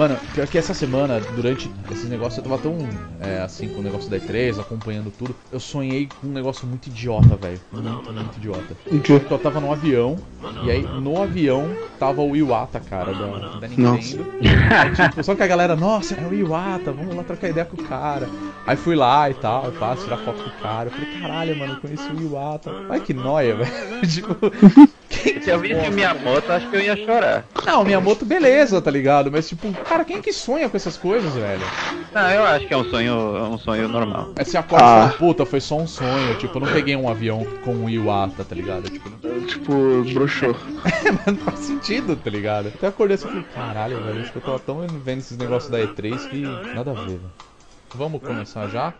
Mano, pior que essa semana, durante esse negócio, eu tava tão é, assim com o negócio da E3, acompanhando tudo. Eu sonhei com um negócio muito idiota, velho. Muito idiota. Porque eu tava num avião, e aí no avião tava o Iwata, cara, da, da Nintendo. Aí, tipo, só que a galera, nossa, é o Iwata, vamos lá trocar ideia com o cara. Aí fui lá e tal, eu faço tirar foto com o cara. Eu falei, caralho, mano, eu conheci o Iwata. Ai que noia, velho. tipo. Se eu visse minha moto, acho que eu ia chorar. Não, minha moto, beleza, tá ligado? Mas, tipo, cara, quem que sonha com essas coisas, velho? Não, eu acho que é um sonho, um sonho normal. Aí você acorda e fala, puta, foi só um sonho. Tipo, eu não peguei um avião com um Iwata, tá ligado? Tipo, não... Tipo, broxou. Mas não faz sentido, tá ligado? Até acordei assim e falei, caralho, velho, acho que eu tava tão vendo esses negócios da E3 que nada a ver, velho. Vamos começar já?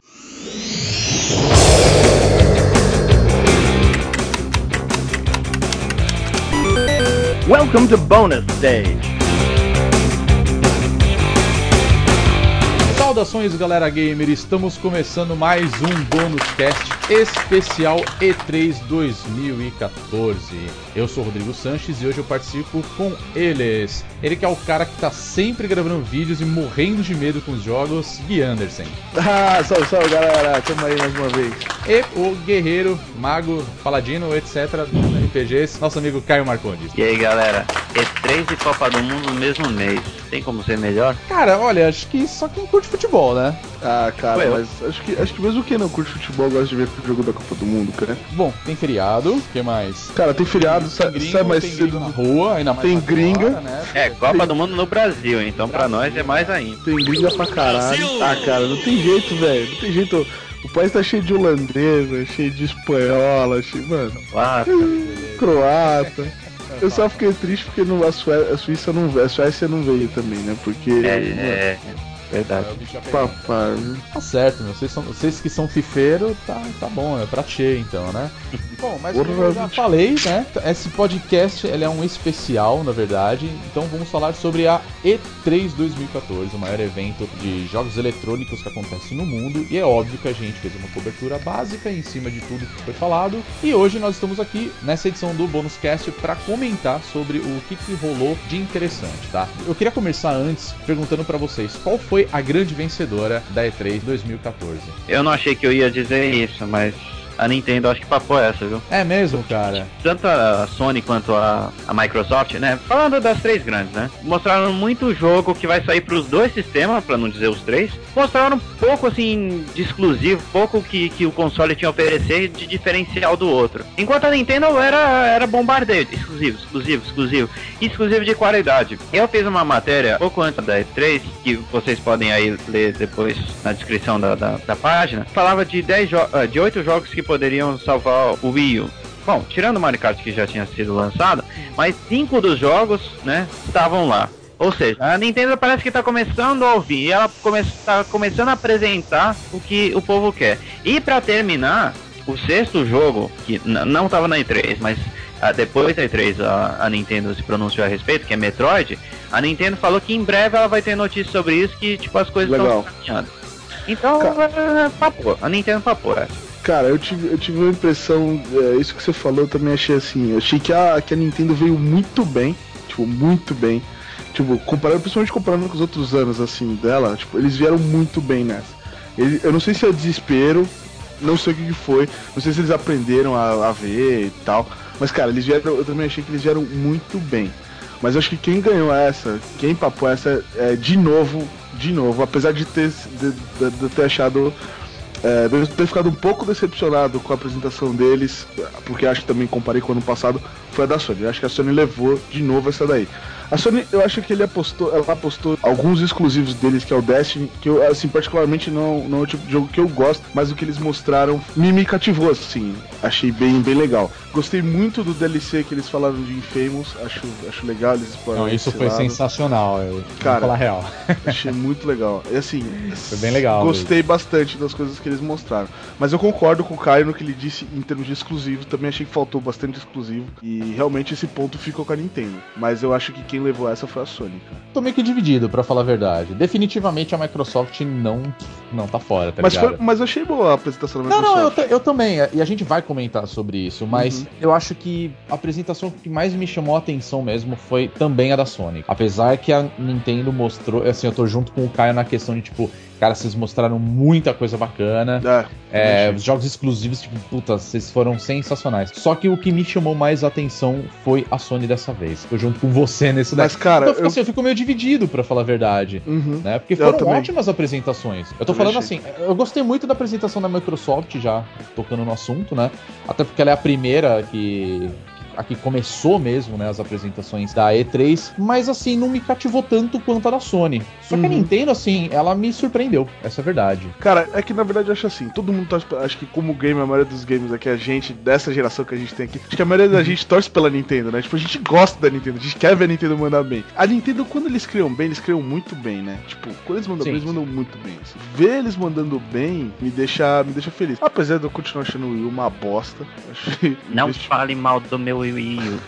Welcome to Bonus Stage. Saudações, galera gamer! Estamos começando mais um bônus cast especial E3 2014. Eu sou Rodrigo Sanches e hoje eu participo com eles. Ele que é o cara que tá sempre gravando vídeos e morrendo de medo com os jogos, Gui Anderson. Ah, salve, salve galera, tamo aí mais uma vez. E o guerreiro, mago, paladino, etc. do RPGs, nosso amigo Caio Marcondes. E aí, galera? E3 e Copa do Mundo no mesmo mês. Tem como ser melhor? Cara, olha, acho que só quem curte futebol, né? Ah, cara, eu- mas acho que, acho que mesmo quem não curte futebol gosta de ver o jogo da Copa do Mundo, cara. Bom, tem feriado, o que mais? Cara, tem feriado, sai, gringo, sai mais tem cedo. na rua, ainda mais tem gringa. né? É, Copa do Mundo no Brasil, então pra nós é mais ainda. Tem gringa pra caralho. Ah, cara, não tem jeito, velho. Não tem jeito. O país tá cheio de holandesa, cheio de espanhola, cheio, mano, Ah, croata. Eu só fiquei triste porque não, a, Sué- a Suíça não veio, a Suécia não veio também, né? Porque. é, é, verdade. É. Papai. Tá certo, meu. Vocês, são, vocês que são fifeiro, tá, tá bom, é pra tchê então, né? Bom, mas como eu já falei, né? Esse podcast ele é um especial, na verdade. Então vamos falar sobre a E3 2014, o maior evento de jogos eletrônicos que acontece no mundo. E é óbvio que a gente fez uma cobertura básica em cima de tudo que foi falado. E hoje nós estamos aqui nessa edição do Bônus Cast para comentar sobre o que, que rolou de interessante, tá? Eu queria começar antes perguntando para vocês qual foi a grande vencedora da E3 2014. Eu não achei que eu ia dizer isso, mas a Nintendo acho que papou essa, viu? É mesmo, cara? Tanto a Sony quanto a, a Microsoft, né? Falando das três grandes, né? Mostraram muito jogo que vai sair pros dois sistemas, pra não dizer os três. Mostraram pouco, assim, de exclusivo, pouco que, que o console tinha a oferecer de diferencial do outro. Enquanto a Nintendo era, era bombardeio, exclusivo, exclusivo, exclusivo, exclusivo de qualidade. Eu fiz uma matéria pouco antes da E3, que vocês podem aí ler depois na descrição da, da, da página, falava de 10 jo ah, de 8 jogos que poderiam salvar o Wii U. Bom, tirando o Mario Kart que já tinha sido lançado, mas cinco dos jogos, né, estavam lá. Ou seja, a Nintendo parece que está começando a ouvir, e ela está começando a apresentar o que o povo quer. E para terminar, o sexto jogo, que não estava na E3, mas ah, depois da E3 a, a Nintendo se pronunciou a respeito, que é Metroid, a Nintendo falou que em breve ela vai ter notícias sobre isso, que tipo as coisas estão caminhando. Então, é, papou, a Nintendo papou essa. Cara, eu tive, eu tive uma impressão, é, isso que você falou eu também achei assim, eu achei que a, que a Nintendo veio muito bem, tipo, muito bem. Tipo, comparando, principalmente comparando com os outros anos, assim, dela, tipo, eles vieram muito bem nessa. Eu não sei se é desespero, não sei o que que foi, não sei se eles aprenderam a, a ver e tal, mas cara, eles vieram, eu também achei que eles vieram muito bem. Mas acho que quem ganhou essa, quem papou essa, é, de novo, de novo, apesar de ter, de, de- de ter achado é, eu ter ficado um pouco decepcionado com a apresentação deles, porque acho que também comparei com o ano passado, foi a da Sony. Eu acho que a Sony levou de novo essa daí. A Sony, eu acho que ele apostou, ela apostou alguns exclusivos deles, que é o Destiny, que eu, assim, particularmente não, não é o tipo de jogo que eu gosto, mas o que eles mostraram me, me cativou, assim. Achei bem, bem legal. Gostei muito do DLC que eles falaram de Infamous, acho, acho legal eles exploraram Não, isso foi lado. sensacional, eu Cara, falar real. Achei muito legal. E assim, Foi bem legal Gostei bastante das coisas que eles mostraram. Mas eu concordo com o Caio no que ele disse em termos de exclusivo. Também achei que faltou bastante exclusivo. E realmente esse ponto ficou com a Nintendo. Mas eu acho que quem levou essa foi a Sony, cara. Tô meio que dividido, para falar a verdade. Definitivamente a Microsoft não, não tá fora, tá mas, foi, mas eu achei boa a apresentação da Microsoft. Não, não, eu, eu também. E a gente vai comentar sobre isso. Mas uhum. eu acho que a apresentação que mais me chamou a atenção mesmo foi também a da Sony. Apesar que a Nintendo mostrou. Assim, eu tô junto com o Caio na questão de tipo Cara, vocês mostraram muita coisa bacana. É, é, os jogos exclusivos, tipo, puta, vocês foram sensacionais. Só que o que me chamou mais atenção foi a Sony dessa vez. Tô junto com você nesse Mas, cara. Então, eu... Assim, eu fico meio dividido, para falar a verdade. Uhum. Né? Porque foram ótimas apresentações. Eu tô eu falando achei. assim, eu gostei muito da apresentação da Microsoft, já tocando no assunto, né? Até porque ela é a primeira que a que começou mesmo, né, as apresentações da E3, mas assim, não me cativou tanto quanto a da Sony. Só uhum. que a uhum. Nintendo, assim, ela me surpreendeu, essa é a verdade. Cara, é que na verdade eu acho assim, todo mundo torce, acho que como game, a maioria dos games aqui, a gente, dessa geração que a gente tem aqui, acho que a maioria da gente torce pela Nintendo, né? Tipo, a gente gosta da Nintendo, a gente quer ver a Nintendo mandar bem. A Nintendo, quando eles criam bem, eles criam muito bem, né? Tipo, quando eles mandam sim, bem, eles mandam muito bem. Assim. Ver eles mandando bem me deixa, me deixa feliz. Apesar de eu continuar achando o Wii uma bosta. Não fale mal do meu Wii U.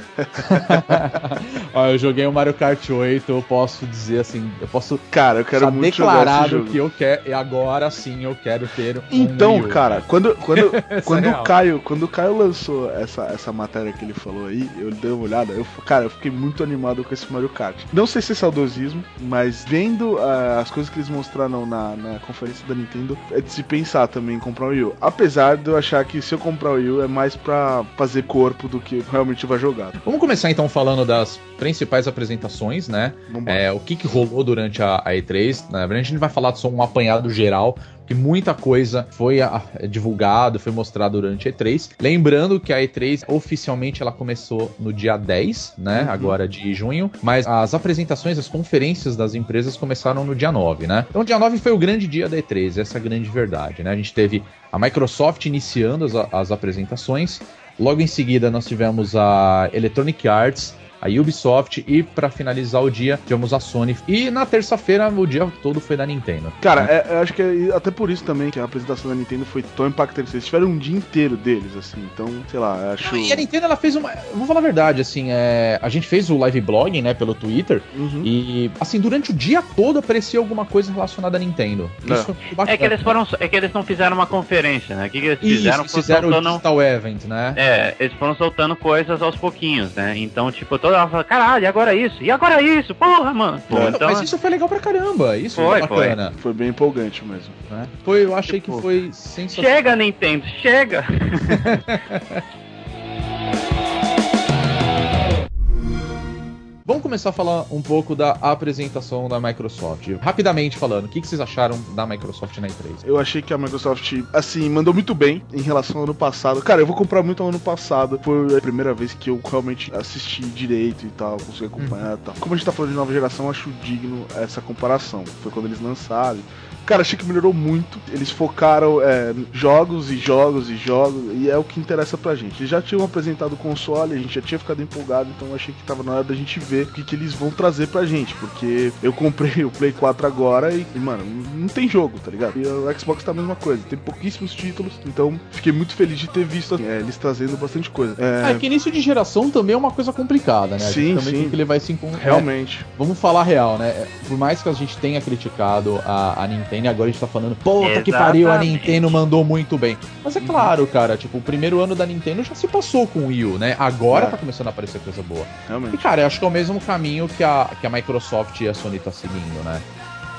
Ó, eu joguei o Mario Kart 8, eu posso dizer assim, eu posso cara, eu quero muito declarado que eu quero e agora sim eu quero ter um Então, Wii U, cara, cara, quando quando quando é o Caio, quando o Caio lançou essa essa matéria que ele falou aí, eu dei uma olhada, eu cara, eu fiquei muito animado com esse Mario Kart. Não sei se é saudosismo, mas vendo uh, as coisas que eles mostraram na, na conferência da Nintendo, é de se pensar também em comprar o Wii U. Apesar de eu achar que se eu comprar o Wii U é mais pra fazer corpo do que realmente vai jogar. Vamos começar então falando das principais apresentações, né? É, o que, que rolou durante a, a E3. Na verdade, a gente vai falar só um apanhado geral que muita coisa foi a, divulgado, foi mostrado durante a E3. Lembrando que a E3 oficialmente ela começou no dia 10, né, uhum. agora de junho, mas as apresentações, as conferências das empresas começaram no dia 9, né? Então dia 9 foi o grande dia da E3, essa é a grande verdade, né? A gente teve a Microsoft iniciando as, as apresentações, Logo em seguida, nós tivemos a Electronic Arts a Ubisoft e para finalizar o dia tivemos a Sony. E na terça-feira o dia todo foi da Nintendo. Cara, né? é, eu acho que é até por isso também que a apresentação da Nintendo foi tão impactante. Eles tiveram um dia inteiro deles, assim. Então, sei lá, acho. E a Nintendo ela fez uma. Vou falar a verdade, assim, é... a gente fez o live blogging, né, pelo Twitter. Uhum. E, assim, durante o dia todo aparecia alguma coisa relacionada à Nintendo. É. Isso é que eles foram. É que eles não fizeram uma conferência, né? O que, que eles fizeram? Isso, fizeram soltando... o Digital Event, né? É, eles foram soltando coisas aos pouquinhos, né? Então, tipo, toda hora fala, caralho, e agora isso? E agora isso? Porra, mano. Pô, então... Mas isso foi legal pra caramba. Isso foi, foi bacana. Foi. foi bem empolgante mesmo. Né? Foi, eu achei que foi sensacional. Chega, Nintendo, chega! Vamos começar a falar um pouco da apresentação da Microsoft. Rapidamente falando, o que, vocês acharam da Microsoft na E3? Eu achei que a Microsoft, assim, mandou muito bem em relação ao ano passado. Cara, eu vou comprar muito ano passado. Foi a primeira vez que eu realmente assisti direito e tal, consegui acompanhar e tal. Como a gente tá falando de nova geração, acho digno essa comparação. Foi quando eles lançaram. Cara, achei que melhorou muito. Eles focaram é, jogos e jogos e jogos, e é o que interessa pra gente. Eles já tinham apresentado o console, a gente já tinha ficado empolgado, então achei que tava na hora da gente ver o que, que eles vão trazer pra gente. Porque eu comprei o Play 4 agora e, e, mano, não tem jogo, tá ligado? E o Xbox tá a mesma coisa, tem pouquíssimos títulos, então fiquei muito feliz de ter visto é, eles trazendo bastante coisa. É... é... que início de geração também é uma coisa complicada, né? Sim, também sim. tem que levar isso em conta. Realmente. É, vamos falar real, né? Por mais que a gente tenha criticado a, a Nintendo Nintendo agora a gente tá falando, puta Exatamente. que pariu, a Nintendo mandou muito bem. Mas é uhum. claro, cara, tipo, o primeiro ano da Nintendo já se passou com o Wii U, né? Agora é. tá começando a aparecer coisa boa. Realmente. E, cara, eu acho que é o mesmo caminho que a, que a Microsoft e a Sony tá seguindo, né?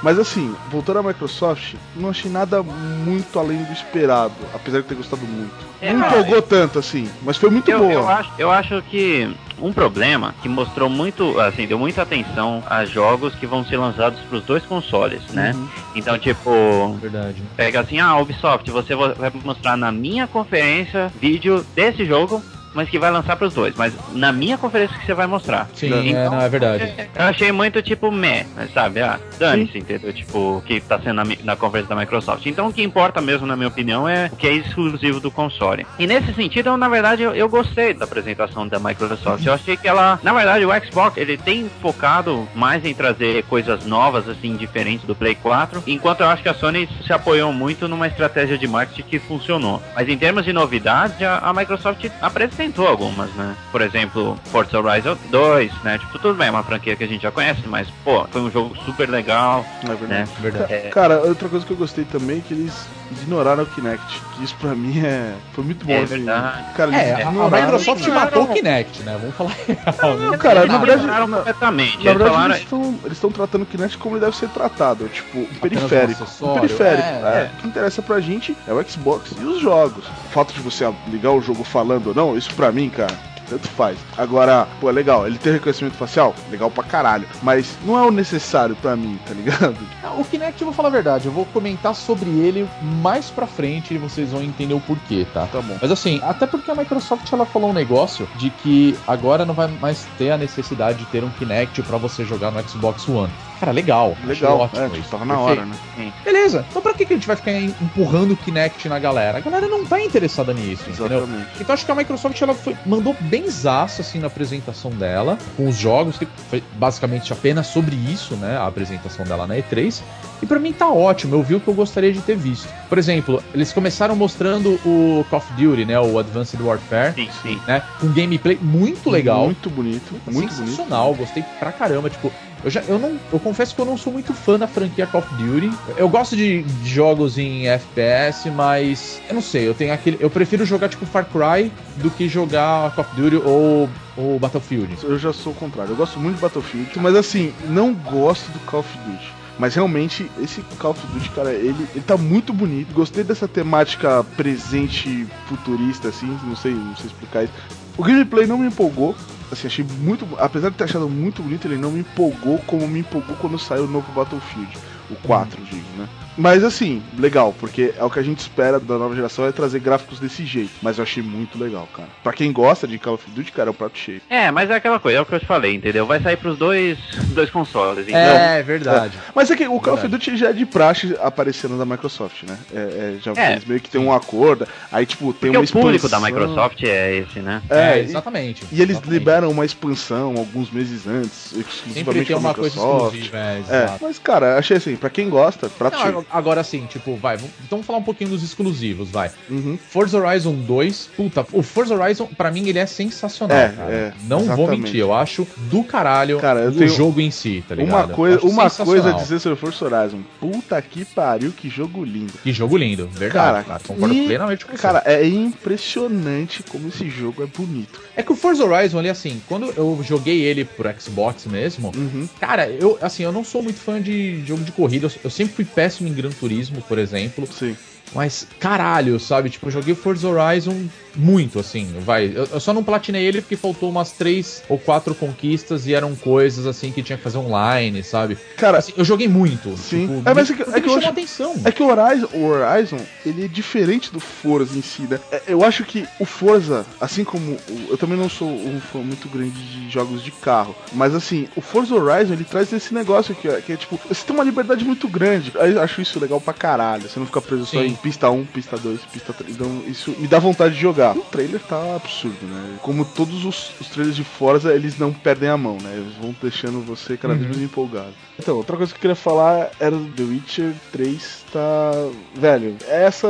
Mas assim, voltando à Microsoft, não achei nada muito além do esperado, apesar de ter gostado muito. É, não empolgou tanto assim, mas foi muito eu, boa. Eu acho, eu acho que um problema que mostrou muito, assim, deu muita atenção a jogos que vão ser lançados para os dois consoles, né? Uhum. Então, tipo, Verdade. pega assim, ah, Ubisoft, você vai mostrar na minha conferência vídeo desse jogo mas que vai lançar pros dois. Mas na minha conferência que você vai mostrar. Sim, então, é, não, é verdade. Eu achei muito tipo meh, sabe? Ah, dane-se, entendeu? Tipo, o que tá sendo na, na, conferência da Microsoft. Então o que importa mesmo, na minha opinião, é o que é exclusivo do console. E nesse sentido, eu, na verdade, eu, eu gostei da apresentação da Microsoft. Eu achei que ela, na verdade, o Xbox, ele tem focado mais em trazer coisas novas, assim, diferentes do Play 4, enquanto eu acho que a Sony se apoiou muito numa estratégia de marketing que funcionou. Mas em termos de novidade, a, a Microsoft apresenta acrescentou algumas, né? Por exemplo, Forza Horizon 2, né? Tipo, tudo bem, é uma franquia que a gente já conhece, mas, pô, foi um jogo super legal. É verdade. Né? verdade. É... Cara, outra coisa que eu gostei também é que eles ignoraram o Kinect. Que isso pra mim é. Foi muito bom. É assim. verdade. Cara, é, a, a Microsoft matou o Kinect, né? Vamos falar real. Não, cara, na verdade. completamente. Na verdade, falaram... eles estão tratando o Kinect como ele deve ser tratado. Tipo, um periférico. Um periférico. É, é. O que interessa pra gente é o Xbox e os jogos. O fato de você ligar o jogo falando ou não, isso pra mim, cara, tanto faz. Agora, pô, é legal, ele tem reconhecimento facial? Legal pra caralho. Mas não é o necessário pra mim, tá ligado? Ah, o Kinect, eu vou falar a verdade, eu vou comentar sobre ele mais pra frente e vocês vão entender o porquê, tá? Tá bom. Mas assim, até porque a Microsoft ela falou um negócio de que agora não vai mais ter a necessidade de ter um Kinect para você jogar no Xbox One. Cara, legal. Legal. Ótimo, é, isso. Tava na hora, né? Sim. Beleza. Então pra que, que a gente vai ficar empurrando o Kinect na galera? A galera não tá interessada nisso, Exatamente. entendeu? Então acho que a Microsoft ela foi, mandou bem zaço assim na apresentação dela, com os jogos, que foi basicamente apenas sobre isso, né? A apresentação dela na E3. E para mim tá ótimo, eu vi o que eu gostaria de ter visto. Por exemplo, eles começaram mostrando o Call of Duty, né? O Advanced Warfare. Sim, sim. Né, com gameplay muito legal. Muito bonito. Muito sensacional, bonito. gostei pra caramba. Tipo, eu, já, eu, não, eu confesso que eu não sou muito fã da franquia Call of Duty. Eu gosto de, de jogos em FPS, mas eu não sei, eu tenho aquele. Eu prefiro jogar tipo Far Cry do que jogar Call of Duty ou, ou Battlefield. Eu já sou o contrário. Eu gosto muito de Battlefield, mas assim, não gosto do Call of Duty. Mas realmente, esse Call of Duty, cara, ele, ele tá muito bonito. Gostei dessa temática presente futurista, assim, não sei, não sei explicar isso. O gameplay não me empolgou, assim, achei muito. Apesar de ter achado muito bonito, ele não me empolgou como me empolgou quando saiu o novo Battlefield. O 4, uhum. digo, né? Mas assim, legal, porque é o que a gente espera da nova geração é trazer gráficos desse jeito. Mas eu achei muito legal, cara. Pra quem gosta de Call of Duty, cara, é o prato cheio. É, mas é aquela coisa, é o que eu te falei, entendeu? Vai sair pros dois, dois consoles, então. É, verdade. É. Mas é que o Call of Duty já é de praxe aparecendo da Microsoft, né? É, é já é. eles meio que tem um acordo. Aí, tipo, tem porque uma expansão. o público da Microsoft é esse, né? É, é exatamente. E, e eles exatamente. liberam uma expansão alguns meses antes, exclusivamente Sempre tem uma Microsoft. coisa exclusiva, é, é, Mas, cara, achei assim, pra quem gosta, prato Não, cheio. Agora, assim, tipo, vai, então vamos falar um pouquinho dos exclusivos, vai. Uhum. Forza Horizon 2, puta, o Forza Horizon, pra mim, ele é sensacional, é, cara. É, Não exatamente. vou mentir, eu acho do caralho cara, o jogo em si, tá ligado? Uma coisa, uma coisa a dizer sobre Forza Horizon, puta que pariu, que jogo lindo. Que jogo lindo, verdade, cara. cara concordo e, plenamente com você. Cara, é impressionante como esse jogo é bonito. É que o Forza Horizon, ali, assim, quando eu joguei ele pro Xbox mesmo, uhum. cara, eu, assim, eu não sou muito fã de jogo de corrida, eu, eu sempre fui péssimo em Gran Turismo, por exemplo. Sim. Mas, caralho, sabe? Tipo, eu joguei Forza Horizon muito, assim, vai. Eu, eu, só não platinei ele porque faltou umas três ou quatro conquistas e eram coisas, assim, que tinha que fazer online, sabe? Cara, assim, eu joguei muito. Sim. Tipo, é, mas é que, é que acho, atenção. É que o Horizon, o Horizon, ele é diferente do Forza em si, né? É, eu acho que o Forza, assim como. Eu também não sou um fã muito grande de jogos de carro, mas assim, o Forza Horizon, ele traz esse negócio que, que é tipo, você tem uma liberdade muito grande. Eu acho isso legal pra caralho. Você não fica preso Sim. só em pista 1, pista 2, pista 3. Então, isso me dá vontade de jogar. O trailer tá absurdo, né? Como todos os, os trailers de Forza, eles não perdem a mão, né? Eles vão deixando você cada vez uhum. mais empolgado. Então, outra coisa que eu queria falar era The Witcher 3 tá. Velho, essa.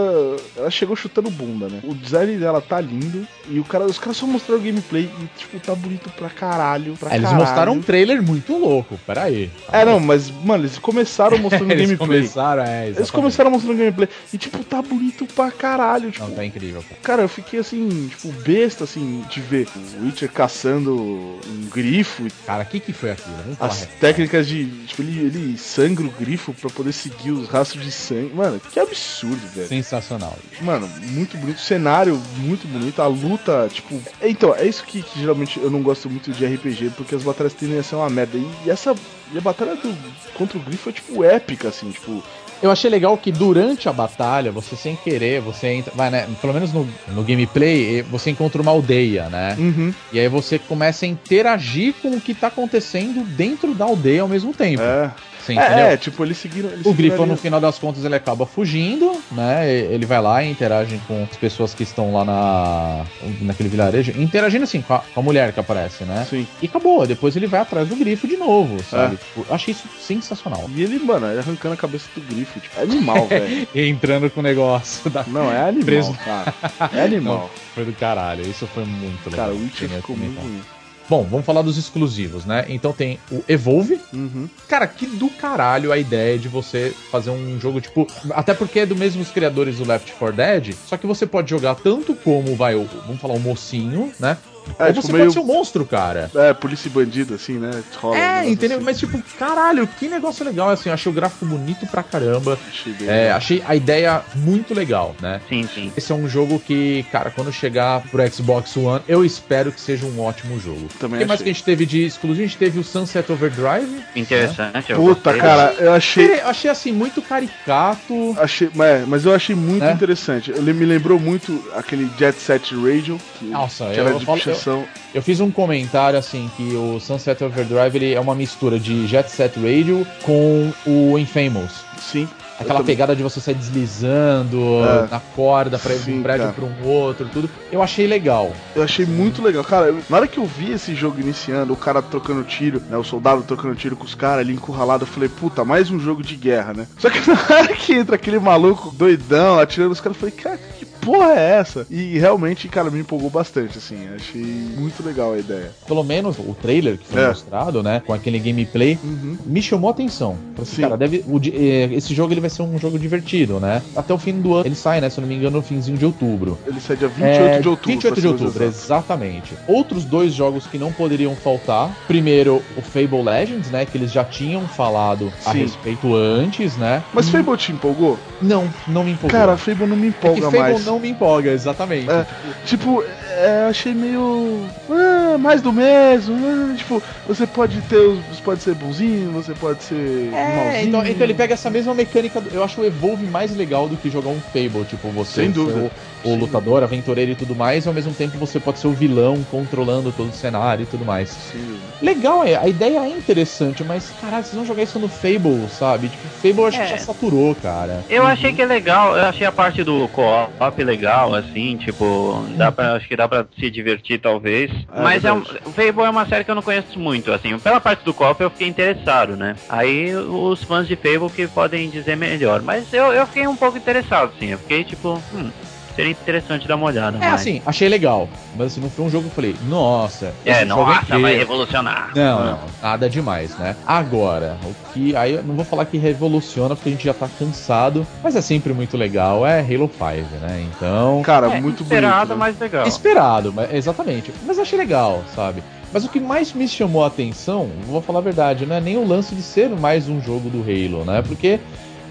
Ela chegou chutando bunda, né? O design dela tá lindo. E o cara, os caras só mostraram o gameplay e, tipo, tá bonito pra caralho. Pra é, eles mostraram um trailer muito louco, peraí. Tá é, não, mas, mano, eles começaram mostrando eles gameplay. Começaram, é, eles começaram mostrando gameplay. E, tipo, tá bonito pra caralho. Tipo, não, tá incrível, cara. Cara, eu fiquei assim, tipo, besta, assim, de ver o Witcher caçando um grifo. Cara, o que que foi aquilo? As técnicas de. Tipo, ele, ele sangra o grifo pra poder seguir os rastros de sangue. Mano, que absurdo, velho. Sensacional. Mano, muito bonito. cenário muito bonito. A luta, tipo. Então, é isso que, que, geralmente eu não gosto muito de RPG, porque as batalhas tendem a ser uma merda. E, e essa. E a batalha do, contra o grifo é, tipo, épica, assim, tipo. Eu achei legal que durante a batalha, você sem querer, você entra. Vai, né? Pelo menos no, no gameplay, você encontra uma aldeia, né? Uhum. E aí você começa a interagir com o que tá acontecendo dentro da aldeia ao mesmo tempo. É. É, é, tipo, eles seguiram. Eles O Grifo, no final das contas, ele acaba fugindo, né? Ele vai lá e interage com as pessoas que estão lá na, naquele vilarejo. Interagindo assim com a, com a mulher que aparece, né? Sim. E acabou. Depois ele vai atrás do Grifo de novo, sabe? Tipo, eu achei isso sensacional. E ele, mano, ele arrancando a cabeça do Grifo. Tipo, é animal, velho. Entrando com o negócio da. Não, é animal, Preso. cara. É animal. Foi do caralho. Isso foi muito legal. Cara, o Witcher ficou muito comentar. Bom, vamos falar dos exclusivos, né? Então tem o Evolve. Uhum. Cara, que do caralho a ideia de você fazer um jogo tipo. Até porque é do mesmo os criadores do Left 4 Dead. Só que você pode jogar tanto como vai o. Vamos falar, o mocinho, né? É, Ou tipo, você meio. pode ser um monstro, cara. É, polícia e bandido, assim, né? Rola É, entendeu? assim. Mas tipo, caralho, que negócio legal, assim, eu achei o gráfico bonito pra caramba. Achei bem É, achei a ideia muito legal, né? Sim, sim. Esse é um jogo que, cara, quando chegar pro Xbox One, eu espero que seja um ótimo jogo. Também O que mais que a gente teve de exclusivo? A gente teve o Sunset Overdrive. Interessante. eu Puta, gostei. cara, eu achei. Eu achei assim, muito caricato. Achei, mas, mas eu achei muito É. interessante. Ele me lembrou muito aquele Jet Set Radio, que, Nossa, eu, eu falo- eu fiz um comentário assim que o Sunset Overdrive ele é uma mistura de Jet Set Radio com o Infamous. Sim. Aquela também- pegada de você sair deslizando É. na corda pra ir de um prédio pra um outro, tudo. Eu achei legal. Eu achei muito legal. Cara, eu- na hora que eu vi esse jogo iniciando, o cara trocando tiro, né? O soldado trocando tiro com os caras ali encurralado, eu falei, puta, mais um jogo de guerra, né? Só que na hora que entra aquele maluco doidão atirando os caras, eu falei, cara, porra é essa? E realmente, cara, me empolgou bastante, assim. Achei muito legal a ideia. Pelo menos o trailer que foi É. mostrado, né? Com aquele gameplay. Uhum. Me chamou a atenção. Assim, Sim. cara, deve, o eh, esse jogo ele vai ser um jogo divertido, né? Até o fim do ano ele sai, né? Se eu não me engano, no finzinho de outubro. Ele sai dia 28 É, de outubro. 28 pra de outubro, exatamente. Outros dois jogos que não poderiam faltar. Primeiro, o Fable Legends, né? Que eles já tinham falado a Sim. respeito antes, né? Mas Fable te empolgou? Não, não me empolgou. Cara, Fable não me é empolga Fable mais. não me empolga, exatamente. É. Tipo, é, achei meio. ah, mais do mesmo. ah, tipo, você pode ter. os- Você pode ser bonzinho, você pode ser. É, malzinho. então, então ele pega essa mesma mecânica. Eu acho o Evolve mais legal do que jogar um Fable. Tipo, você Sem dúvida. o, o lutador, aventureiro e tudo mais, e ao mesmo tempo você pode ser o vilão controlando todo o cenário e tudo mais. Sim. Legal, é, a ideia é interessante, mas caralho, vocês vão jogar isso no Fable, sabe? Tipo, Fable eu acho É. que já saturou, cara. Eu achei que é legal, eu achei a parte do co-op legal, assim, tipo, dá pra, acho que dá pra se divertir talvez. É Mas é um, verdade. o Fable é uma série que eu não conheço muito, assim, pela parte do co-op eu fiquei interessado, né? Aí os fãs de Fable que podem dizer melhor, mas eu, eu fiquei um pouco interessado, assim, eu fiquei tipo, hum, seria interessante dar uma olhada. É mas- assim, achei legal, mas assim, não foi um jogo que eu falei, nossa. É, jogo nossa, vai revolucionar. Não, não, nada demais, né? Agora, o que. Aí eu não vou falar que revoluciona, porque a gente já tá cansado, mas é sempre muito legal, é Halo 5, né? Então. Cara, É, muito esperado, bonito. né? mas legal. Esperado, mas- exatamente. Mas achei legal, sabe? Mas o que mais me chamou a atenção, vou falar a verdade, não é nem o lance de ser mais um jogo do Halo, né? Porque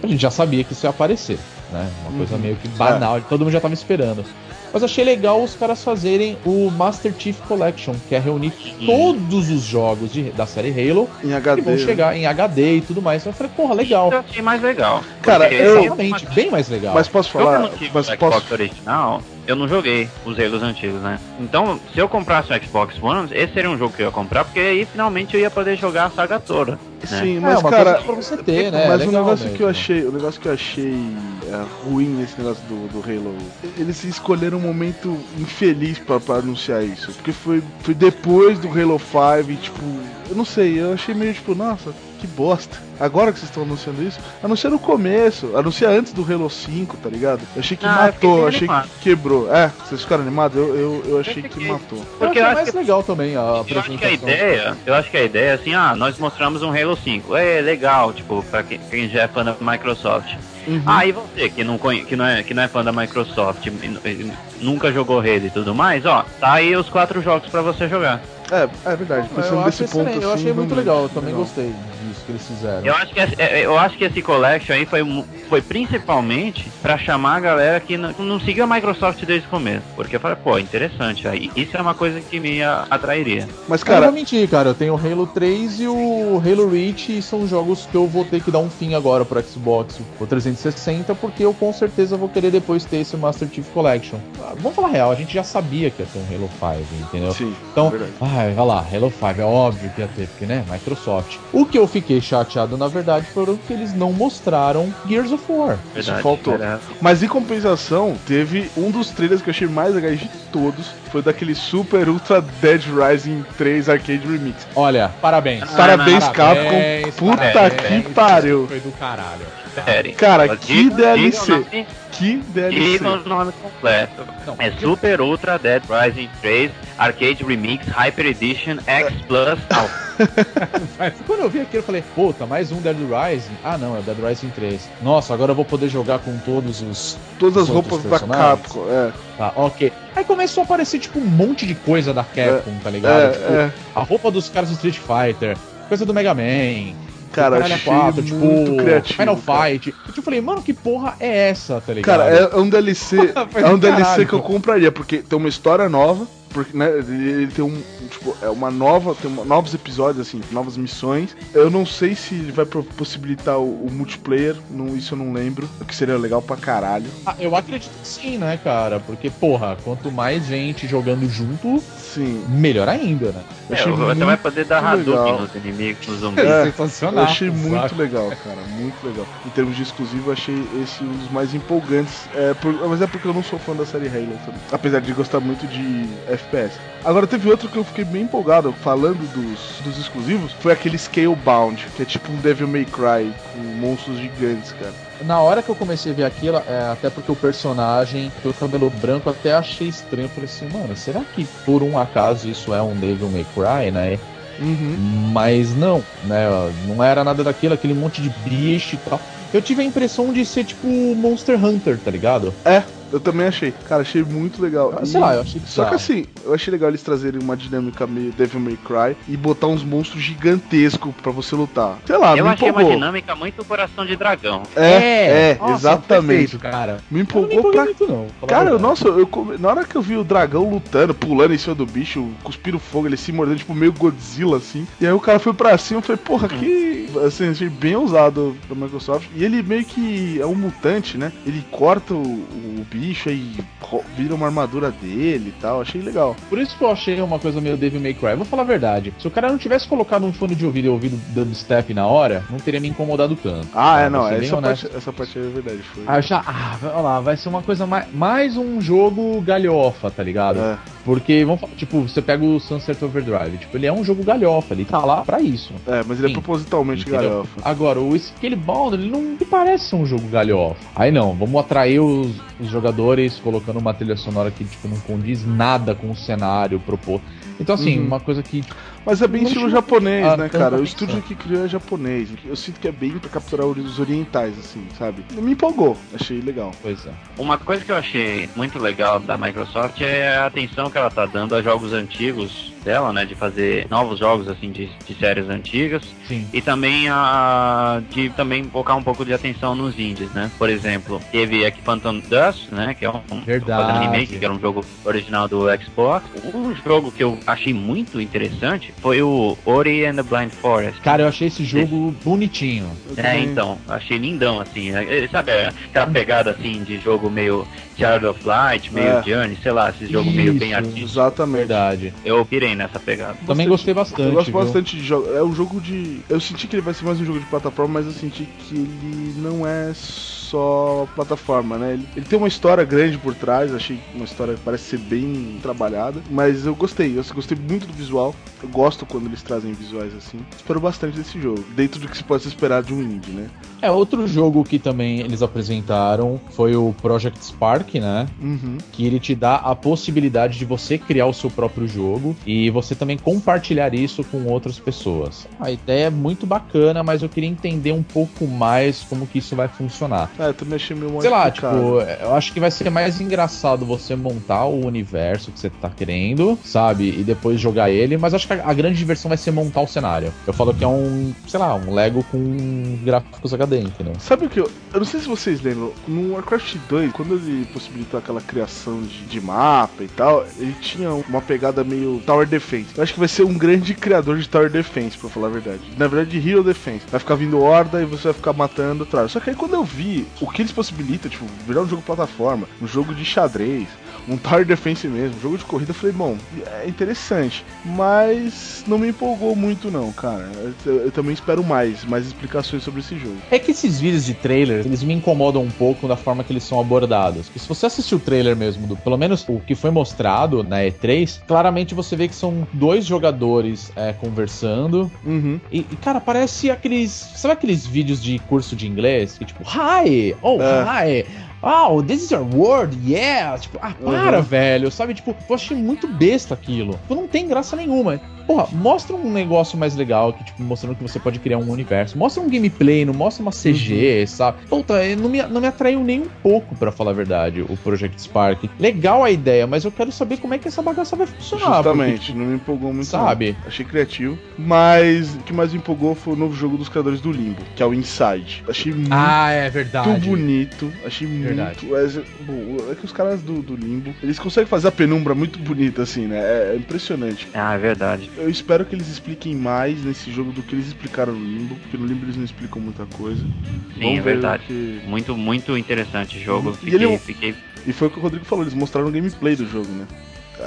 a gente já sabia que isso ia aparecer, né? Uma coisa Uhum. meio que banal, todo mundo já tava esperando. Mas achei legal os caras fazerem o Master Chief Collection, que é reunir todos os jogos de- da série Halo Em que HD. vão né? chegar em HD e tudo mais. Então eu falei, porra, legal. Eu achei mais legal. Cara, eu- Realmente, bem mais legal. Mas posso Eu falar. não tive Mas posso. original, eu não joguei os Halos antigos, né? Então, se eu comprasse o Xbox One, esse seria um jogo que eu ia comprar, porque aí finalmente eu ia poder jogar a saga toda. Né? Sim, é, mas uma cara. pra você ter, né? Mas É o negócio mesmo. que eu achei, o negócio que eu achei é, ruim nesse negócio do, do Halo, eles escolheram um momento infeliz pra, pra anunciar isso, porque foi, foi depois do Halo 5 e tipo, eu não sei, eu achei meio tipo, nossa, que bosta. Agora que vocês estão anunciando isso, anuncia no começo, anuncia antes do Halo 5, tá ligado? Eu achei que Ah, eu fiquei matou, achei animado. que quebrou. É, vocês ficaram animados? Eu, eu, eu achei que matou. Porque eu eu achei acho mais que legal também a Eu acho que a apresentação. ideia, eu acho que a ideia é assim, ah, nós mostramos um Halo 5. É legal, tipo, pra quem, quem já é fã da Microsoft. Uhum. Ah, e você que não, conhe, que, não é, que não é fã da Microsoft, nunca jogou Halo e tudo mais, ó, tá aí os quatro jogos pra você jogar. É, é verdade. Eu, Pensando desse ponto excelente, eu assim, achei muito legal, eu também legal. gostei que eles fizeram. Eu acho que, esse- é, eu acho que esse collection aí foi, foi principalmente pra chamar a galera que não, não seguiu a Microsoft desde o começo. Porque eu falei, pô, interessante, aí isso é uma coisa que me atrairia. Mas, Cara, eu não vou mentir, cara. Eu tenho o Halo 3 e o Halo Reach e são jogos que eu vou ter que dar um fim agora pro Xbox, o 360, porque eu com certeza vou querer depois ter esse Master Chief Collection. Ah, Vamos falar real, a gente já sabia que ia ter um Halo 5, entendeu? sim, Então, verdade. ah, olha lá, Halo 5, é óbvio que ia ter, porque, né, Microsoft. O que eu fiquei chateado, na verdade, foram que eles não mostraram Gears of War. Isso Verdade, faltou. verdade. Mas em compensação, teve um dos trailers que eu achei mais legais de todos. Foi daquele Super Ultra Dead Rising 3 Arcade Remix. Olha, parabéns. Parabéns, Parabéns, Capcom. Puta parabéns. que pariu. Foi do caralho. Cara, Mas que DLC. nome- Que DLC. Diga o nome completo. Não, É Super Ultra Dead Rising 3 Arcade Remix Hyper Edition X Plus Alpha. Mas quando eu vi aquilo, eu falei, puta, mais um Dead Rising? Ah, não, é o Dead Rising 3. Nossa, agora eu vou poder jogar com todos os. Todas as roupas da. Capcom. É, Tá, ok. Aí começou a aparecer, tipo, um monte de coisa da Capcom, tá ligado? tipo, é, é. a roupa dos caras do Street Fighter, coisa do Mega Man. Cara, Caralho achei 4, muito tipo, criativo, Final cara. Fight. E eu falei, mano, que porra é essa, tá ligado? Cara, é, é um DLC. É um DLC caralho. que eu compraria, porque tem uma história nova. Porque, né, ele tem um. Tipo, é uma nova. Tem uma- novos episódios, assim, novas missões. Eu não sei se ele vai possibilitar o, o multiplayer. Não, isso eu não lembro. O que seria legal pra caralho. Ah, eu acredito que sim, né, cara? Porque, porra, quanto mais gente jogando junto, Sim. melhor ainda, né? Eu É, achei você vai muito poder dar legal. Hadouken nos inimigos, nos zumbis. É, sensacional. Eu achei muito legal, cara, muito legal. Em termos de exclusivo, eu achei esse um dos mais empolgantes. É, por- mas é porque eu não sou fã da série Halo também. Apesar de gostar muito de FPS. Agora teve outro que eu fiquei bem empolgado, falando dos, dos exclusivos, foi aquele Scalebound, que é tipo um Devil May Cry com monstros gigantes, cara. Na hora que eu comecei a ver aquilo, é, até porque o personagem, pelo cabelo branco, até achei estranho. Eu falei assim, mano, será que por um acaso isso é um Devil May Cry, né? Uhum. Mas não, né? Não era nada daquilo, aquele monte de bicho e tal. Eu tive a impressão de ser tipo Monster Hunter, tá ligado? É, eu também achei. Cara, achei muito legal. Sei lá, eu achei Só que bizarro. assim, eu achei legal eles trazerem uma dinâmica meio Devil May Cry e botar uns monstros gigantescos pra você lutar. Sei lá, Eu me achei uma empolgou. dinâmica muito coração de dragão. É, é, Nossa, exatamente. perfeito, cara. Me Eu empolgou pra muito, não. Cara, verdade. nossa, eu come- na hora que eu vi o dragão lutando, pulando em cima do bicho, cuspindo fogo, ele se mordendo, tipo, meio Godzilla, assim. E aí o cara foi pra cima, eu falei, porra, que. Assim, achei bem ousado da Microsoft. E ele meio que é um mutante, né? Ele corta o, o bicho e ro- vira uma armadura dele e tal. Achei legal. Por isso que eu achei uma coisa meio Devil May Cry. Vou falar a verdade. Se o cara não tivesse colocado um fone de ouvido e ouvido dubstep na hora, não teria me incomodado tanto. Ah, é, não, bem essa parte, essa parte é verdade. Foi. Ah, já, ah, olha lá, vai ser uma coisa mais, mais um jogo galhofa, tá ligado? É. Porque, vamos falar, tipo, você pega o Sunset Overdrive, tipo, ele é um jogo galhofa, ele tá lá pra isso. É, mas ele é Sim. propositalmente Entendeu? galhofa. Agora, o Scalebound, ele não me parece ser um jogo galhofa. Aí não, vamos atrair os, os jogadores colocando uma trilha sonora que, tipo, não condiz nada com o cenário proposto. Então, assim, Uhum. uma coisa que, Mas é bem estilo japonês, Ah, né, cara? O atenção. estúdio que criou é japonês. Eu sinto que é bem pra capturar os orientais, assim, sabe? Me empolgou, achei legal. coisa. Uma coisa que eu achei muito legal da Microsoft é a atenção que ela tá dando a jogos antigos dela, né? De fazer novos jogos assim de, de séries antigas. Sim. E também a de também focar um pouco de atenção nos indies, né? Por exemplo, teve aqui Phantom Dust, né? Que é um Verdade. fazendo remake, que era um jogo original do Xbox. Um jogo que eu achei muito interessante foi o Ori and the Blind Forest. Cara, eu achei esse jogo bonitinho. Eu É, então, achei lindão, assim. é, é, Sabe aquela pegada, assim, de jogo meio Child of Light, meio É. Journey, sei lá, esse jogo meio bem Isso, artístico. Exatamente. Verdade. Eu pirei nessa pegada. Também gostei bastante. Eu gosto viu? bastante de jogo. É um jogo de. Eu senti que ele vai ser mais um jogo de plataforma, mas eu senti que ele não é só plataforma, né? Ele, ele tem uma história grande por trás, achei uma história que parece ser bem trabalhada, mas eu gostei, eu gostei muito do visual. Eu gosto quando eles trazem visuais assim. Espero bastante desse jogo, dentro do que se pode esperar de um indie, né? É, outro jogo que também eles apresentaram foi o Project Spark, né? Uhum. Que ele te dá a possibilidade de você criar o seu próprio jogo e você também compartilhar isso com outras pessoas. A ideia é muito bacana, mas eu queria entender um pouco mais como que isso vai funcionar. É, eu também achei meio Sei lá, tipo, eu acho que vai ser mais engraçado você montar o universo que você tá querendo, sabe? E depois jogar ele, mas acho que a, a grande diversão vai ser montar o cenário. Eu falo que é um, sei lá, um Lego com gráficos HD, entendeu? Sabe o que eu. Eu não sei se vocês lembram, no Warcraft 2, quando ele possibilitou aquela criação de, de mapa e tal, ele tinha uma pegada meio Tower Defense. Eu acho que vai ser um grande criador de Tower Defense, pra falar a verdade. Na verdade, de Hero Defense. Vai ficar vindo horda e você vai ficar matando. Só que aí quando eu vi o que eles possibilitam, tipo, virar um jogo plataforma, um jogo de xadrez, um Tower Defense mesmo, jogo de corrida, eu falei, bom, é interessante, mas não me empolgou muito não, cara. Eu, eu, também espero mais, mais explicações sobre esse jogo. É que esses vídeos de trailer, eles me incomodam um pouco da forma que eles são abordados. Porque se você assistir o trailer mesmo, do, pelo menos o que foi mostrado na E3, claramente você vê que são dois jogadores é, conversando. Uhum. E, e, cara, parece aqueles. Sabe aqueles vídeos de curso de inglês? Que tipo, hi! Oh, é. hi! Oh, this is your word, yeah! Tipo, ah, para, uhum. velho, sabe? Tipo, eu achei muito besta aquilo. Tipo, não tem graça nenhuma. Porra, mostra um negócio mais legal, que, tipo, mostrando que você pode criar um universo. Mostra um gameplay, não mostra uma CG, uhum. sabe? Puta, não me, não me atraiu nem um pouco, para falar a verdade, o Project Spark. Legal a ideia, mas eu quero saber como é que essa bagaça vai funcionar. Justamente, porque, tipo, não me empolgou muito. Sabe? Não. Achei criativo. Mas o que mais me empolgou foi o novo jogo dos criadores do Limbo, que é o Inside. Achei muito, ah, é verdade. muito bonito. Achei verdade. muito. É, bom, é que os caras do, do Limbo, eles conseguem fazer a penumbra muito bonita, assim, né? É, é impressionante. Ah, é verdade eu espero que eles expliquem mais nesse jogo do que eles explicaram no Limbo, porque no Limbo eles não explicam muita coisa. Sim, Vamos é verdade. Que... Muito, muito interessante o jogo. Fiquei, e, ele... fiquei... e foi o que o Rodrigo falou, eles mostraram o gameplay do jogo, né?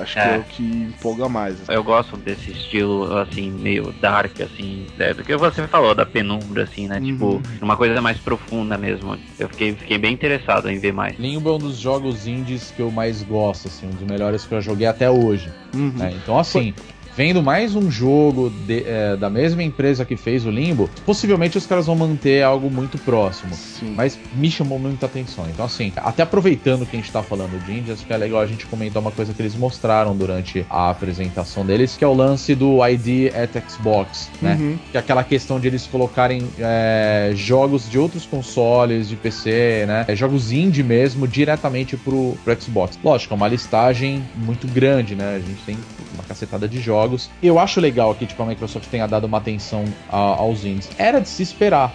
Acho é. que é o que empolga mais. Assim. Eu gosto desse estilo, assim, meio dark, assim, é, do que você falou, da penumbra, assim, né? Tipo, uhum. Tipo, uma coisa mais profunda mesmo. Eu fiquei, fiquei bem interessado em ver mais. Limbo é um dos jogos indies que eu mais gosto, assim, um dos melhores que eu joguei até hoje. Uhum. Né? Então, assim, vendo mais um jogo de, é, da mesma empresa que fez o Limbo, possivelmente os caras vão manter algo muito próximo. Sim. Mas me chamou muita atenção. Então, assim, até aproveitando que a gente tá falando de Indies, acho que é legal a gente comentar uma coisa que eles mostraram durante a apresentação deles, que é o lance do ID at Xbox, né? Uhum. Que é aquela questão de eles colocarem é, jogos de outros consoles, de PC, né? É, jogos indie mesmo, diretamente pro, pro Xbox. Lógico, é uma listagem muito grande, né? A gente tem uma cacetada de jogos. Eu acho legal que tipo, a Microsoft tenha dado uma atenção a, aos indies. Era de se esperar,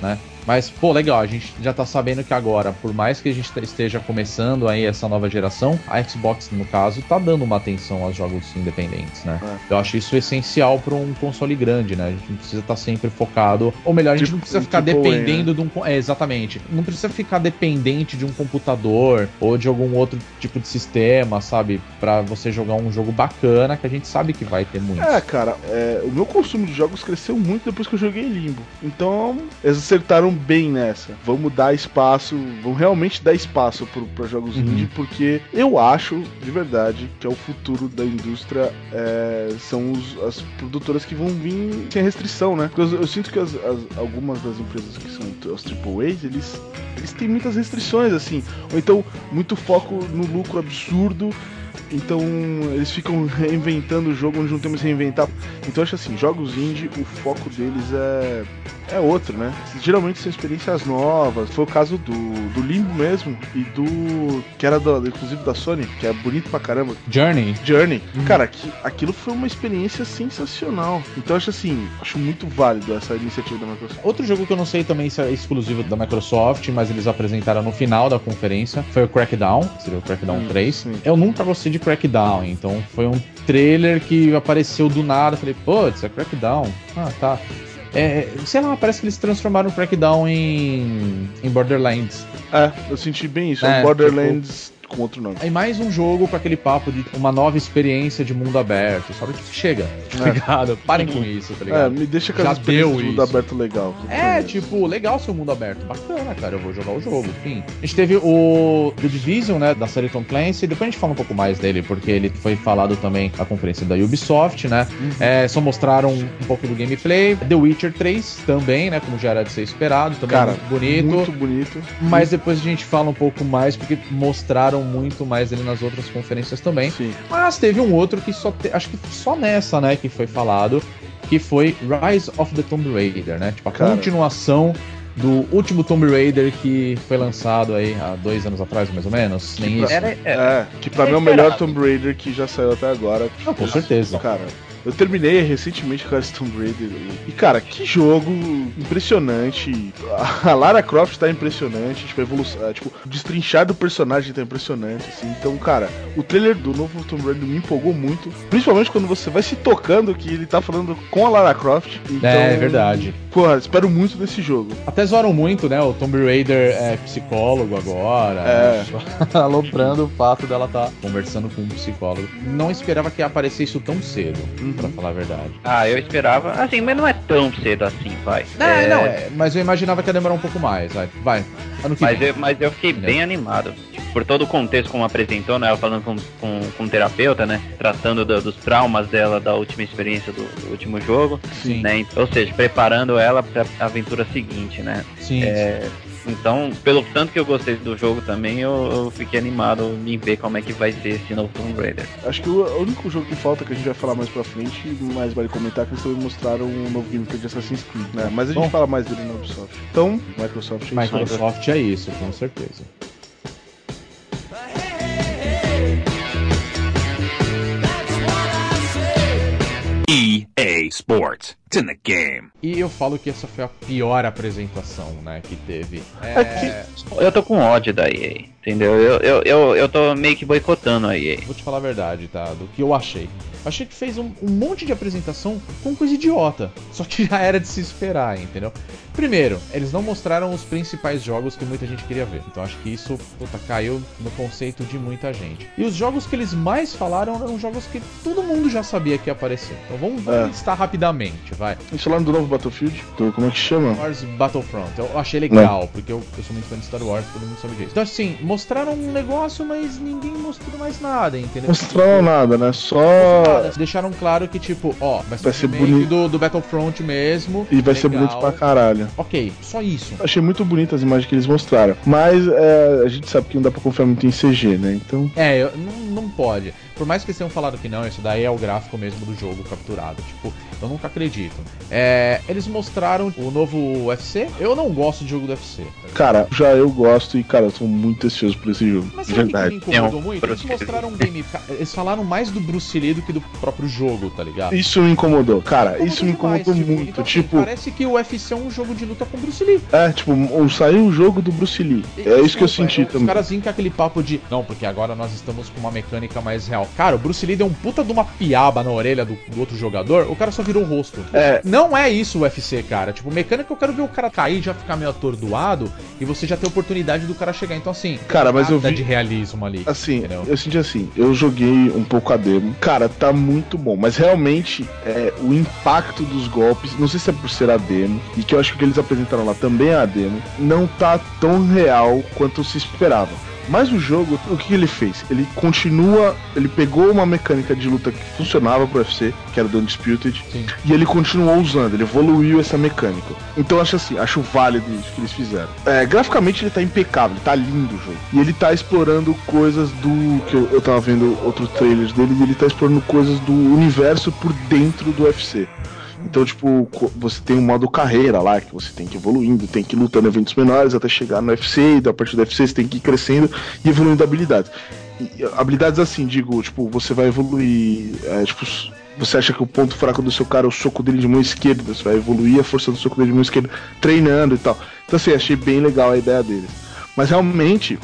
né? Mas, pô, legal, a gente já tá sabendo que agora, por mais que a gente esteja começando aí essa nova geração, a Xbox, no caso, tá dando uma atenção aos jogos independentes, né? É. Eu acho isso essencial para um console grande, né? A gente não precisa estar tá sempre focado. Ou melhor, a gente tipo, não precisa ficar tipo dependendo né? de um. É, exatamente. Não precisa ficar dependente de um computador ou de algum outro tipo de sistema, sabe? para você jogar um jogo bacana que a gente sabe que vai ter muito. É, cara, é, o meu consumo de jogos cresceu muito depois que eu joguei Limbo. Então, eles acertaram bem nessa. Vamos dar espaço, vamos realmente dar espaço para jogos uhum. indie, porque eu acho, de verdade, que é o futuro da indústria é, são os, as produtoras que vão vir sem restrição, né? Porque eu, eu sinto que as, as, algumas das empresas que são os AAAs, eles, eles têm muitas restrições, assim. Ou então, muito foco no lucro absurdo então eles ficam reinventando o jogo onde não temos que reinventar. Então eu acho assim, jogos indie, o foco deles é é outro, né? Geralmente são experiências novas. Foi o caso do, do Limbo mesmo e do. que era do, inclusive da Sony, que é bonito pra caramba. Journey. Journey. Uhum. Cara, que, aquilo foi uma experiência sensacional. Então eu acho assim, acho muito válido essa iniciativa da Microsoft. Outro jogo que eu não sei também se é exclusivo da Microsoft, mas eles apresentaram no final da conferência, foi o Crackdown, seria o Crackdown hum, 3. Sim. Eu nunca gostei de Crackdown, então foi um trailer que apareceu do nada. Falei, putz, é Crackdown. Ah, tá. É, sei lá, parece que eles transformaram o Crackdown em, em Borderlands. É, eu senti bem isso. É, Borderlands tipo, com outro nome. Aí mais um jogo com aquele papo de uma nova experiência de mundo aberto. Sabe que chega, tá é. ligado? Parem com isso, tá ligado? É, me deixa com Já deu de mundo aberto legal. É, tipo, legal seu mundo aberto. Bacana, cara, eu vou jogar o jogo, enfim. A gente teve o The Division, né, da série Tom Clancy. Depois a gente fala um pouco mais dele, porque ele foi falado também na conferência da Ubisoft, né? Uhum. É, só mostraram um pouco do gameplay. The Witcher 3 também, né, como já era de ser esperado. Também cara, muito bonito. Muito bonito. Mas depois a gente fala um pouco mais, porque mostraram muito mais ele nas outras conferências também. Sim. Mas teve um outro que só te, acho que só nessa, né, que foi falado, que foi Rise of the Tomb Raider, né? Tipo a Cara. continuação do último Tomb Raider que foi lançado aí há dois anos atrás, mais ou menos. Nem isso. Era, era, é, que pra mim é o melhor Tomb Raider que já saiu até agora. Não, com certeza. Cara, Eu terminei recentemente com a Tomb Raider. E, cara, que jogo impressionante. A Lara Croft tá impressionante. Tipo, a evolução. É, tipo, o destrinchar do personagem tá impressionante, assim. Então, cara, o trailer do novo Tomb Raider me empolgou muito. Principalmente quando você vai se tocando que ele tá falando com a Lara Croft. Então, é, é verdade. Porra, espero muito desse jogo. Até zoaram muito, né? O Tomb Raider é psicólogo agora. É. Aloprando o fato dela estar tá conversando com um psicólogo. Não esperava que aparecesse isso tão cedo, uhum. pra falar a verdade. Ah, eu esperava. Assim, mas não é tão cedo assim, vai. É, é... não, é, mas eu imaginava que ia demorar um pouco mais, vai. Vai. Ano que mas, vem. Eu, mas eu fiquei bem animado. Tipo, por todo o contexto como apresentou, né? Ela falando com, com, com um terapeuta, né? Tratando do, dos traumas dela da última experiência do, do último jogo. Sim. Né? Ou seja, preparando ela pra aventura seguinte, né? Sim. É, então, pelo tanto que eu gostei do jogo também, eu, eu, fiquei animado em ver como é que vai ser esse novo Tomb Raider. Acho que o, o, único jogo que falta, que a gente vai falar mais pra frente, mais vale comentar, que eles também mostraram um novo gameplay de Assassin's Creed, né? Mas a gente Bom, fala mais dele na Ubisoft. Então, Microsoft é Microsoft é isso, com certeza. EA Sports. It's in the game. E eu falo que essa foi a pior apresentação, né, que teve. É... é eu tô com ódio da EA, entendeu? Eu, eu, eu, eu tô meio que boicotando a EA. Vou te falar a verdade, tá? Do que eu achei. Achei que fez um, um, monte de apresentação com coisa idiota. Só que já era de se esperar, entendeu? Primeiro, eles não mostraram os principais jogos que muita gente queria ver. Então acho que isso puta, caiu no conceito de muita gente. E os jogos que eles mais falaram eram jogos que todo mundo já sabia que ia aparecer. Então vamos, vamos é. listar rapidamente, vai. Eles falaram do novo Battlefield? Do, como é que chama? Star Wars Battlefront. Eu achei legal, não. porque eu, eu, sou muito fã de Star Wars, todo mundo sabe disso. Então assim, mostraram um negócio, mas ninguém mostrou mais nada, entendeu? Mostraram nada, né? Só Deixaram claro que, tipo, ó, vai ser, vai ser bonito do, do Battlefront mesmo. E vai legal. ser bonito pra caralho. Ok, só isso. Achei muito bonito as imagens que eles mostraram. Mas é, a gente sabe que não dá pra confiar muito em CG, né? Então. É, não, não pode. Por mais que eles tenham falado que não, isso daí é o gráfico mesmo do jogo capturado. Tipo, eu nunca acredito. É, eles mostraram o novo UFC. Eu não gosto de jogo do UFC. Cara, já eu gosto e, cara, eu tô muito ansioso por esse jogo. Mas verdade. Que me incomodou é um muito? Eles mostraram um game. Eles falaram mais do Bruce Lee do que do próprio jogo, tá ligado? Isso me incomodou, cara. Incomodou isso me incomodou demais, tipo, muito. Então, assim, tipo, parece que o UFC é um jogo de luta com Bruce Lee. É, tipo, saiu o jogo do Bruce Lee. E, é isso que eu senti é, também. Os caras vêm com aquele papo de. Não, porque agora nós estamos com uma mecânica mais real. Cara, o Bruce Lee deu um puta de uma piaba na orelha do, do outro jogador, o cara só virou o rosto. É. Não é isso o UFC, cara. Tipo, mecânica eu quero ver o cara cair e já ficar meio atordoado e você já ter oportunidade do cara chegar. Então, assim, cara, mas eu vi de realismo ali. Assim, entendeu? eu senti assim, eu joguei um pouco a demo. Cara, tá muito bom, mas realmente é, o impacto dos golpes, não sei se é por ser a demo, e que eu acho que o que eles apresentaram lá também é a demo, não tá tão real quanto se esperava. Mas o jogo, o que ele fez? Ele continua, ele pegou uma mecânica de luta que funcionava pro UFC, que era do Undisputed, Sim. e ele continuou usando, ele evoluiu essa mecânica. Então acho assim, acho válido isso que eles fizeram. É, graficamente ele tá impecável, tá lindo o jogo. E ele tá explorando coisas do. que eu, eu tava vendo outros trailers dele, e ele tá explorando coisas do universo por dentro do UFC. Então, tipo, você tem um modo carreira lá, que você tem que ir evoluindo, tem que ir lutando eventos menores até chegar no UFC, e a partir do UFC você tem que ir crescendo e evoluindo habilidades. E, habilidades assim, digo, tipo, você vai evoluir, é, tipo, você acha que o ponto fraco do seu cara é o soco dele de mão esquerda, você vai evoluir a força do soco dele de mão esquerda treinando e tal. Então, assim, achei bem legal a ideia deles. Mas realmente,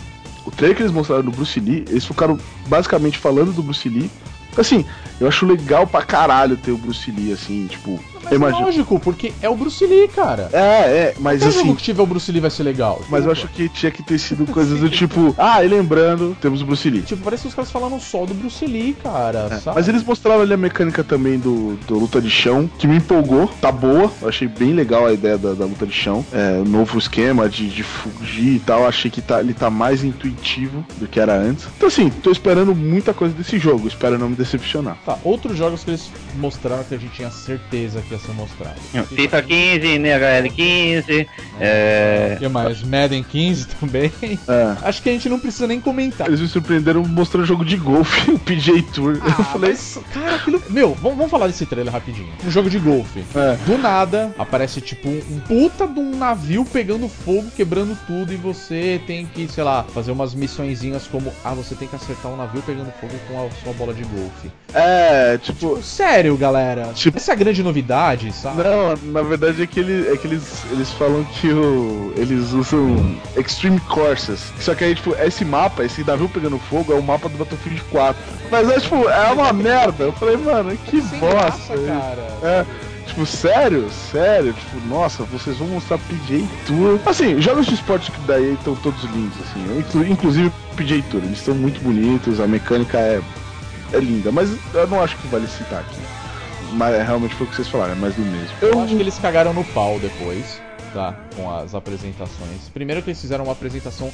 o trailer que eles mostraram do Bruce Lee, eles ficaram basicamente falando do Bruce Lee. Assim, eu acho legal pra caralho ter o Bruce Lee, assim, tipo. Mas imagino... lógico, porque é o Bruce Lee, cara. É, é, mas assim. jogo que tiver o Bruce Lee vai ser legal. Mas eu acho que tinha que ter sido coisas do tipo. Ah, e lembrando, temos o Bruce Lee. Tipo, parece que os caras falaram só do Bruce Lee, cara. É. Mas eles mostraram ali a mecânica também do, do luta de chão, que me empolgou, tá boa. Eu achei bem legal a ideia da, da luta de chão. É, o novo esquema de, de fugir e tal. Achei que tá, ele tá mais intuitivo do que era antes. Então, assim, tô esperando muita coisa desse jogo. Espero não me decepcionar. Tá, outros jogos que eles mostraram que a gente tinha certeza que ia ser mostrado. FIFA 15, NHL 15, é... E mais, Madden 15 também. É. Acho que a gente não precisa nem comentar. Eles me surpreenderam mostrando jogo de golfe, o PJ Tour. Ah, eu falei, mas, cara, aquilo... Meu, vamos, vamos falar desse trailer rapidinho. Um jogo de golfe. É. Do nada, aparece tipo um puta de um navio pegando fogo, quebrando tudo, e você tem que, sei lá, fazer umas missõezinhas como, ah, você tem que acertar um navio pegando fogo com a sua bola de golfe. É, tipo... tipo sério, galera. Tipo... Essa é a grande novidade, sabe? Não, na verdade é que, ele, é que eles, eles falam que o, eles usam Extreme Courses. Só que aí, tipo, esse mapa, esse navio pegando fogo, é o mapa do Battlefield 4. Mas é, tipo, é uma merda. Eu falei, mano, que Sem bosta. Graça, cara. É. Tipo, sério? Sério? Tipo, nossa, vocês vão mostrar PJ Tour. Assim, jogos de esporte que daí estão todos lindos, assim. Inclusive PJ Tour. Eles estão muito bonitos, a mecânica é, é linda. Mas eu não acho que vale citar aqui. Mas é, realmente foi o que vocês falaram, é mais do mesmo. Eu, eu acho que eles cagaram no pau depois, tá? Com as apresentações. Primeiro que eles fizeram uma apresentação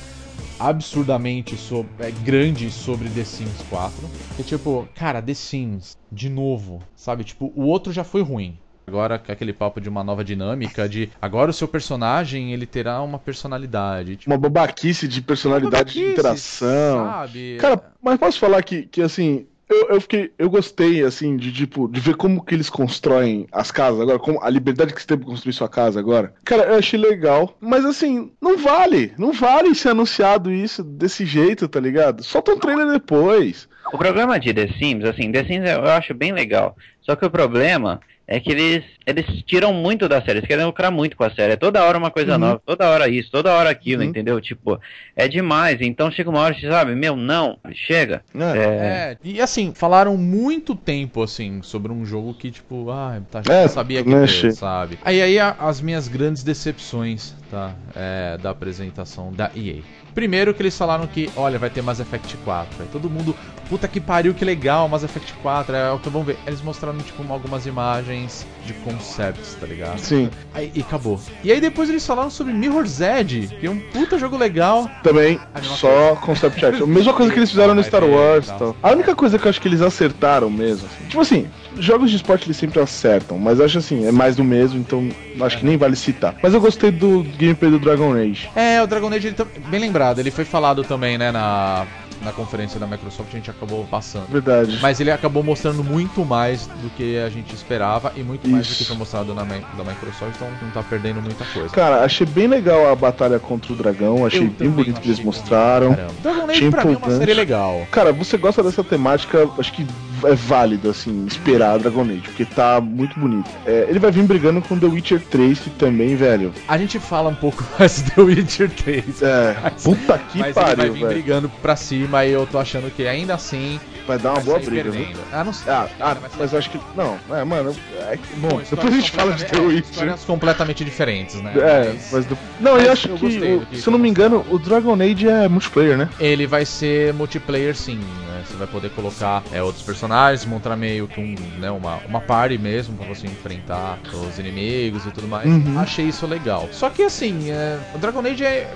absurdamente so é, grande sobre The Sims 4. Que tipo, cara, The Sims, de novo, sabe? Tipo, o outro já foi ruim. Agora aquele papo de uma nova dinâmica de agora o seu personagem ele terá uma personalidade. Tipo, uma babaquice de personalidade babaquice, de interação. Sabe? Cara, mas posso falar que, que assim, eu, eu, fiquei, eu gostei, assim, de tipo, de ver como que eles constroem as casas agora, como a liberdade que você tem pra construir sua casa agora. Cara, eu achei legal, mas assim, não vale, não vale ser anunciado isso desse jeito, tá ligado? Solta um trailer depois. O programa de The Sims, assim, The Sims eu acho bem legal. Só que o problema é que eles, eles tiram muito da série, eles querem lucrar muito com a série. É toda hora uma coisa uhum. nova, toda hora isso, toda hora aquilo, uhum. entendeu? Tipo, é demais. Então chega uma hora que você sabe, meu, não, chega. É. É... é. e assim, falaram muito tempo, assim, sobre um jogo que, tipo, ah, tá, já é, sabia que ter, sabe? Aí, aí as minhas grandes decepções, tá? É, da apresentação da EA. Primeiro que eles falaram que, olha, vai ter Mass Effect 4. Aí todo mundo, puta que pariu, que legal, Mass Effect 4. É o que vamos ver. Eles mostraram, tipo, algumas imagens de concepts, tá ligado? Sim. Aí, e acabou. E aí depois eles falaram sobre Mirror's Edge, que é um puta jogo legal. Também, só concept art. A mesma coisa que eles fizeram no Star Wars e tal. A única coisa que eu acho que eles acertaram mesmo, assim, tipo assim, jogos de esporte eles sempre acertam, mas acho assim, é mais do mesmo, então acho que nem vale citar. Mas eu gostei do gameplay do Dragon Age. É, o Dragon Age, ele tá bem lembrado, ele foi falado também, né, na na conferência da Microsoft a gente acabou passando. Verdade. Mas ele acabou mostrando muito mais do que a gente esperava e muito Isso. mais do que foi mostrado na da Microsoft, então não tá perdendo muita coisa. Cara, achei bem legal a batalha contra o dragão, achei Eu bem bonito que eles mostraram. Dragon Age pra mim é uma série legal. Cara, você gosta dessa temática, acho que é válido, assim, esperar Dragon Age, porque tá muito bonito. É, ele vai vir brigando com The Witcher 3, que também, velho. A gente fala um pouco mais do The Witcher 3. É, mas, puta que mas pariu, ele vai vir velho. brigando pra cima e eu tô achando que ainda assim vai dar uma boa briga, viu? Ah, não sei. Ah, ah mas eu acho que. Não, é, mano. É, bom, depois a gente fala de The Witcher. Histórias completamente diferentes, né? É, mas. mas do... Não, mas eu acho eu que, o, que, se eu não me engano, o Dragon Age é multiplayer, né? Ele vai ser multiplayer sim. Né? Você vai poder colocar é, outros personagens, montar meio que um, né, uma, uma party mesmo pra você enfrentar os inimigos e tudo mais. Uhum. Achei isso legal. Só que assim, é, o Dragon Age é.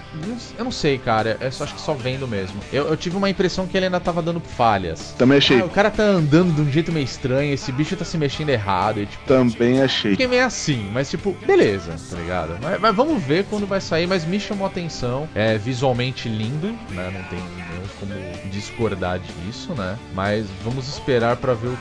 Eu não sei, cara. É só, acho que só vendo mesmo. Eu, eu tive uma impressão que ele ainda tava dando falhas. Também achei. Ah, o cara tá andando de um jeito meio estranho, esse bicho tá se mexendo errado. E, tipo, Também achei. Fiquei meio assim, mas tipo, beleza, tá ligado? Mas, mas, vamos ver quando vai sair, mas me chamou a atenção. É visualmente lindo, né? Não tem como discordar disso, né? Mas vamos esperar para ver o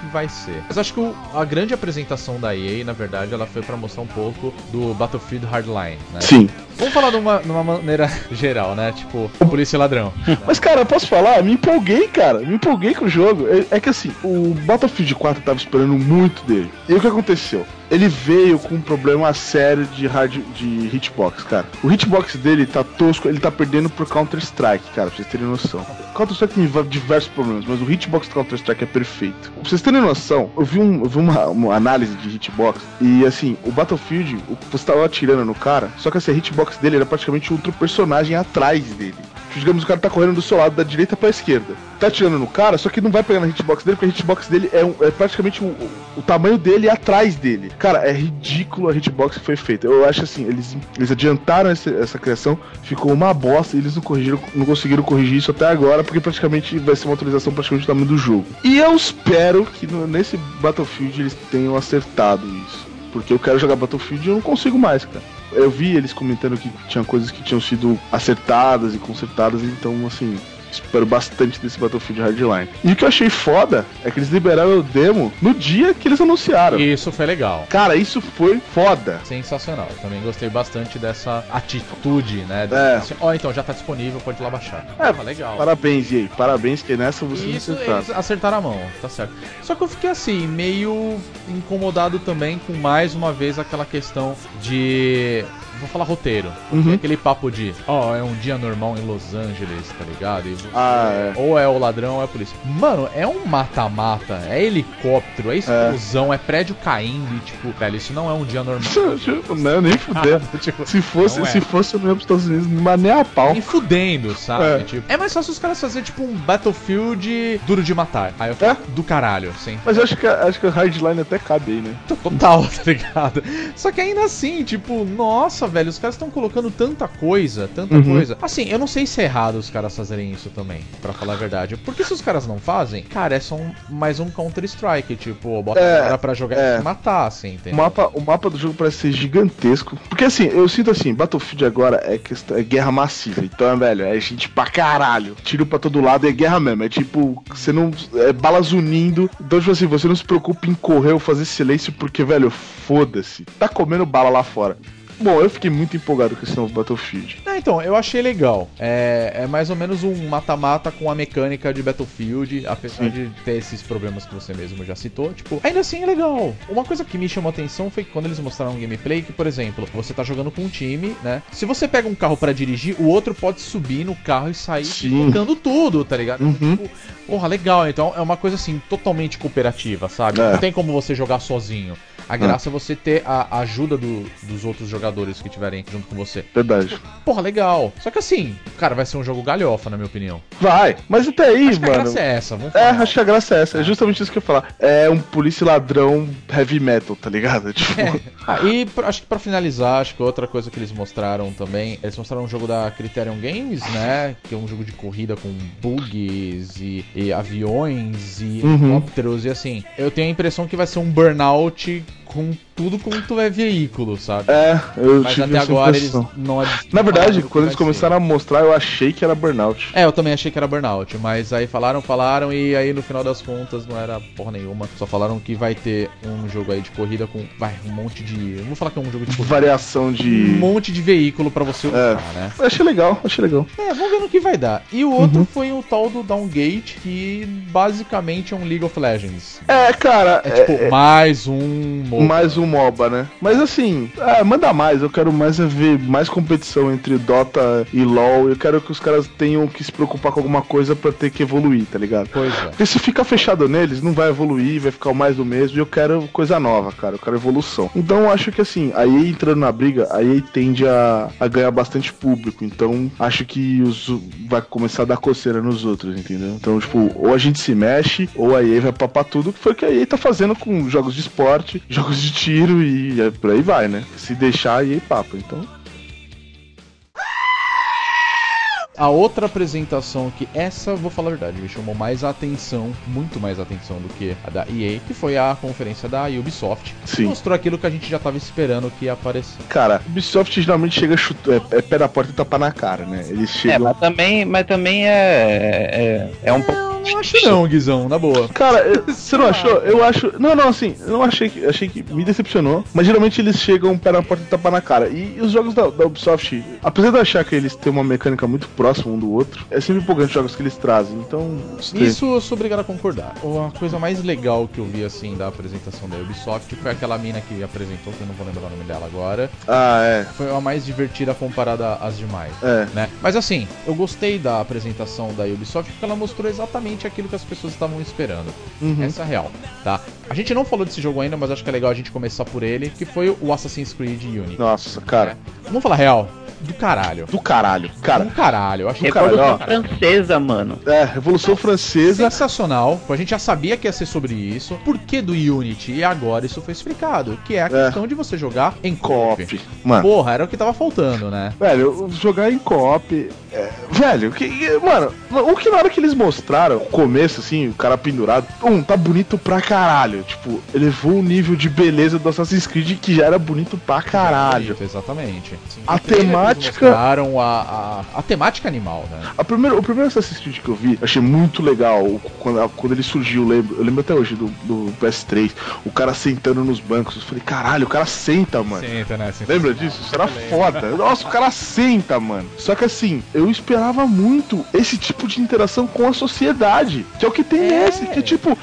que vai ser. Mas acho que o, a grande apresentação da EA, na verdade, ela foi para mostrar um pouco do Battlefield Hardline, né? Sim. Vamos falar de uma, de uma maneira geral, né? Tipo, polícia ladrão. Mas, cara, posso falar? Me empolguei, cara. Me empolguei com o jogo. É, é, que assim, o Battlefield 4 tava esperando muito dele. E o que aconteceu? Ele veio com um problema sério de hard, de hitbox, cara. O hitbox dele tá tosco, ele tá perdendo pro Counter-Strike, cara, pra vocês terem noção. Counter-Strike tem diversos problemas, mas o hitbox do Counter-Strike é perfeito. Pra vocês terem noção, eu vi, um, eu vi uma, uma, análise de hitbox e assim, o Battlefield, você tava atirando no cara, só que assim, a dele era praticamente outro personagem atrás dele. digamos, o cara tá correndo do seu lado, da direita pra esquerda. Tá atirando no cara, só que não vai pegar na hitbox dele, porque a hitbox dele é, um, é praticamente o, tamanho dele atrás dele. Cara, é ridículo a hitbox que foi feita. Eu acho assim, eles, eles adiantaram essa, essa criação, ficou uma bosta e eles não corrigiram, não conseguiram corrigir isso até agora, porque praticamente vai ser uma atualização praticamente do tamanho do jogo. E eu espero que no, nesse Battlefield eles tenham acertado isso. Porque eu quero jogar Battlefield e eu não consigo mais, cara. Eu vi eles comentando que tinha coisas que tinham sido acertadas e consertadas, então assim, espero bastante desse Battlefield Hardline. E o que eu achei foda é que eles liberaram o demo no dia que eles anunciaram. Isso foi legal. Cara, isso foi foda. Sensacional. Eu também gostei bastante dessa atitude, né? É. Assim, Ó, então já tá disponível, pode ir lá baixar. É, Ah, legal. Parabéns, EA. Parabéns que nessa você Isso, acertaram. eles acertaram a mão, tá certo. Só que eu fiquei assim, meio incomodado também com mais uma vez aquela questão de. Vou falar roteiro. Porque Uhum. aquele papo de, ó, é um dia normal em Los Angeles, tá ligado? E Ah, é. Ou é o ladrão ou é a polícia. Mano, é um mata-mata, é helicóptero, é explosão, é. prédio caindo e tipo, velho, isso não é um dia normal. Não, nem fuder. tipo, Se fosse, é. se fosse ia pros Estados Unidos, mas nem a pau. nem fudendo, sabe? É. Tipo, é mais fácil os caras fazerem tipo um Battlefield duro de matar. Aí eu falo, É? do caralho, sim. Mas eu acho que, acho que o Hardline até cabe aí, né? Total, tá ligado? Só que ainda assim, tipo, nossa, velho, os caras estão colocando tanta coisa, tanta Uhum. coisa. Assim, eu não sei se é errado os caras fazerem isso também, pra falar a verdade. Porque se os caras não fazem, cara, é só um- mais um Counter-Strike, tipo, bota É, o cara pra jogar é. e matar, assim, O entendeu? mapa, o mapa do jogo parece ser gigantesco. Porque assim, eu sinto assim, Battlefield agora é, questão, é guerra massiva. Então, velho, é gente pra caralho. Tiro pra todo lado e é guerra mesmo. É tipo, você não. É balas unindo. Então, tipo assim, você não se preocupa em correr ou fazer silêncio, porque, velho, foda-se. Tá comendo bala lá fora. Bom, eu fiquei muito empolgado com esse novo Battlefield. É, então, eu achei legal. É, é mais ou menos um mata-mata com a mecânica de Battlefield, apesar Sim. de ter esses problemas que você mesmo já citou. Tipo, ainda assim é legal. Uma coisa que me chamou a atenção foi que quando eles mostraram um gameplay que, por exemplo, você tá jogando com um time, né? Se você pega um carro pra dirigir, o outro pode subir no carro e sair tocando tudo, tá ligado? Uhum. Tipo, porra, legal. Então é uma coisa assim, totalmente cooperativa, sabe? É. Não tem como você jogar sozinho. A graça é você ter a ajuda do- dos outros jogadores que estiverem junto com você. Verdade. Porra, legal. Só que assim, cara, vai ser um jogo galhofa, na minha opinião. Vai, mas até aí, Acho que a mano. graça é essa, vamos É, falar. acho que a graça é essa. É justamente isso que eu ia falar. É um polícia ladrão heavy metal, tá ligado? Tipo, Ah, e pra- acho que pra finalizar, acho que outra coisa que eles mostraram também, eles mostraram um jogo da Criterion Games, né? Que é um jogo de corrida com bugs e, e aviões e Uhum. helicópteros e assim. Eu tenho a impressão que vai ser um burnout com tudo quanto é veículo, sabe? é, eu Mas tive até agora eles impressão. não Na não verdade, falaram o que quando eles vai ser. começaram a mostrar, eu achei que era burnout. É, eu também achei que era burnout, mas aí falaram, falaram, e aí no final das contas não era porra nenhuma. Só falaram que vai ter um jogo aí de corrida com. Vai, um monte de. Não vou falar que é um jogo de corrida. Variação Um de. monte de veículo pra você usar, né? Eu achei legal, achei legal. É, vamos ver no que vai dar. E o outro Uhum. foi o tal do Downgate, que basicamente é um League of Legends. É, cara, É, é, tipo, mais um mais um MOBA, né? Mas assim, é, manda mais. Eu quero mais é ver mais competição entre Dota e LoL. Eu quero que os caras tenham que se preocupar com alguma coisa pra ter que evoluir, tá ligado? Pois é. Porque se ficar fechado neles, não vai evoluir, vai ficar mais do mesmo. E eu quero coisa nova, cara. Eu quero evolução. Então eu acho que assim, a EA entrando na briga, a EA tende a, a ganhar bastante público. Então acho que os, vai começar a dar coceira nos outros, entendeu? Então, tipo, ou a gente se mexe, ou a EA vai papar tudo, que foi o que a EA tá fazendo com jogos de esporte, jogos de tiro e é, por aí vai, né? Se deixar, a EA papa. Então. A outra apresentação que essa, vou falar a verdade, me chamou mais a atenção, muito mais atenção do que a da EA, que foi a conferência da Ubisoft. que Sim. Mostrou aquilo que a gente já tava esperando que ia aparecer. Cara, Ubisoft geralmente chega chuto, é, é pé na porta e tapa na cara, né? Eles É, chegam. mas também, mas também é, é, é um pouco. Não, acho não, Guizão, na boa. Cara, você não achou? Eu acho. Não, não, assim, eu não achei que. Achei que me decepcionou. Mas geralmente eles chegam pé na porta e tapa na cara. E, os jogos da, da Ubisoft, apesar de eu achar que eles têm uma mecânica muito próxima um do outro, é sempre empolgante os jogos que eles trazem. Então. gostei. Isso eu sou obrigado a concordar. A coisa mais legal que eu vi, assim, da apresentação da Ubisoft foi aquela mina que apresentou, que eu não vou lembrar o nome dela agora. Ah, é. Foi a mais divertida comparada às demais. É. Né? Mas assim, eu gostei da apresentação da Ubisoft porque ela mostrou exatamente aquilo que as pessoas estavam esperando. Uhum. Essa é a real, tá? A gente não falou desse jogo ainda, mas acho que é legal a gente começar por ele, que foi o Assassin's Creed Unity. Nossa, cara. É. Vamos falar real do caralho. Do caralho. Cara, do caralho. Eu acho Revolução caralho, Francesa, mano. É, Revolução Francesa. Sensacional. A gente já sabia que ia ser sobre isso. Por que do Unity? E agora isso foi explicado. Que é a é. questão de você jogar em co-op. Mano. Porra, era o que tava faltando, né? Velho, jogar em co-op. É... Velho, que, mano, o que na hora que eles mostraram, o começo, assim, o cara pendurado, um, tá bonito pra caralho. Tipo, elevou o nível de beleza do Assassin's Creed que já era bonito pra caralho. Bonito, exatamente. Sim, a temática temática. A, a, a, temática animal, né? A primeiro, o primeiro Assassin's Creed que eu vi, achei muito legal. Quando, quando ele surgiu, eu lembro, eu lembro até hoje do, do PS3, o cara sentando nos bancos. Eu falei, caralho, o cara senta, mano. Senta, né? Senta Lembra disso? Isso era foda. Nossa, o cara senta, mano. Só que assim, eu esperava muito esse tipo de interação com a sociedade. Que é o que tem é. nesse, que tipo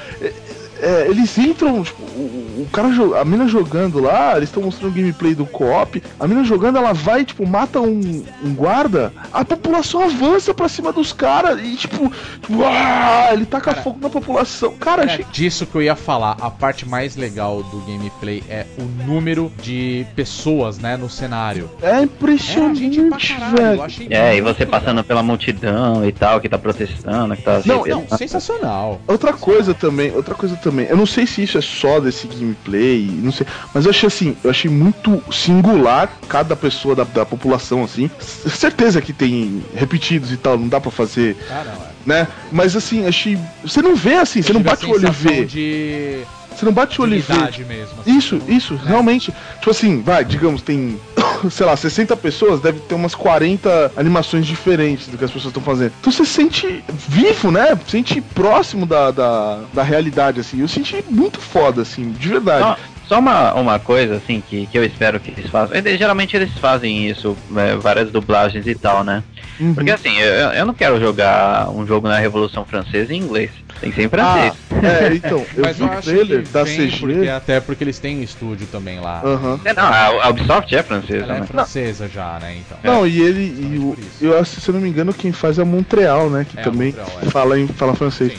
é, eles entram, tipo, o, o, cara, a mina jogando lá, eles estão mostrando o gameplay do co-op, a mina jogando, ela vai, tipo, mata um, um guarda, a população avança pra cima dos caras e, tipo, tipo ah, ele taca cara, fogo na população. Cara, é disso que eu ia falar, a parte mais legal do gameplay é o número de pessoas, né, no cenário. É impressionante, é, caralho, É, e você passando pela multidão e tal, que tá protestando, que tá... Não, não, sensacional. Outra coisa também, outra coisa também também. Eu não sei se isso é só desse gameplay, não sei. Mas eu achei assim, eu achei muito singular cada pessoa da, da população, assim. Certeza que tem repetidos e tal, não dá para fazer. Ah, não, é. Né? Mas assim, achei. Você não vê assim, eu você não bate o olho e vê. De... Você não bate o olho e vê. Mesmo, assim, isso, isso, né? realmente. Tipo assim, vai, digamos, tem sei lá, 60 pessoas, deve ter umas 40 animações diferentes do que as pessoas estão fazendo. Então você sente vivo, né? Sente próximo da, da, da realidade, assim. Eu senti muito foda, assim, de verdade. Só uma, uma coisa, assim, que, que eu espero que eles façam. Geralmente eles fazem isso, é, várias dublagens e tal, né? Uhum. Porque assim, eu, eu não quero jogar um jogo na Revolução Francesa em inglês. Tem que ser em francês. Ah, é, então, eu Mas vi o trailer da CG. Porque, até porque eles têm um estúdio também lá. Uhum. É, não, a Ubisoft é francesa. Ela é né? francesa não. já, né? Então. Não, é. e ele. E o, eu, se eu não me engano, quem faz é Montreal, né? Que é, também Montreal, é. fala, em, fala francês. Sim.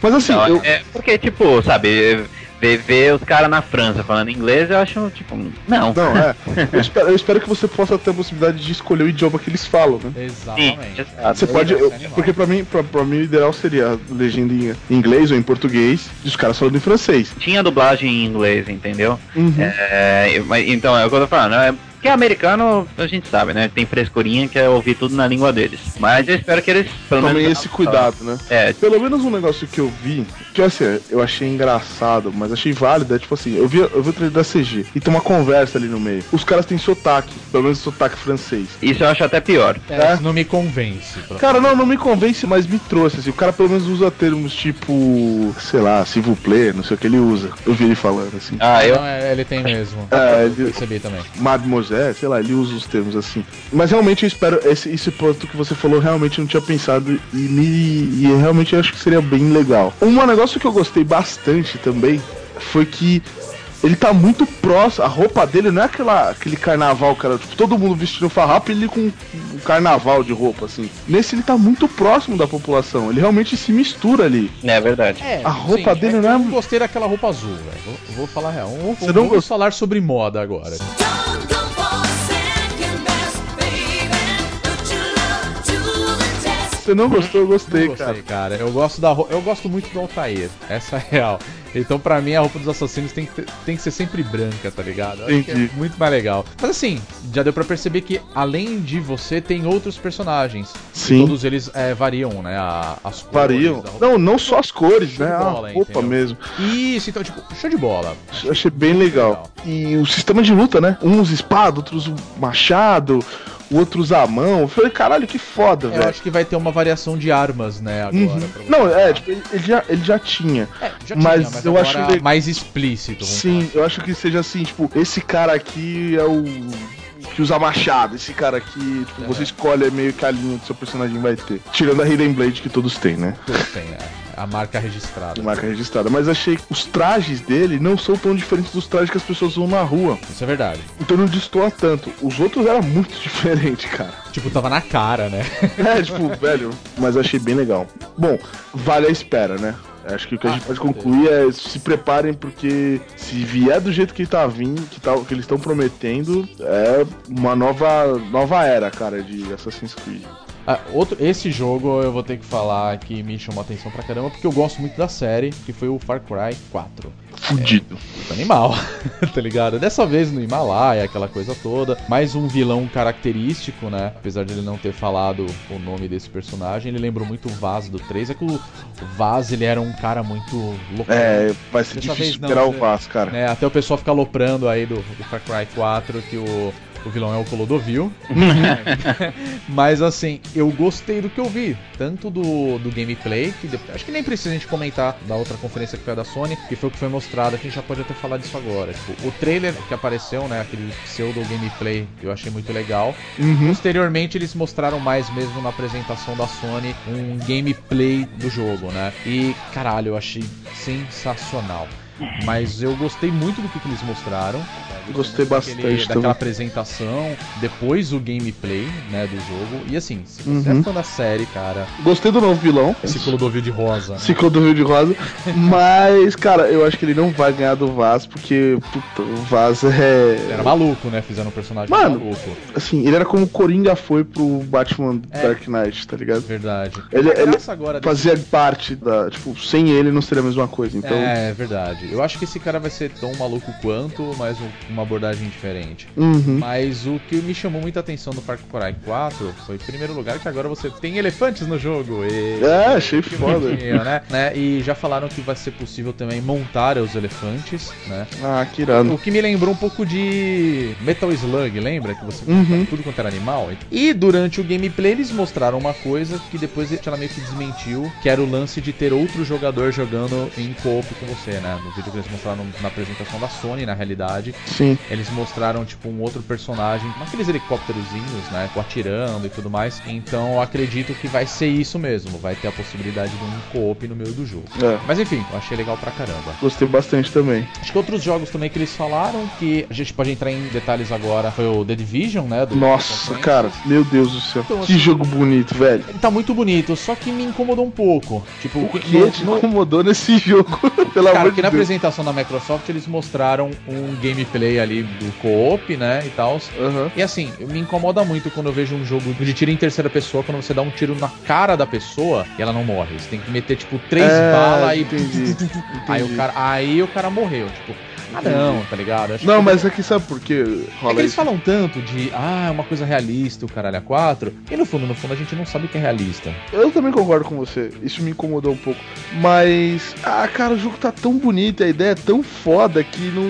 Mas assim. Não, eu... é porque, tipo, sabe ver, ver os caras na França falando inglês, eu acho, tipo, não. Não, é. eu, espero, eu espero que você possa ter a possibilidade de escolher o idioma que eles falam, né? Exatamente. Sim, você pode. Eu, porque pra mim, pra, pra mim o ideal seria a legenda em inglês ou em português e os caras falando em francês. Tinha dublagem em inglês, entendeu? Uhum. É, então, é o que eu tô falando, é porque americano, a gente sabe, né? Tem frescurinha que é ouvir tudo na língua deles. Mas eu espero que eles pelo Tomem menos, esse cuidado, né? É. Pelo menos um negócio que eu vi, que assim, eu achei engraçado, mas achei válido, é tipo assim, eu vi, eu vi o trailer da CG e tem uma conversa ali no meio. Os caras têm sotaque, pelo menos sotaque francês. Isso eu acho até pior. É, é? não me convence. Cara, não, não me convence, mas me trouxe, assim. O cara pelo menos usa termos tipo, sei lá, s'il vous plaît, não sei o que ele usa. Eu vi ele falando, assim. Ah, eu... Não, é, ele tem mesmo. É, ele... percebi também. Mademoiselle é, sei lá, ele usa os termos assim. Mas realmente eu espero, esse, esse ponto que você falou, realmente não tinha pensado e, me, e realmente eu acho que seria bem legal. Um negócio que eu gostei bastante também foi que ele tá muito próximo. A roupa dele não é aquela, aquele carnaval, cara. Tipo, todo mundo vestindo farrapo e ele com um carnaval de roupa, assim. Nesse ele tá muito próximo da população. Ele realmente se mistura ali. É verdade. É, a roupa sim, dele é não é. Eu não gostei daquela roupa azul, velho. Vou, vou, falar real. Você não vamos falar sobre moda agora. Você não gostou? Eu gostei, não gostei cara. cara. Eu gosto da eu gosto muito do Altair. Essa é real. Então, pra mim, a roupa dos assassinos tem que, tem que ser sempre branca, tá ligado? Entendi. É muito mais legal. Mas assim, já deu pra perceber que além de você, tem outros personagens. Sim. todos eles é, variam, né? A, as cores. Variam. Não, não só as cores, né? Bola, a roupa entendeu? mesmo. Isso, então, tipo, show de bola. Achei bem legal. legal. E o sistema de luta, né? Uns espada, outros machado o outro usa a mão. Eu falei, caralho, que foda, velho. Eu acho que vai ter uma variação de armas, né, agora. Uhum. Não, é, tipo, ele, ele, já, ele já tinha. É, já mas, tinha, mas eu acho mais explícito. Sim, eu acho que seja assim, tipo, esse cara aqui é o que usa machado. Esse cara aqui, tipo, é. você escolhe meio que a linha que seu personagem vai ter. Tirando a Hidden Blade que todos têm, né? Todos têm, é. A marca registrada. A marca registrada. Mas achei que os trajes dele não são tão diferentes dos trajes que as pessoas usam na rua. Isso é verdade. Então não destoa tanto. Os outros eram muito diferentes, cara. Tipo, tava na cara, né? É, tipo, velho, mas achei bem legal. Bom, vale a espera, né? Acho que o que a gente pode concluir é se preparem porque se vier do jeito que tá vindo, que, tá, que eles estão prometendo, é uma nova, nova era, cara, de Assassin's Creed. Ah, outro, esse jogo eu vou ter que falar que me chamou a atenção pra caramba, porque eu gosto muito da série, que foi o Far Cry 4. Fudido. É, animal, tá ligado? Dessa vez no Himalaia, aquela coisa toda. Mais um vilão característico, né? Apesar de ele não ter falado o nome desse personagem, ele lembrou muito o Vaz do 3. É que o Vaz, ele era um cara muito louco. É, vai ser Dessa difícil esperar o Vaz, cara. Né, até o pessoal ficar aloprando aí do, do Far Cry 4 que o o vilão é o Clodovil. Mas assim, eu gostei do que eu vi. Tanto do, do gameplay, que depois, acho que nem precisa a gente comentar da outra conferência que foi a da Sony, que foi o que foi mostrado, a gente já pode até falar disso agora. Tipo, o trailer que apareceu, né? Aquele pseudo gameplay, eu achei muito legal. Uhum. Posteriormente, eles mostraram mais mesmo na apresentação da Sony um gameplay do jogo, né? E caralho, eu achei sensacional. Mas eu gostei muito do que, que eles mostraram. Gostei bastante daquele, daquela apresentação, depois o gameplay, né, do jogo. E assim, se você uhum. é fã da série, cara. Gostei do novo vilão. Ciclodovil de rosa. Né? Ciclodovil de rosa. mas, cara, eu acho que ele não vai ganhar do Vaz, porque puta, o Vaz é. Ele era maluco, né? Fizeram um personagem Mano, maluco. Assim, ele era como o Coringa foi pro Batman é. Dark Knight, tá ligado? Verdade. Ele, ele fazia desse... parte da. Tipo, sem ele não seria a mesma coisa. Então... É, é Eu acho que esse cara vai ser tão maluco quanto, mas uma abordagem diferente. Uhum. Mas o que me chamou muita atenção do Far Cry 4 foi, em primeiro lugar, que agora você tem elefantes no jogo. E... É, achei foda. Né? né? E já falaram que vai ser possível também montar os elefantes, né? Ah, que irado. O que me lembrou um pouco de Metal Slug, lembra? Que você uhum. tudo quanto era animal. E durante o gameplay eles mostraram uma coisa que depois ela meio que desmentiu, que era o lance de ter outro jogador jogando em co-op com você, né? No vídeo que eles mostraram na apresentação da Sony, na realidade. Sim. Eles mostraram, tipo, um outro personagem, aqueles helicópterozinhos, né? Atirando e tudo mais. Então eu acredito que vai ser isso mesmo. Vai ter a possibilidade de um co-op no meio do jogo. É. Mas enfim, eu achei legal pra caramba. Gostei bastante também. Acho que outros jogos também que eles falaram, que a gente pode entrar em detalhes agora, foi o The Division, né? Nossa, cara, meu Deus do céu. Então, que assim, jogo bonito, velho. Ele tá muito bonito, só que me incomodou um pouco. Tipo, o que, no, te incomodou nesse jogo? Pelo cara, amor de Deus. Apresentação da Microsoft eles mostraram um gameplay ali do co-op, né, e tal. Uhum. E assim, me incomoda muito quando eu vejo um jogo de tiro em terceira pessoa, quando você dá um tiro na cara da pessoa e ela não morre. Você tem que meter, tipo, três é, balas e... Entendi. Aí o cara, aí o cara morreu, tipo... Ah, não, tá ligado? Acho não, que... mas aqui é sabe por quê? É que eles falam tanto de, ah, é uma coisa realista, o caralho a 4, e no fundo, no fundo, a gente não sabe o que é realista. Eu também concordo com você, isso me incomodou um pouco. Mas, ah, cara, o jogo tá tão bonito, a ideia é tão foda que não,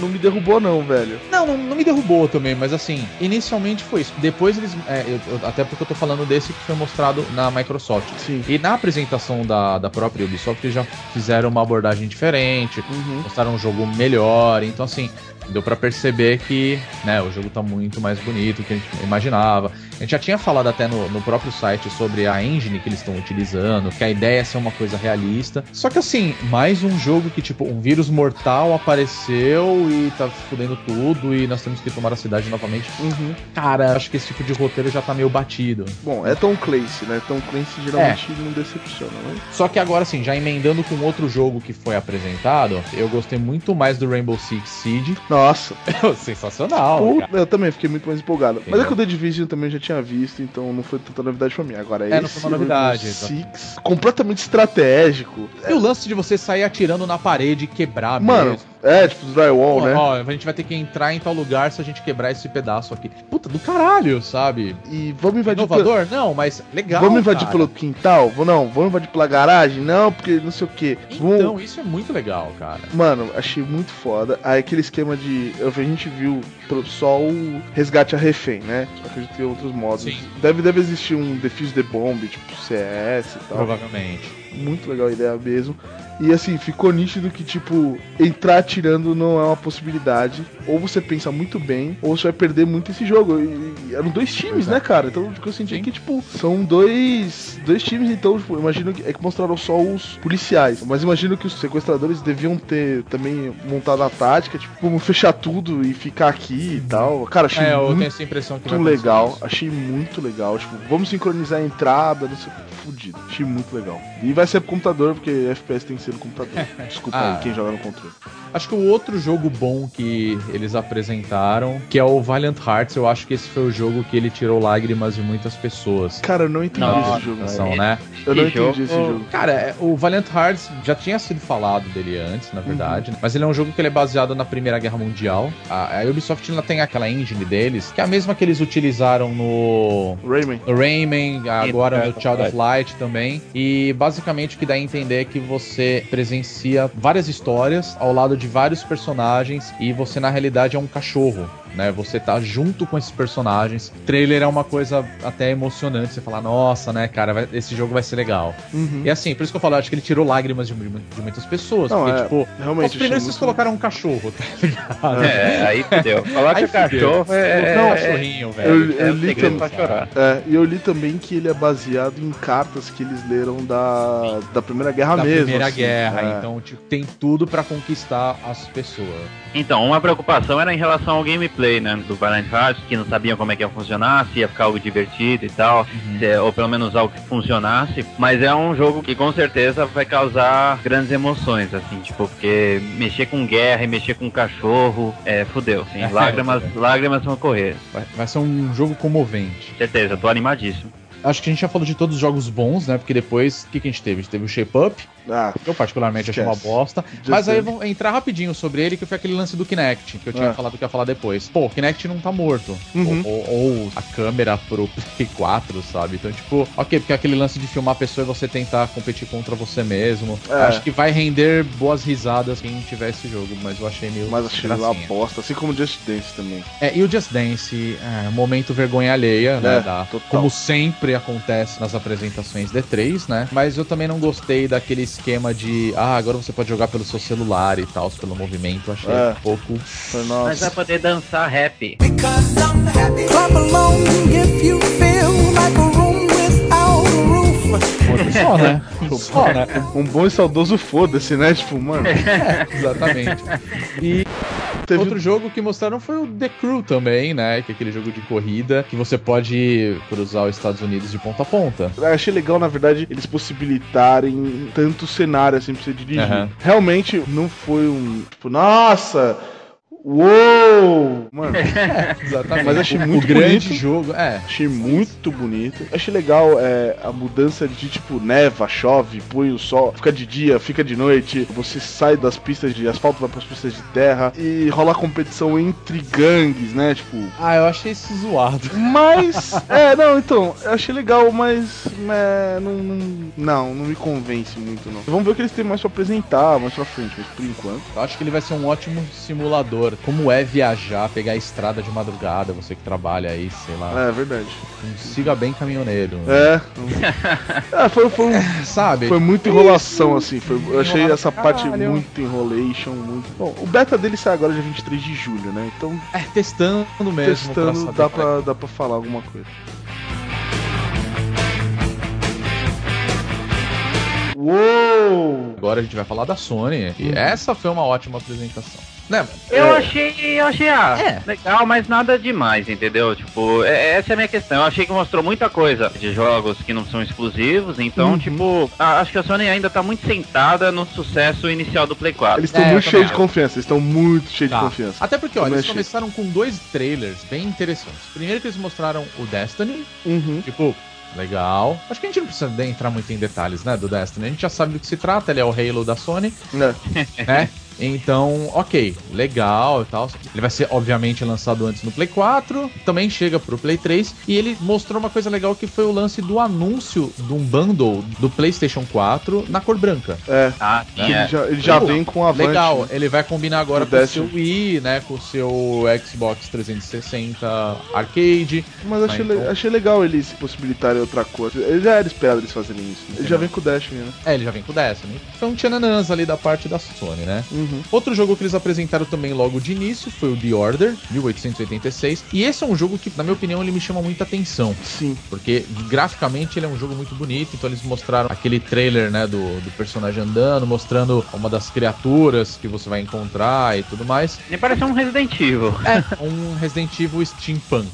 não me derrubou, não, velho. Não, não, não me derrubou também, mas assim, inicialmente foi isso. Depois eles. É, eu, até porque eu tô falando desse que foi mostrado na Microsoft. Sim. E na apresentação da, da própria Ubisoft, eles já fizeram uma abordagem diferente, uhum. mostraram um jogo melhor melhor. Então, assim, deu para perceber que né, o jogo tá muito mais bonito do que a gente imaginava. A gente já tinha falado até no, no próprio site sobre a engine que eles estão utilizando, que a ideia é ser uma coisa realista. Só que assim, mais um jogo que, tipo, um vírus mortal apareceu e tá fudendo tudo e nós temos que tomar a cidade novamente. Uhum. Cara, acho que esse tipo de roteiro já tá meio batido. Bom, é Tom Clancy, né? Tom Clancy geralmente é. não decepciona, né? Só que agora, assim, já emendando com outro jogo que foi apresentado, eu gostei muito mais do Rainbow Six Siege. Nossa. Sensacional. eu também fiquei muito mais empolgado. Entendeu? Mas é que o The Division também já tinha visto, então não foi tanta novidade pra mim. Agora é, não foi uma novidade. Six, completamente estratégico. E é. o lance de você sair atirando na parede e quebrar Mano, mesmo. É, tipo drywall, ó, né? Ó, a gente vai ter que entrar em tal lugar se a gente quebrar esse pedaço aqui. Puta, do caralho, sabe? E vamos invadir Inovador? Pelo... Não, mas legal. Vamos invadir cara. pelo quintal? Não, vamos invadir pela garagem? Não, porque não sei o que. Então, vamos... isso é muito legal, cara. Mano, achei muito foda. Aí aquele esquema de. A gente viu só o resgate a refém, né? Só que a gente tem outros modos. Sim. Deve, deve existir um Defuse the Bomb, tipo CS e tal. Provavelmente. Muito legal a ideia mesmo. E assim, ficou nítido que, tipo, entrar atirando não é uma possibilidade. Ou você pensa muito bem, ou você vai perder muito esse jogo. E, e eram dois times, né, cara? Então o que eu senti que, tipo, são dois, dois times, então, tipo, imagino que é que mostraram só os policiais. Mas imagino que os sequestradores deviam ter também montado a tática, tipo, como fechar tudo e ficar aqui e tal. Cara, achei É, muito essa impressão que muito legal, isso. achei muito legal. Tipo, vamos sincronizar a entrada, não sei, fudido. Achei muito legal. E vai ser pro computador, porque FPS tem que ser no computador. Desculpa Ah. aí quem joga no controle. Acho que o outro jogo bom que eles apresentaram, que é o Valiant Hearts, eu acho que esse foi o jogo que ele tirou lágrimas de muitas pessoas. Cara, eu não entendi Nossa, esse jogo. Né? Eu não entendi esse jogo. Cara, é, o Valiant Hearts já tinha sido falado dele antes, na verdade, né? mas ele é um jogo que ele é baseado na Primeira Guerra Mundial. A, a Ubisoft ela tem aquela engine deles, que é a mesma que eles utilizaram no Rayman. no Rayman, agora no of Child of Light também. E basicamente o que dá a entender é que você presencia várias histórias ao lado de vários personagens e você na realidade é um cachorro. Né, você tá junto com esses personagens. O trailer é uma coisa até emocionante. Você fala, nossa, né, cara, vai- esse jogo vai ser legal. Uhum. E assim, por isso que eu falo, eu acho que ele tirou lágrimas de, de muitas pessoas. Não, porque, é, tipo, realmente, os primeiros vocês muito- colocaram um cachorro, tá ligado? É, aí fudeu. Falar que o cachorro é, Não, é, cachorrinho, Eu, velho. é eu um li pra chorar. É, e eu li também que ele é baseado em cartas que eles leram da, da Primeira Guerra da mesmo. Primeira assim. Guerra, É. então tipo, tem tudo pra conquistar as pessoas. Então, uma preocupação era em relação ao gameplay, né, do Valiant Hearts, que não sabiam como é que ia funcionar, se ia ficar algo divertido e tal, se- ou pelo menos algo que funcionasse, mas é um jogo que com certeza vai causar grandes emoções, assim, tipo, porque mexer com guerra e mexer com cachorro, é, fudeu, assim, É, lágrimas, é. lágrimas vão correr, Vai, vai ser um jogo comovente. certeza, tô animadíssimo. Acho que a gente já falou de todos os jogos bons, né? Porque depois, o que, que a gente teve? A gente teve o Shape Up, Ah, que eu particularmente achei uma Esquece. bosta. Just Mas aí vamos entrar rapidinho sobre ele, que foi aquele lance do Kinect, que eu tinha Ah. falado que ia falar depois. Pô, o Kinect não tá morto. Uhum. Ou, ou- ou a câmera pro Play 4, sabe? Então, tipo, ok, porque aquele lance de filmar a pessoa e você tentar competir contra você mesmo. É. Acho que vai render boas risadas quem tiver esse jogo, mas eu achei meio. mas achei uma bosta, assim como Just Dance também. É, e o Just Dance, é, momento vergonha alheia, né? É, da- total. como sempre acontece nas apresentações D3, né? Mas eu também não gostei daquele esquema de, ah, agora você pode jogar pelo seu celular e tal, pelo movimento. Achei É. um pouco. Foi, Mas vai nossa. poder dançar rap. Because I'm happy. Clap along if you feel like a room Só, né? Só, né? Um bom e saudoso foda-se, né? Tipo, mano. Exatamente. E Teve- outro jogo que mostraram foi o The Crew também, né? Que é aquele jogo de corrida que você pode cruzar os Estados Unidos de ponta a ponta. Eu achei legal, na verdade, eles possibilitarem tanto cenário assim pra você dirigir. Aham. Realmente não foi um. Tipo, nossa! Uou! Mano, Exatamente. Mas achei O- muito o grande bonito. jogo, é. achei muito bonito. Achei legal é, a mudança de tipo neva, chove, põe o sol, fica de dia, fica de noite. Você sai das pistas de asfalto, vai pras pistas de terra e rola competição entre gangues, né? Tipo. Ah, eu achei isso zoado. Mas. é, não, então, eu achei legal, mas. é, não, não, não, não me convence muito, não. Vamos ver o que eles têm mais pra apresentar mais pra frente, mas por enquanto. Eu acho que ele vai ser um ótimo simulador. Como é viajar, pegar a estrada de madrugada, você que trabalha aí, sei lá. É, verdade. Siga bem caminhoneiro. É. é foi, foi, um- Sabe? foi muita enrolação, assim. Foi, eu achei essa pra parte caralho. muito enrolation, muito. Bom, o beta dele sai agora dia 23 de julho, né? Então, É, testando mesmo. pra testando, saber dá como é pra, dá pra falar alguma coisa. Uou! Agora a gente vai falar da Sony. E essa foi uma ótima apresentação. Né? Eu É. achei, eu achei, ah, É. legal, mas nada demais, entendeu? Tipo, é- essa é a minha questão. Eu achei que mostrou muita coisa de jogos que não são exclusivos, então, Uhum. tipo, a- acho que a Sony ainda tá muito sentada no sucesso inicial do Play 4. Eles estão É, muito cheios de confiança, eles estão muito cheios Tá. de confiança. Até porque, olha, eles começaram com dois trailers bem interessantes. Primeiro que eles mostraram o Destiny, Uhum. tipo, legal. Acho que a gente não precisa entrar muito em detalhes, né, do Destiny. A gente já sabe do que se trata, ele é o Halo da Sony, É. né? Então, ok, legal e tal. Ele vai ser, obviamente, lançado antes no Play 4, também chega pro Play 3, e ele mostrou uma coisa legal que foi o lance do anúncio de um bundle do PlayStation 4 na cor branca. É. Ah, Ele é. já, ele já Pô, vem com a. Legal, né? ele vai combinar agora O com o seu Wii, né? Com o seu Xbox 360 Arcade. Mas achei, le- então. achei legal eles possibilitarem outra coisa. Ele já era esperado eles fazerem isso. né? Ele já vem com o Destiny, né? É, ele já vem com o Destiny. São tchananãs ali da parte da Sony, né? Uhum. Outro jogo que eles apresentaram também logo de início foi o The Order, 1886. E esse é um jogo que, na minha opinião, ele me chama muita atenção. Sim. Porque graficamente ele é um jogo muito bonito, então eles mostraram aquele trailer, né, do, do personagem andando, mostrando uma das criaturas que você vai encontrar e tudo mais. Me parece um Resident Evil. É um Resident Evil steampunk.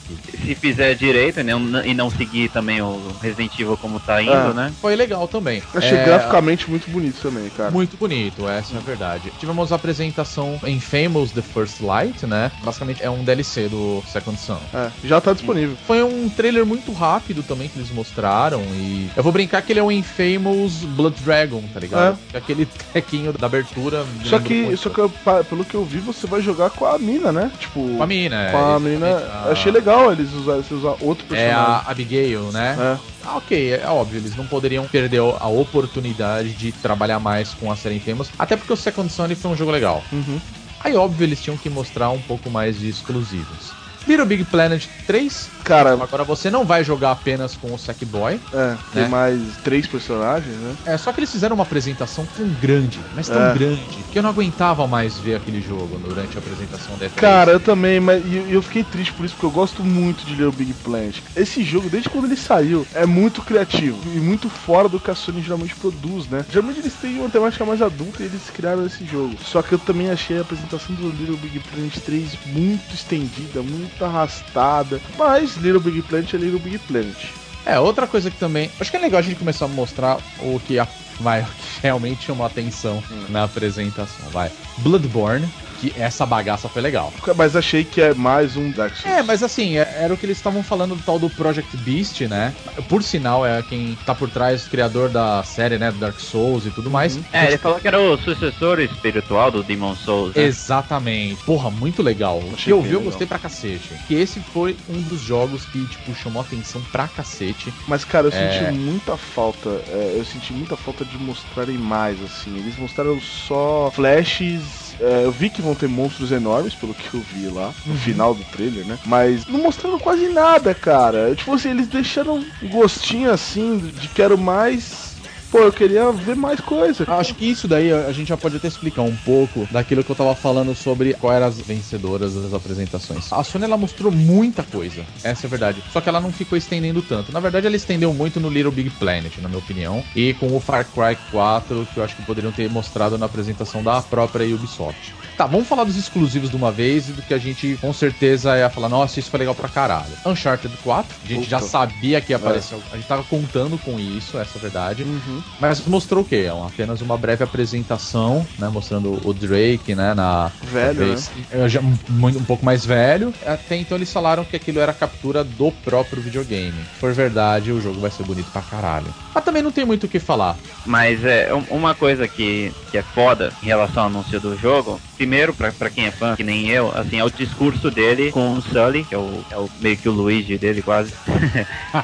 Se fizer direito né, e não seguir também o Resident Evil como tá indo, Ah. né? Foi legal também. Achei É, graficamente muito bonito também, cara. Muito bonito, essa é a verdade. Tivemos a apresentação em Famous The First Light, né? Basicamente é um DLC do Second Son. É, já tá disponível. Foi um trailer muito rápido também que eles mostraram e eu vou brincar que ele é um Infamous Blood Dragon, tá ligado? Aquele tequinho da abertura. Só que, só que eu- pelo que eu vi, você vai jogar com a mina, né? Tipo, com a mina, é, com a exatamente, a- Achei legal eles usarem usar outro É personagem. a Abigail, né? É. Ah, ok, é óbvio, eles não poderiam perder a oportunidade de trabalhar mais com a série Infamous, até porque o Second Son foi um jogo legal. Uhum. Aí, óbvio, eles tinham que mostrar um pouco mais de exclusivos. Little Big Planet 3, Cara, agora você não vai jogar apenas com o Sackboy. é, tem Né? mais três personagens, né? É, só que eles fizeram uma apresentação tão grande, mas tão É. grande, que eu não aguentava mais ver aquele jogo durante a apresentação da E3. Cara, eu também, mas e eu, eu fiquei triste por isso, porque eu gosto muito de Little Big Planet. Esse jogo, desde quando ele saiu, é muito criativo e muito fora do que a Sony geralmente produz, né? Geralmente eles têm uma temática mais adulta e eles criaram esse jogo. Só que eu também achei a apresentação do Little Big Planet 3 muito estendida, muito arrastada. Mas Little Big Planet é Little Big Planet. É, outra coisa que também. Acho que é legal a gente começar a mostrar o que a, vai, o que realmente chamou atenção na apresentação. Vai. Bloodborne, que essa bagaça foi legal. Mas achei que é mais um Dark Souls. É, mas assim, é- era o que eles estavam falando do tal do Project Beast, né? Por sinal, é quem tá por trás, criador da série, né? Do Dark Souls e tudo mais. É, ele falou que era o sucessor espiritual do Demon Souls. Né? Exatamente. Porra, muito legal. O Achei que eu vi, eu gostei pra cacete. Que esse foi um dos jogos que, tipo, chamou atenção pra cacete. Mas, cara, eu É. senti muita falta. é, eu senti muita falta de mostrarem mais, assim. Eles mostraram só flashes. É, eu vi que vão ter monstros enormes, pelo que eu vi lá, no final do trailer, né? Mas não mostraram quase nada, cara. Tipo assim, eles deixaram um gostinho assim de quero mais. Pô, eu queria ver mais coisa. Acho que isso daí a gente já pode até explicar um pouco daquilo que eu tava falando sobre quais eram as vencedoras das apresentações. A Sony ela mostrou muita coisa, essa é a verdade. Só que ela não ficou estendendo tanto. Na verdade, ela estendeu muito no Little Big Planet, na minha opinião, e com o Far Cry 4, que eu acho que poderiam ter mostrado na apresentação da própria Ubisoft. Tá, vamos falar dos exclusivos de uma vez e do que a gente com certeza ia falar, nossa, isso foi legal pra caralho. Uncharted 4, a gente já sabia que ia aparecer, a gente tava contando com isso, essa é a verdade. Uhum. Mas mostrou o quê? É apenas uma breve apresentação, né? Mostrando o Drake, né? Na Velho, né? é, já um, muito- um pouco mais velho. Até então eles falaram que aquilo era captura do próprio videogame. Se for verdade, o jogo vai ser bonito pra caralho. Mas também não tem muito o que falar. Mas é um- uma coisa que, que é foda em relação ao anúncio do jogo. Primeiro, pra, pra quem é fã, que nem eu, assim, é o discurso dele com o Sully, que é o, é o meio que o Luigi dele quase.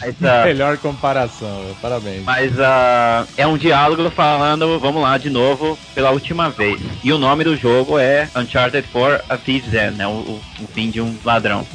Mas, ah, Melhor comparação, parabéns. Mas ah, é um diálogo falando, vamos lá, de novo, pela última vez. E o nome do jogo é Uncharted 4 A Thief's End, né? O, o, o fim de um ladrão.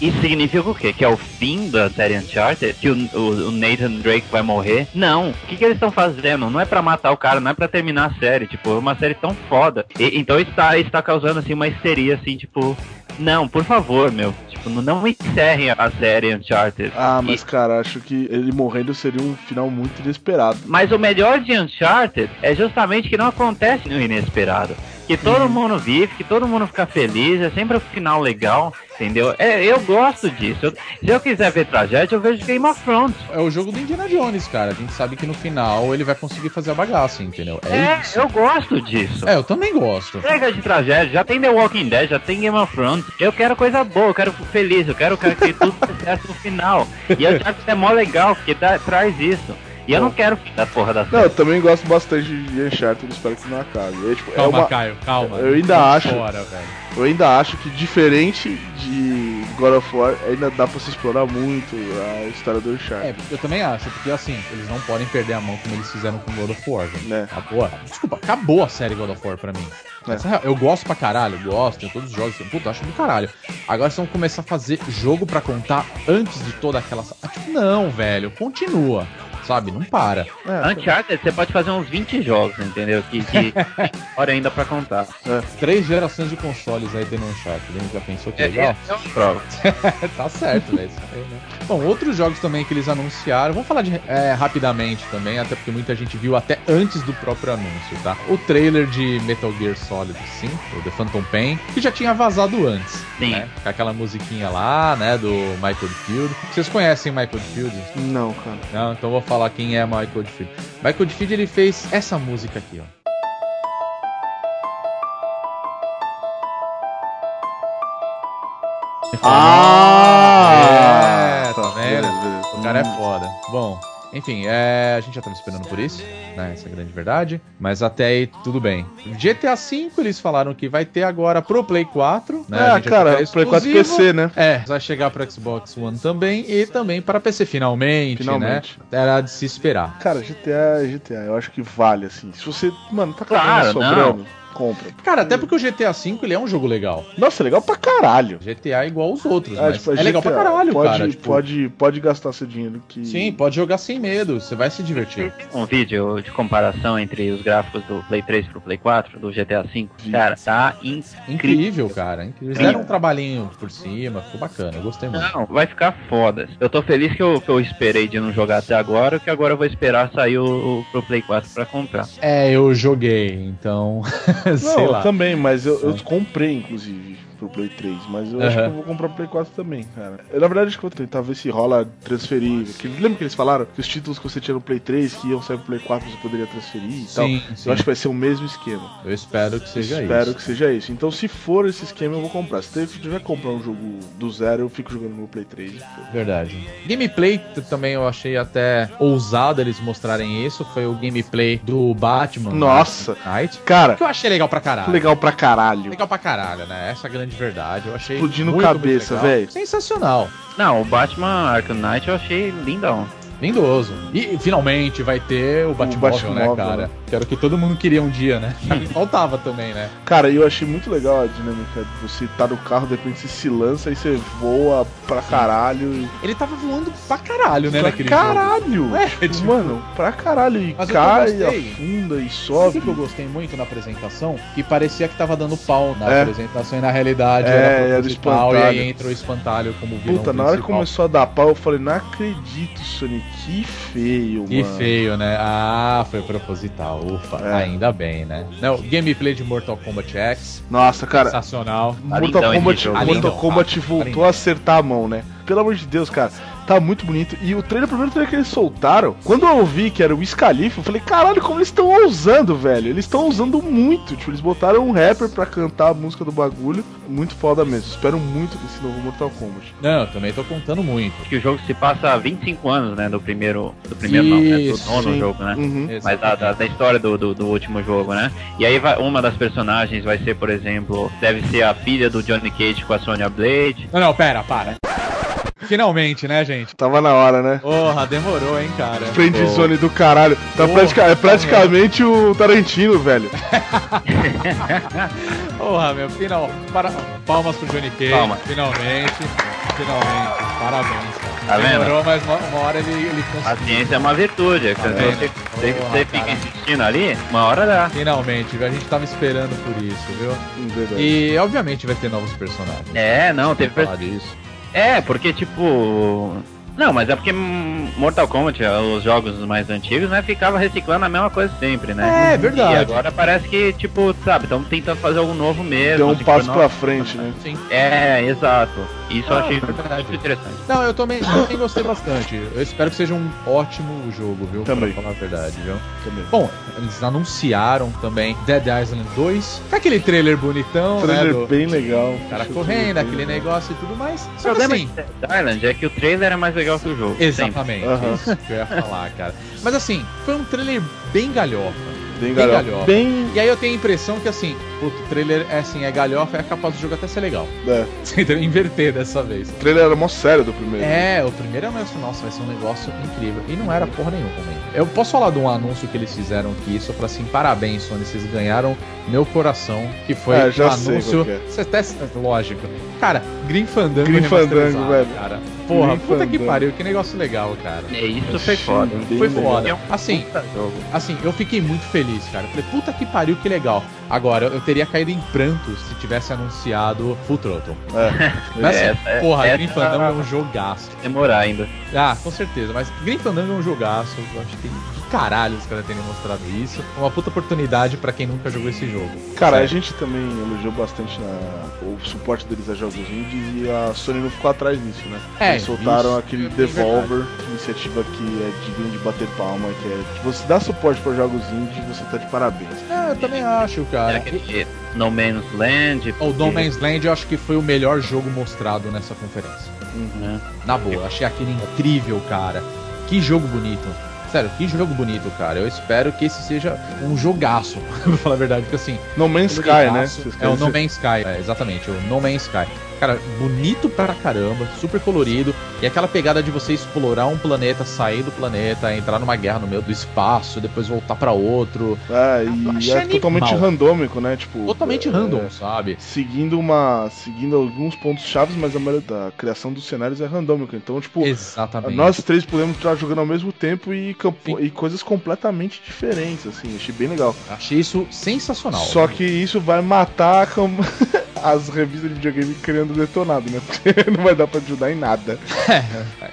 Isso significa o quê? Que é o fim da série Uncharted? Que o, o- o Nathan Drake vai morrer? Não. O que, que eles estão fazendo? Não é pra matar o cara, não é pra terminar a série. Tipo, é uma série tão foda. E- então está, está causando, assim, uma histeria, assim, tipo... Não, por favor, meu. Tipo, não- encerrem a série Uncharted. Ah, mas E- cara, acho que ele morrendo seria um final muito inesperado. Mas o melhor de Uncharted é justamente que não acontece no inesperado. Que todo mundo vive, que todo mundo fica feliz, é sempre um final legal, entendeu? É, eu gosto disso. Eu- se eu quiser ver tragédia, eu vejo Game of Thrones. É o jogo do Indiana Jones, cara. A gente sabe que no final ele vai conseguir fazer a bagaça, entendeu? É, É, isso. eu gosto disso. É, eu também gosto. Chega de tragédia, já tem The Walking Dead, já tem Game of Thrones. Eu quero coisa boa, eu quero feliz, eu quero, quero que tudo certo no final. E Uncharted é mó legal, porque dá- traz isso. E eu não quero fim da porra da Não, série. eu também gosto bastante de Uncharted, espero que não acabe. É, tipo, é Calma, uma- Caio, calma. eu ainda Não acho- velho. Eu ainda acho que diferente de God of War, ainda dá pra se explorar muito a história do Uncharted. É, eu também acho, porque assim, eles não podem perder a mão como eles fizeram com God of War, velho. Né? Acabou. Desculpa, acabou a série God of War pra mim. É. É eu gosto pra caralho, gosto, tenho todos os jogos, puta, eu acho do caralho. Agora vocês vão começar a fazer jogo pra contar antes de toda aquela. Tipo, Não, velho, continua. Sabe? Não para. É, Uncharted, você pode fazer uns 20 jogos, entendeu? Que, que hora ainda pra contar. Três gerações de consoles aí dentro do Uncharted. hein? Já pensou que É, legal? é uma prova. tá certo, velho. isso aí, né? Bom, outros jogos também que eles anunciaram, vamos falar de, é, rapidamente também, até porque muita gente viu até antes do próprio anúncio, tá? O trailer de Metal Gear Solid 5, o The Phantom Pain, que já tinha vazado antes. Sim. Né? Com aquela musiquinha lá, né, do Michael Field. Vocês conhecem Michael Field? Não, cara. Não, então eu vou falar quem é Michael Field. Michael Field ele fez essa música aqui, ó. Ah! É, tá vendo? O cara é foda. Bom, enfim, é, a gente já tava esperando por isso, né? Essa é a grande verdade. Mas até aí, tudo bem. GTA V, eles falaram que vai ter agora pro Play 4. Né? Ah, cara, Play 4 exclusivo. PC, né? É, vai chegar pro Xbox One também e também para PC finalmente, Finalmente. né? Era de se esperar. Cara, GTA é GTA, eu acho que vale, assim. Se você, mano, tá com a Claro, sobrando, compra. Cara, até porque o GTA V ele é um jogo legal. Nossa, é legal pra caralho. GTA é igual aos outros, É, mas tipo, é legal GTA, pra caralho, pode, cara. tipo, Pode, pode gastar seu dinheiro que. Sim, pode jogar sem medo, você vai se divertir. Um vídeo de comparação entre os gráficos do Play 3 pro Play 4, do GTA V. Cara, tá incrível. Incrível, cara. Incrível. Eles deram um trabalhinho por cima, ficou bacana, eu gostei muito. Não, vai ficar foda. Eu tô feliz que eu, que eu esperei de não jogar até agora, que agora eu vou esperar sair o, o pro Play 4 pra comprar. É, eu joguei, então. Não, sei lá. também, mas eu, eu comprei, inclusive, pro Play 3. Mas eu acho Aham. que eu vou comprar pro Play 4 também, cara. Eu, na verdade, acho que eu vou tentar ver se rola transferir. Que, lembra que eles falaram que os títulos que você tinha no Play 3 que iam sair pro Play 4 você poderia transferir e tal? Sim, sim. Eu acho que vai ser o mesmo esquema. Eu espero que seja Espero isso. que seja isso. Então, se for esse esquema, eu vou comprar. Se eu tiver que comprar um jogo do zero, eu fico jogando no Play 3. Verdade. Gameplay também eu achei até ousado eles mostrarem isso. Foi o gameplay do Batman. Nossa. Arkham Knight. Cara, Que eu achei legal pra caralho. legal pra caralho. Legal pra caralho, né? Essa é grande verdade. Eu achei. Explodindo muito, cabeça, velho. Sensacional. Não, o Batman Arkham Knight eu achei lindão. Lindoso. E finalmente vai ter o Batmóvel, né, cara? né? Que era o que todo mundo queria um dia, né? E faltava também, né? Cara, eu achei muito legal a dinâmica. Você tá no carro, de repente você se lança e você voa pra caralho. e- Ele tava voando pra caralho, né, pra naquele caralho! É, Tipo, tipo- Mano, pra caralho. E Mas cai, afunda e Sabe sobe. que eu gostei muito na apresentação? Que parecia que tava dando pau na É. apresentação e na realidade É, era era proposital, e espantalho. aí entra o espantalho como vilão Puta, na hora que começou a dar pau, eu falei, não acredito, Sonic, que feio, Que mano. feio, né? Ah, foi proposital. Ufa, É. ainda bem, né? Não, gameplay de Mortal Kombat X, Nossa, cara, sensacional. Mortal esse Kombat. Mortal Lindão, Kombat ah, voltou a acertar a mão, né? Pelo amor de Deus, cara, tá muito bonito. E o trailer, o primeiro trailer que eles soltaram, quando eu ouvi que era o Scalife, eu falei, caralho, como eles estão ousando, velho. Eles estão usando muito. Tipo, eles botaram um rapper pra cantar a música do bagulho. Muito foda mesmo. Espero muito desse novo Mortal Kombat. Não, eu também tô contando muito. Que o jogo se passa há 25 anos, né? Do primeiro. Do primeiro não, né? Do Isso, nono sim. jogo, né? Uhum. Mas da, da, da história do, do, do último jogo, né? E aí vai, uma das personagens vai ser, por exemplo, deve ser a filha do Johnny Cage com a Sonya Blade. Não, não, pera, para. Finalmente, né, gente? Tava na hora, né? Porra, demorou, hein, cara. Friendzone do caralho. Tá Porra, pratica- é praticamente o Tarantino, velho. Porra, meu, final. Para... Palmas pro Johnny Cage. Palma. Finalmente. Finalmente. Parabéns, cara. Tá vendo? Demorou, mas uma, uma hora ele, ele A conseguiu. ciência é uma virtude. Tá você, se Porra, você fica insistindo ali, uma hora dá. Finalmente, a gente tava esperando por isso, viu? Verdade. E obviamente vai ter novos personagens. É, não, teve. Falar disso. É, porque tipo. Não, mas é porque Mortal Kombat, os jogos mais antigos, né, ficava reciclando a mesma coisa sempre, né? É, verdade. E agora parece que, tipo, sabe, estão tentando fazer algo novo mesmo. Deu um assim, passo não- pra frente, né? Sim. É, exato. Isso eu Ah, achei verdade. muito interessante. Não, eu também, eu também gostei bastante. Eu espero que seja um ótimo jogo, viu? Também. Pra falar a verdade, viu? Também. Bom, eles anunciaram também Dead Island 2. Com aquele trailer bonitão, Trailer né? Do bem legal. cara Achei o correndo, trailer aquele negócio e tudo mais. O Só que problema assim, de Dead Island é que o trailer é mais legal legal que o jogo. Exatamente, Aham. isso que eu ia falar, cara. Mas assim, foi um trailer bem galhofa. Bem Bem galhofa. galhofa. Bem. E aí eu tenho a impressão que assim, puto, o trailer é assim, é galhofa, é capaz do jogo até ser legal. É. Inverter dessa vez. O trailer era mó sério do primeiro. É, o primeiro é um negócio, nossa, vai ser um negócio incrível. E não era porra nenhuma, man. Eu posso falar de um anúncio que eles fizeram aqui, só pra assim, parabéns, Sony, vocês ganharam meu coração, que foi É, já um sei anúncio. que é. Você até. Lógico. Cara, Green Fandango Grim remasterizado, Fandango, velho. cara. Porra, puta que Fandango. pariu, que negócio legal, cara. É, isso foi foda. Foi foda. É Assim, assim, eu fiquei muito feliz, cara. Falei, puta que pariu, que legal. Agora, eu teria caído em prantos se tivesse anunciado Full Throttle. É. Mas assim, Essa- é- porra, Green Fandango é um jogaço. Demorar ainda. Ah, com certeza, mas Green Fandango é um jogaço. Eu acho que de caralho os caras terem mostrado isso. É uma puta oportunidade pra quem nunca jogou esse jogo. Cara, a Sério. gente também elogiou bastante na, o suporte deles a jogos indies e a Sony não ficou atrás disso, né? É, Eles soltaram isso aquele é Devolver, iniciativa que é digna de bater palma, que é. Se você dá suporte para jogos indies, você tá de parabéns. É, eu também acho, cara. aquele No Man's Land. O No Man's Land eu acho que foi o melhor jogo mostrado nessa conferência. né? Na boa, achei aquele incrível, cara. Que jogo bonito. Sério, que jogo bonito, cara. Eu espero que esse seja um jogaço, pra falar a verdade, porque assim, No Man's Sky, né? É o No? Man's Sky, é, exatamente, o No Man's Sky. Cara, bonito pra caramba, super colorido, e aquela pegada de você explorar um planeta, sair do planeta, entrar numa guerra no meio do espaço, depois voltar pra outro. É, Eu e achei é totalmente randômico, né? Tipo. Totalmente é, random, sabe? Seguindo uma. Seguindo alguns pontos chaves, mas a maioria da criação dos cenários é randômica. Então, tipo, Exatamente. nós três podemos estar jogando ao mesmo tempo e, campo- e coisas completamente diferentes, assim, achei bem legal. Achei isso sensacional. Só que isso vai matar como as revistas de videogame criando detonado, né? Porque não vai dar pra ajudar em nada.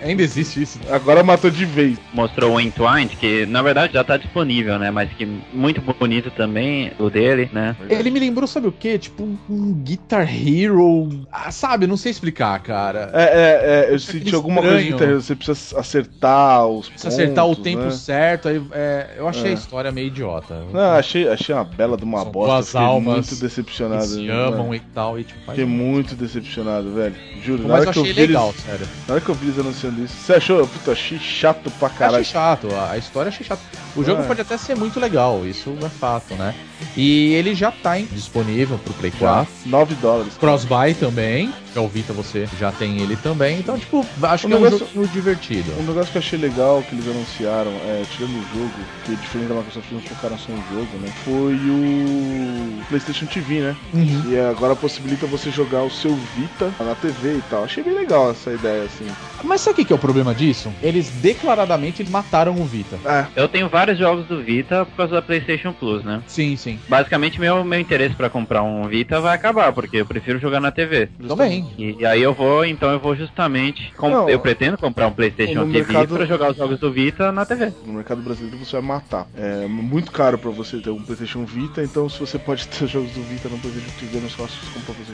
Ainda existe isso. Agora matou de vez. Mostrou o Entwined, que na verdade já tá disponível, né? Mas que muito bonito também, o dele, né? Ele me lembrou, sabe o quê? Tipo um, Guitar Hero. Ah, sabe, não sei explicar, cara. É, é, é, eu Aquele senti alguma coisa de estranho. terreno, você precisa acertar os Precisa acertar o pontos, tempo né? certo. Aí, é, eu achei É. a história meio idiota. Não, achei, achei uma bela de uma São bosta. duas almas muito que decepcionado. se né, amam velho? e tal. E, tipo, Fiquei um- muito decepcionado, velho. Juro, na Mas hora que eu vi eles- legal, sério. Na hora que eu vi eles anunciando isso, você achou? Puta, achei chato pra caralho. Achei chato, a história achei chato. O jogo É. pode até ser muito legal, isso é fato, né? E ele já tá em- disponível pro Play Já, 4. 9 dólares. Cross-buy também, é o Vita você já tem ele também. Então, tipo, acho O que é um negócio- jogo divertido. Um negócio que eu achei legal que eles anunciaram, é, tirando o jogo, que é diferente da Microsoft, eles não focaram só no jogo, né? Foi o PlayStation TV, né? Uhum. E agora possibilita você jogar o seu Vita na TV e tal. Achei bem legal essa ideia, assim. Mas sabe o que é o problema disso? Eles declaradamente mataram o Vita. É, Eu tenho vários jogos do Vita por causa da PlayStation Plus, né? Sim, sim. Basicamente, meu, meu interesse pra comprar um Vita vai acabar, porque eu prefiro jogar na TV. Também. E, e aí eu vou, então eu vou justamente. com- Não, eu pretendo comprar um PlayStation no TV mercado- pra jogar os jogos do Vita na TV. no mercado brasileiro você vai matar. É muito caro pra você ter um PlayStation Vita, então se você pode ter os jogos do Vita no PlayStation TV, não só TV.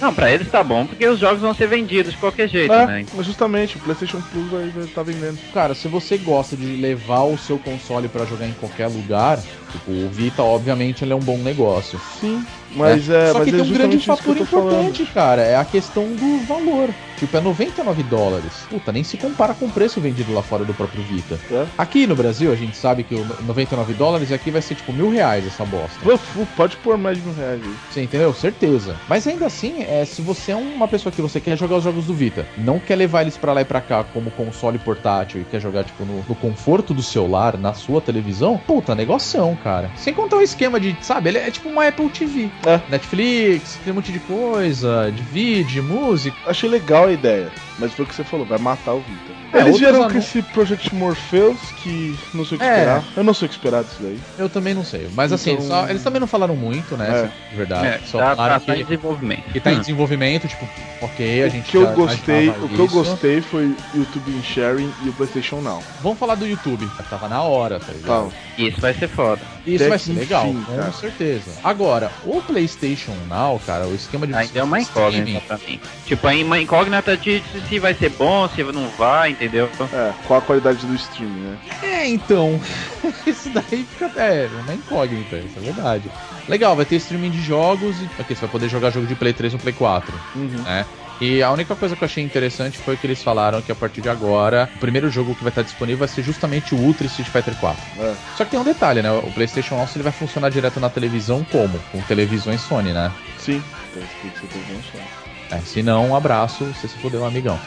Não, pra eles tá bom, porque os jogos vão ser vendidos de qualquer jeito, É, né? mas justamente, o PlayStation Plus vai estar vendendo. Cara, se você gosta de levar o seu console pra jogar em qualquer lugar, tipo, o Vita, obviamente, ele é um bom negócio. Sim, mas é, Só mas que é tem um grande isso que fator tô falando. importante, cara. É a questão do valor. Tipo, é 99 dólares. Puta, nem se compara com o preço vendido lá fora do próprio Vita. É. Aqui no Brasil, a gente sabe que o 99 dólares aqui vai ser tipo mil reais essa bosta. Pô, pô, Pode pôr mais de mil reais aí. Você entendeu? Certeza. Mas ainda assim, é, se você é uma pessoa que você quer jogar os jogos do Vita, não quer levar eles pra lá e pra cá como console portátil e quer jogar, tipo, no, no conforto do seu lar, na sua televisão, puta, negoção, cara. Sem contar o esquema de, sabe, ele é tipo uma Apple TV. É. Netflix, tem um monte de coisa, de vídeo, de música. Achei legal a ideia, mas foi o que você falou, vai matar o Vita. É, Eles outros vieram com esse Project Morpheus, que não sei o que É. esperar. Eu não sei o que esperar disso daí. Eu também não sei. Mas assim, Então- só- eles também não falaram muito, né? De verdade. É, só tá, falaram tá, tá em que, desenvolvimento. que tá em desenvolvimento, tipo, ok, a o gente que eu já gostei, imaginava o que eu gostei foi YouTube in Sharing e o PlayStation Now. Vamos falar do YouTube. Tava na hora, tá ligado? Tá. Isso vai ser foda. Isso vai ser legal, enfim, com cara. certeza. Agora, o PlayStation Now, cara, o esquema de Ainda é uma incógnita streaming, pra mim. Tipo, é uma incógnita de se vai ser bom, se não vai, entendeu? É, qual a qualidade do streaming, né? É, então. Isso daí fica. É, uma incógnita, isso é verdade. Legal, vai ter streaming de jogos e. Ok, você vai poder jogar jogo de Play 3 no Play 4, Uhum. né? E a única coisa que eu achei interessante foi que eles falaram que a partir de agora, o primeiro jogo que vai estar disponível vai ser justamente o Ultra Street Fighter 4. É. Só que tem um detalhe, né? O PlayStation Now ele vai funcionar direto na televisão como? Com televisões Sony, né? Sim. Tem que ser televisão só. É, se não, um abraço, você se fodeu, amigão.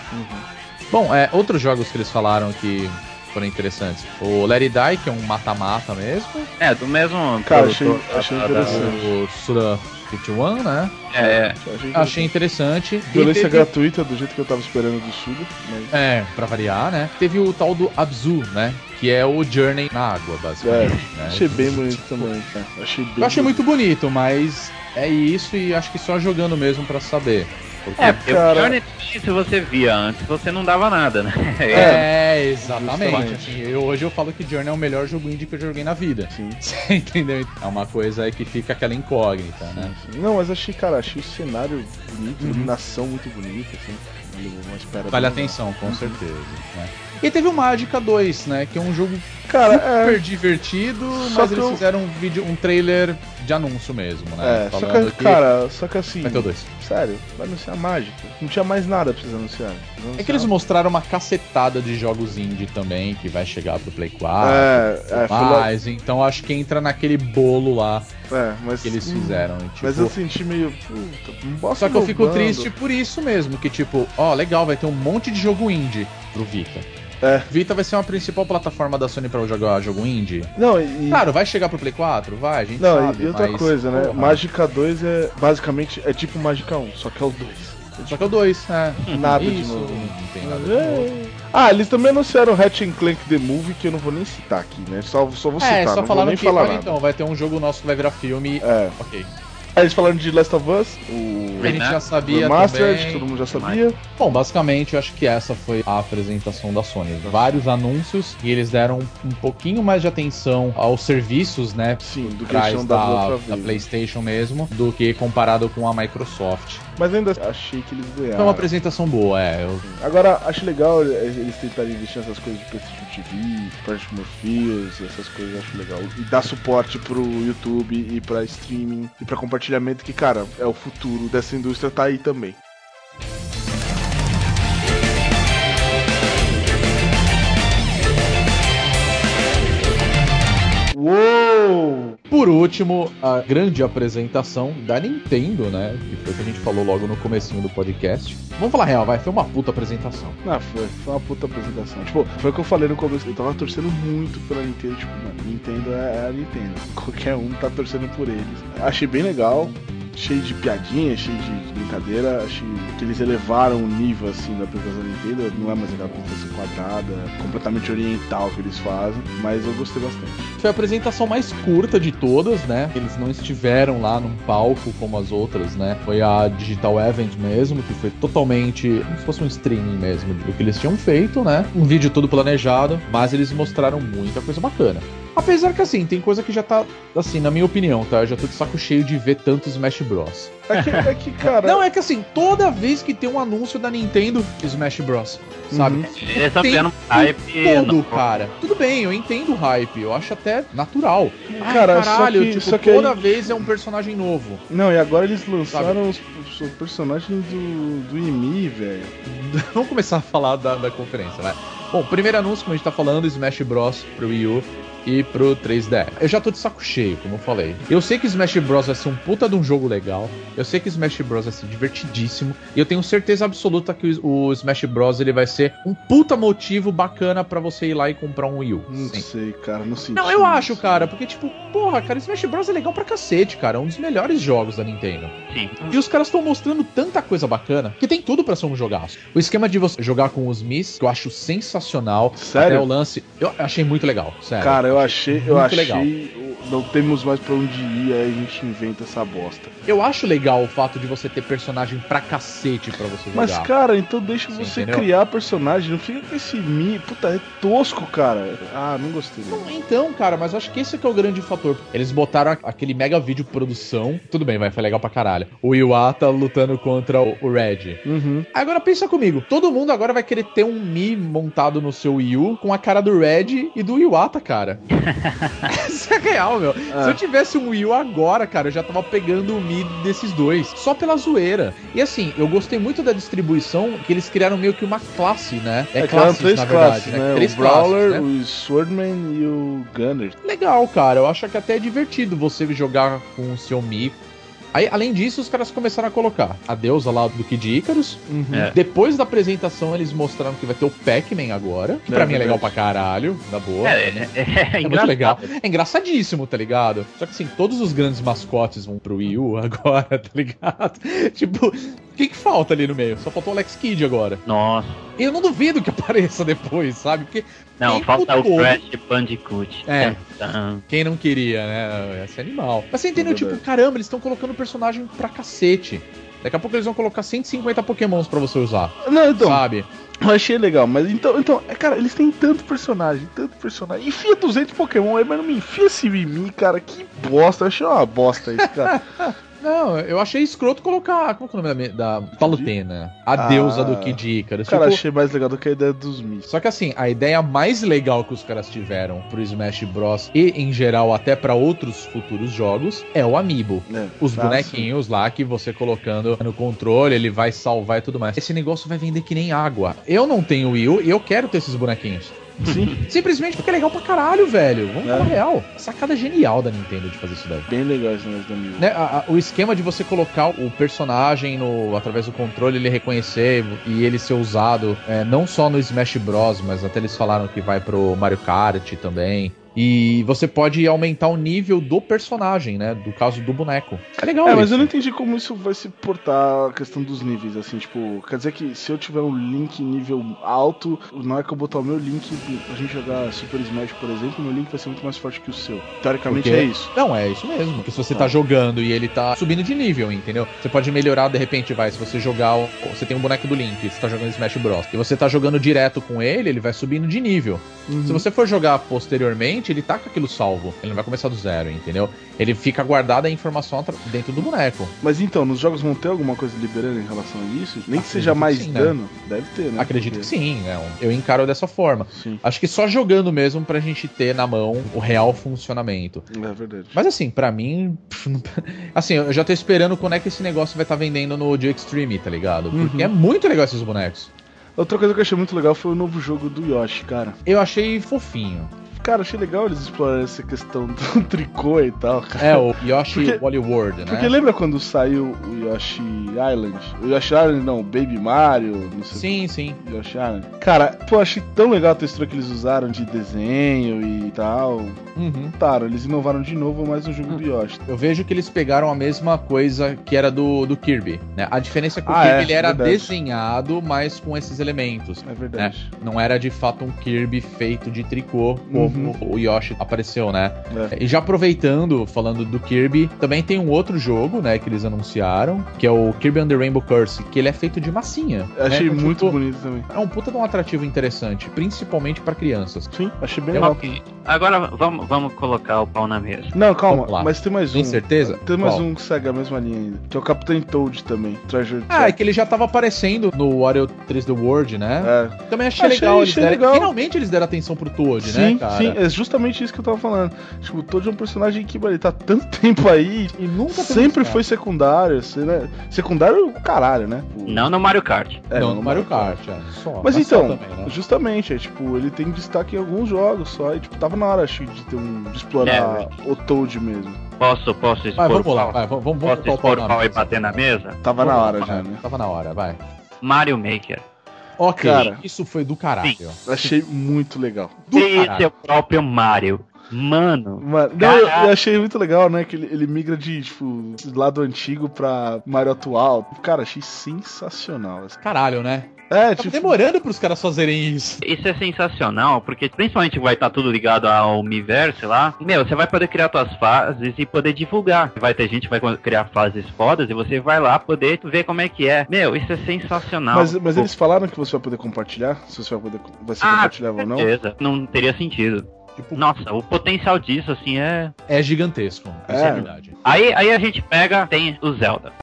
Bom, é, outros jogos que eles falaram que foram interessantes. O It Die, que é um mata-mata mesmo. É, do mesmo. Cara, achei- achei da- da- interessante. O Suda 51, né? É, é. Achei, Achei interessante. Violência teve- gratuita, do jeito que eu tava esperando do Suda, mas. É, pra variar, né? Teve o tal do Abzu, né? Que é o Journey na água, É, basicamente. né? achei bem bonito também, cara. Achei bem Eu achei bonito. muito bonito, mas é isso e acho que só jogando mesmo pra saber. Porque- É, porque Cara- o Journey, se você via antes, você não dava nada, né? É, exatamente. Justamente. Assim, eu, hoje eu falo que Journey é o melhor jogo indie que eu joguei na vida. Sim. Você entendeu? É uma coisa aí que fica aquela incógnita, né? Não, mas achei, cara, achei o cenário bonito, Uhum. iluminação muito bonita, assim. Vale atenção, com certeza. né? E teve o Magica 2, né? Que é um jogo Cara, super é. divertido, Só mas que eles eu- fizeram um vídeo, um trailer de anúncio mesmo, né? É, só Falando que, cara, só que assim. Vai ter o 2. Sério, vai anunciar mágica. Não tinha mais nada pra vocês anunciarem. É que eles mostraram uma cacetada de jogos indie também, que vai chegar pro Play 4. É, é, foi mas, então acho que entra naquele bolo lá é, mas. que eles hum, fizeram. Mas tipo, eu senti meio. Puta, um Só que eu fico triste por isso mesmo, que tipo, ó, legal, vai ter um monte de jogo indie pro Vita. É. Vita vai ser uma principal plataforma da Sony pra jogar jogo indie. Não, e. Claro, vai chegar pro Play 4? Vai, a gente não, sabe. e outra mas, coisa, né? porra, Mágica 2 é. Basicamente é tipo Mágica 1, só que é o 2. Só que é o 2, é. Nada de Isso, novo. não tem nada de novo. É. Ah, eles também anunciaram Hatch Clank The Movie, que eu não vou nem citar aqui, né? Só, só vou citar, É, só não vou nem que, falar nada. então, vai ter um jogo nosso que vai virar filme. É. Ok. Aí eles falaram de Last of Us, o A gente já sabia Remastered, que todo mundo já sabia. Bom, basicamente, eu acho que essa foi a apresentação da Sony. Vários anúncios e eles deram um pouquinho mais de atenção aos serviços, né? Sim, do que da da, da. PlayStation mesmo, do que comparado com a Microsoft. Mas ainda achei que eles Foi ganharam. uma apresentação boa, é. Eu, Agora, acho legal eles tentarem investir nessas coisas de PlayStation TV, Project Morpheus, essas coisas acho legal. E dar suporte pro YouTube e pra streaming e pra compartilhamento, que, cara, é o futuro dessa indústria, tá aí também. Uou! Por último, a grande apresentação da Nintendo, né? Que foi o que a gente falou logo no comecinho do podcast. Vamos falar real, vai, foi uma puta apresentação. Ah, foi. Foi uma puta apresentação. Tipo, foi o que eu falei no começo. Eu tava torcendo muito pela Nintendo. Tipo, mano, Nintendo é a Nintendo. Qualquer um tá torcendo por eles. Achei bem legal. Cheio de piadinha, cheio de brincadeira. Achei que eles elevaram o nível, assim, da apresentação da Nintendo. Não é mais aquela apresentação quadrada, completamente oriental que eles fazem. Mas eu gostei bastante. Foi a apresentação mais curta de todas, né? Eles não estiveram lá num palco como as outras, né? Foi a Digital Event mesmo, que foi totalmente como se fosse um streaming mesmo do que eles tinham feito, né? Um vídeo todo planejado, mas eles mostraram muita coisa bacana. Apesar que assim, tem coisa que já tá, assim, na minha opinião, tá? Eu já tô de saco cheio de ver tanto Smash Bros. É que, é que cara. Não, é que assim, toda vez que tem um anúncio da Nintendo, Smash Bros. Sabe? Uhum. Eles estão Tem criando hype. Todo, no- cara. Tudo bem, eu entendo o hype, eu acho até natural. Ai, Cara, só caralho, que- tipo, só que toda aí- vez é um personagem novo. Não, e agora eles lançaram os, os personagens do, do Imi, velho. Vamos começar a falar da, da conferência, vai. Bom, primeiro anúncio, como a gente tá falando, Smash Bros pro Wii U e pro 3D. Eu já tô de saco cheio, como eu falei. Eu sei que Smash Bros vai ser um puta de um jogo legal. Eu sei que Smash Bros vai ser divertidíssimo. E eu tenho certeza absoluta que o, Smash Bros ele vai ser um puta motivo bacana pra você ir lá e comprar um Wii U. Não Sim. sei, cara, não senti. Não, eu acho, cara, porque, tipo, porra, cara, Smash Bros é legal pra cacete, cara. É um dos melhores jogos da Nintendo. Sim. E os caras estão mostrando tanta coisa bacana que tem tudo pra ser um jogaço. O esquema de você jogar com os Mis, que eu acho sensacional. Sério? Até o lance, eu achei muito legal, sério. Cara, eu achei, eu Muito achei. legal. Não temos mais pra onde ir, aí a gente inventa essa bosta. Eu acho legal o fato de você ter personagem pra cacete pra você jogar. Mas, cara, então deixa Você você entendeu? criar personagem. Não fica com esse Mi. Puta, é tosco, cara. Ah, não gostei. Não. Então, cara, mas acho que esse que é o grande fator. Eles botaram aquele mega vídeo produção. Tudo bem, vai, foi legal pra caralho. O Iwata lutando contra o, o Red. Uhum. Agora pensa comigo, todo mundo agora vai querer ter um Mi montado no seu Wii U com a cara do Red e do Iwata, cara. Essa é a meu. Se eu tivesse um Wii U agora, cara, eu já tava pegando o Mi desses dois. Só pela zoeira. E assim, eu gostei muito da distribuição, que eles criaram meio que uma classe, né? É, eram classes, três na verdade, classes, né? Três o Brawler, classes, né? o Swordman e o Gunner. Legal, cara. Eu acho que até é divertido você jogar com o seu Mi. Aí, além disso, os caras começaram a colocar a deusa lá do Kid Icarus. É. Depois da apresentação, eles mostraram que vai ter o Pac-Man agora. Que É pra mim é legal pra caralho, na boa. É, é, é, É muito legal. É engraçadíssimo, tá ligado? Só que assim, todos os grandes mascotes vão pro Wii U agora, tá ligado? tipo, o que que falta ali no meio? Só faltou o Alex Kidd agora. Nossa. Eu não duvido que apareça depois, sabe? Porque Não, falta o Crash Bandicoot. É. Tan, Quem não queria, né? Esse animal. Mas você entendeu, É tipo, caramba, eles estão colocando personagem pra cacete. Daqui a pouco eles vão colocar 150 pokémons pra você usar, Não, então, sabe? eu achei legal, mas então, então, é, cara, eles têm tanto personagem, tanto personagem. Enfia 200 Pokémon aí, mas não me enfia esse Mimi, cara, que bosta. Eu achei uma bosta isso, cara. Não, eu achei escroto colocar. Como é o nome da, da Palutena? A Ah. deusa do Kid Icarus. cara, Tipo, achei mais legal do que a ideia dos Mi. Só que assim, a ideia mais legal que os caras tiveram pro Smash Bros. e em geral até pra outros futuros jogos é o Amiibo. É, Os tá, bonequinhos lá que você colocando no controle, ele vai salvar e tudo mais. Esse negócio vai vender que nem água. Eu não tenho Wii U e eu quero ter esses bonequinhos. Sim, Simplesmente porque é legal pra caralho, velho. Vamos É. falar real. Sacada genial da Nintendo de fazer isso daí. bem legal esse negócio da Mi. Né, a- a- o esquema de você colocar o personagem no, através do controle, ele reconhecer e ele ser usado é, não só no Smash Bros, mas até eles falaram que vai pro Mario Kart também. E você pode aumentar o nível do personagem, né? Do caso do boneco. É legal É, mas isso. eu não entendi como isso vai se portar a questão dos níveis, assim, tipo, quer dizer que se eu tiver um link nível alto, na hora que eu botar o meu link pra gente jogar Super Smash, por exemplo, meu link vai ser muito mais forte que o seu. Teoricamente Porque- é isso. Não, é isso mesmo. Porque se você Tá. tá jogando e ele tá subindo de nível, entendeu? Você pode melhorar, de repente, vai. Se você jogar. o- Você tem um boneco do Link, você tá jogando Smash Bros. E você tá jogando direto com ele, ele vai subindo de nível. Uhum. Se você for jogar posteriormente, ele tá com aquilo salvo. Ele não vai começar do zero, entendeu? Ele fica guardada a informação dentro do boneco. Mas então, nos jogos vão ter alguma coisa liberando em relação a isso? Nem que Acredito seja que mais sim, né? dano? Deve ter, né? Acredito que Porque- sim, né? Eu encaro dessa forma. Sim, Acho que só jogando mesmo pra gente ter na mão o real funcionamento. é verdade. Mas assim, pra mim. Assim, eu já tô esperando quando é que esse negócio vai estar vendendo no Dio Extreme, tá ligado? Porque Uhum. é muito legal esses bonecos. Outra coisa que eu achei muito legal foi o novo jogo do Yoshi, cara. Eu achei fofinho. Cara, achei legal eles explorarem essa questão do tricô e tal, cara. É, o Yoshi Porque- Wally World, né? Porque lembra quando saiu o Yoshi Island? O Yoshi Island não, o Baby Mario, não sei Sim, sim. Yoshi Island. Cara, pô, achei tão legal a textura que eles usaram de desenho e tal. Uhum. Claro, eles inovaram de novo mais um jogo do Yoshi. Eu vejo que eles pegaram a mesma coisa que era do, do Kirby, né? A diferença é que o Ah, Kirby é, ele era verdade. desenhado, mas com esses elementos. É verdade. Não era de fato um Kirby feito de tricô, como Uhum. o Yoshi apareceu, né? É. E já aproveitando, falando do Kirby, também tem um outro jogo, né, que eles anunciaram, que é o Kirby and the Rainbow Curse, que ele é feito de massinha. Eu achei né? muito Tipo, bonito também. É um puta de um atrativo interessante, principalmente pra crianças. Sim, achei bem legal. Agora vamos, vamos colocar o pau na mesa. Não, calma, mas tem mais um. Tem certeza? Tem mais Qual? um que segue a mesma linha ainda. Que é o Capitão Toad também. Treasure Ah, é que ele já tava aparecendo no Wario 3 The World, né? É. Também achei, Achei- legal, eles achei deram- legal. Finalmente eles deram atenção pro Toad, Sim, né, cara? Sim, é justamente isso que eu tava falando. Tipo, o Toad é um personagem que, mano, ele tá tanto tempo aí E nunca sempre foi secundário, assim, né? Secundário o caralho, né? O- Não no Mario Kart. É, não, no Mario Kart, é. Só, Mas só então, também, né? justamente, é tipo, ele tem destaque em alguns jogos só, e tipo, tava na hora, acho, de ter um. de explorar o Toad mesmo. Posso, posso expor Vai, vamos o lá, pau? vai, vamos, vamos Posso botar o expor o na pau e mesa. bater na mesa? Tava na hora lá, já, vai, né? Tava na hora, vai. Mario Maker. Ok, Cara. isso foi do caralho. Achei muito legal. Do caralho. é o próprio Mario. Mano, Mano, não, eu, eu achei muito legal, né? Que ele, ele migra de, tipo, lado antigo pra Mario atual. Cara, achei sensacional. assim. Caralho, né? É, Tava tipo. demorando pros caras fazerem isso. isso é sensacional, porque principalmente vai estar tudo ligado ao Universo lá. Meu, você vai poder criar suas fases e poder divulgar. Vai ter gente que vai criar fases fodas e você vai lá poder ver como é que é. Meu, isso é sensacional. Mas, mas eles falaram que você vai poder compartilhar? Se você vai poder vai ser ah, compartilhável ou não? certeza. Não teria sentido. Tipo, Nossa, o potencial disso, assim, é. é gigantesco. Isso é, É. verdade. Aí, aí a gente pega, tem o Zelda.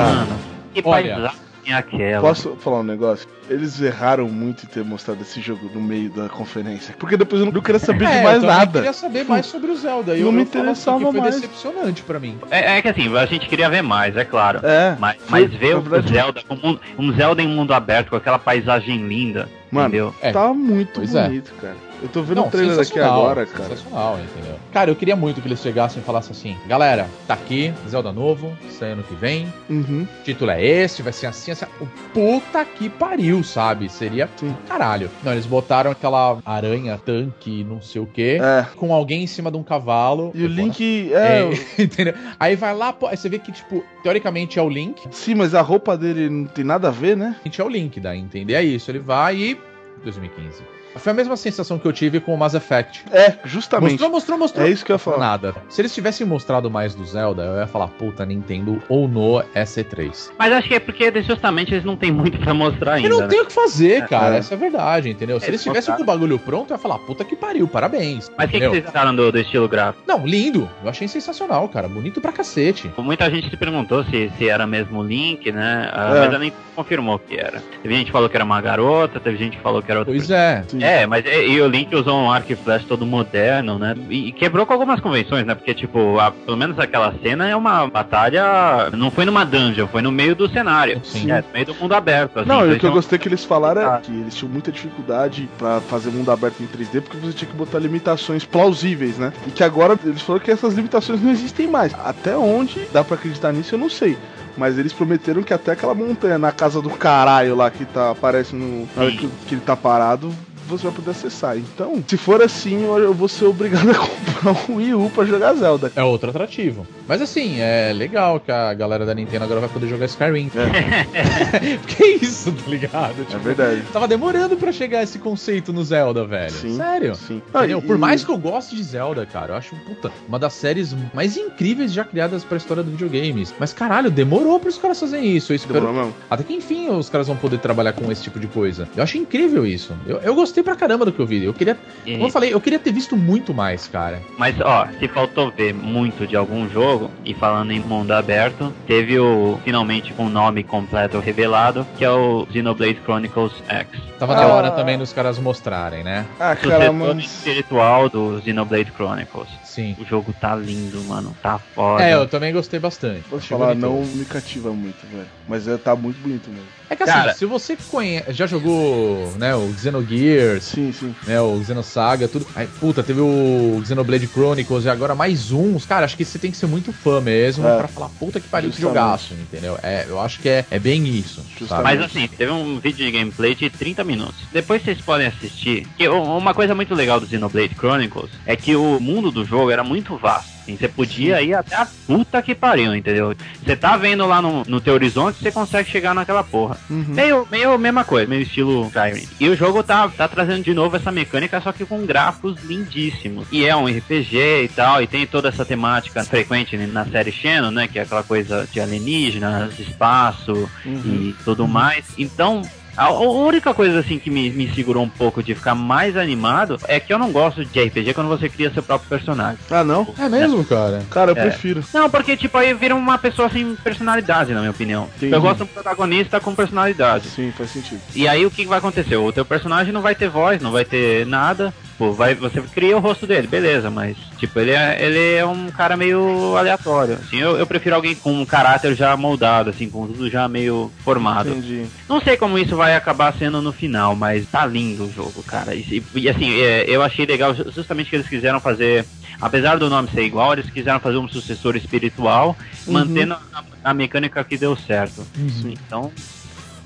Cara, Mano, que olha, aquela. Posso falar um negócio? Eles erraram muito em ter mostrado esse jogo no meio da conferência. Porque depois eu não queria saber de É, mais eu nada. queria saber mais sobre o Zelda. E Não eu, me eu assim interessava que foi mais. decepcionante pra mim. É, é que assim, a gente queria ver mais, é claro. É. Mas, Foi- mas ver na o verdade- Zelda como um, um Zelda em mundo aberto, com aquela paisagem linda, Mano, entendeu? É. Tá muito Pois é. bonito, cara. Eu tô vendo o trailer aqui agora, cara. Sensacional, entendeu? Cara, eu queria muito que eles chegassem e falassem assim: galera, tá aqui, Zelda novo, sai ano que vem, Uhum. título é esse, vai ser assim, assim. O puta que pariu, sabe? Seria Sim. caralho. Não, eles botaram aquela aranha, tanque, não sei o quê, É. com alguém em cima de um cavalo. E o Link. É. É, entendeu? Aí vai lá, pô, aí você vê que, tipo, teoricamente é o Link. Sim, mas a roupa dele não tem nada a ver, né? A gente é o Link, daí, entender? É isso, ele vai e. 2015. Foi a mesma sensação que eu tive com o Mass Effect. É, justamente. Mostrou, mostrou, mostrou. É isso que eu ia falar. Nada. Se eles tivessem mostrado mais do Zelda, eu ia falar, puta, Nintendo ou no SC3. Mas acho que é porque justamente eles não têm muito pra mostrar E ainda. não né? tem o que fazer, cara. É. Essa é a verdade, entendeu? Se É, eles tivessem com o bagulho pronto, eu ia falar, puta que pariu, parabéns. Mas o que, que vocês acharam do, do estilo gráfico? Não, lindo. Eu achei sensacional, cara. Bonito pra cacete. Muita gente se perguntou se, se era mesmo o Link, né? Ah, É. Mas ela nem confirmou que era. Teve gente que falou que era uma garota, teve gente que falou que era outra Pois é. Sim. É, mas e, e o Link usou um arco e flash todo moderno, né? E, e quebrou com algumas convenções, né? Porque, tipo, a- pelo menos aquela cena é uma batalha. Não foi numa dungeon, foi no meio do cenário. Sim. É, no meio do mundo aberto. Assim, Não, então e o que eu gostei que eles falaram é Ah. que eles tinham muita dificuldade pra fazer mundo aberto em 3D porque você tinha que botar limitações plausíveis, né? E que agora eles falaram que essas limitações não existem mais. Até onde dá pra acreditar nisso, eu não sei. Mas eles prometeram que até aquela montanha na casa do caralho lá que tá, aparece no. Na hora Sim. que, que ele tá parado. Você vai poder acessar. Então, se for assim, eu, vou ser obrigado a comprar um Wii U pra jogar Zelda. É outro atrativo. Mas assim, é legal que a galera da Nintendo agora vai poder jogar Skyrim. que isso, tá ligado? É Tipo, verdade. Tava demorando pra chegar esse conceito no Zelda, velho. Sim. Sério. Sim. Ah, e- Por mais que eu goste de Zelda, cara, eu acho, puta, uma das séries mais incríveis já criadas pra história do videogames. Mas, caralho, demorou pros caras fazerem isso. Eu espero. Demorou mesmo. Até que enfim os caras vão poder trabalhar com esse tipo de coisa. Eu acho incrível isso. Eu, eu gostei pra caramba do que eu vi. Eu queria. E- Como eu falei, eu queria ter visto muito mais, cara. Mas, ó, se faltou ver muito de algum jogo, e falando em mundo aberto, teve o, finalmente, um nome completo revelado, que é o Xenoblade Chronicles X. Tava na Ah. hora também dos caras mostrarem, né? Ah, cara, mas. espiritual do Xenoblade Chronicles. Sim. O jogo tá lindo, mano. Tá foda. É, eu também gostei bastante. Posso falar, bonito. não me cativa muito, velho. Mas é, tá muito bonito mesmo. É que assim, Cara- se você conhece, já jogou, né, o Xenogears, Sim, sim. né, o Xenosaga, tudo. Aí, puta, teve o Xenoblade Chronicles e agora mais uns. Cara, acho que você tem que ser muito fã mesmo É. pra falar, puta que pariu que Justamente. jogaço, entendeu? É, eu acho que é, é bem isso. Mas assim, teve um vídeo de gameplay de 30 minutos. Depois vocês podem assistir. Que uma coisa muito legal do Xenoblade Chronicles é que o mundo do jogo era muito vasto. Assim, você podia ir até a puta que pariu, entendeu? Você tá vendo lá no, no teu horizonte, você consegue chegar naquela porra. Uhum. Meio, meio mesma coisa, meio estilo Skyrim. E o jogo tá, tá trazendo de novo essa mecânica, só que com gráficos lindíssimos. E é um RPG e tal, e tem toda essa temática frequente na série Xeno, né? Que é aquela coisa de alienígenas, espaço Uhum. e tudo mais. Então. A única coisa assim que me, me segurou um pouco de ficar mais animado é que eu não gosto de RPG quando você cria seu próprio personagem. Ah, não? É mesmo, cara? Cara, eu É. prefiro. Não, porque tipo aí vira uma pessoa sem personalidade, na minha opinião. Entendi. Eu gosto de um protagonista com personalidade. Sim, faz sentido. E aí o que vai acontecer? O teu personagem não vai ter voz, não vai ter nada. Pô, vai, você cria o rosto dele, beleza, mas tipo, ele é, ele é um cara meio aleatório. Assim, eu, eu prefiro alguém com um caráter já moldado, assim, com tudo já meio formado. Entendi. Não sei como isso vai acabar sendo no final, mas tá lindo o jogo, cara. E, e, assim, é, eu achei legal ju- justamente que eles quiseram fazer. Apesar do nome ser igual, eles quiseram fazer um sucessor espiritual, Uhum. mantendo a, a mecânica que deu certo. Uhum. Então,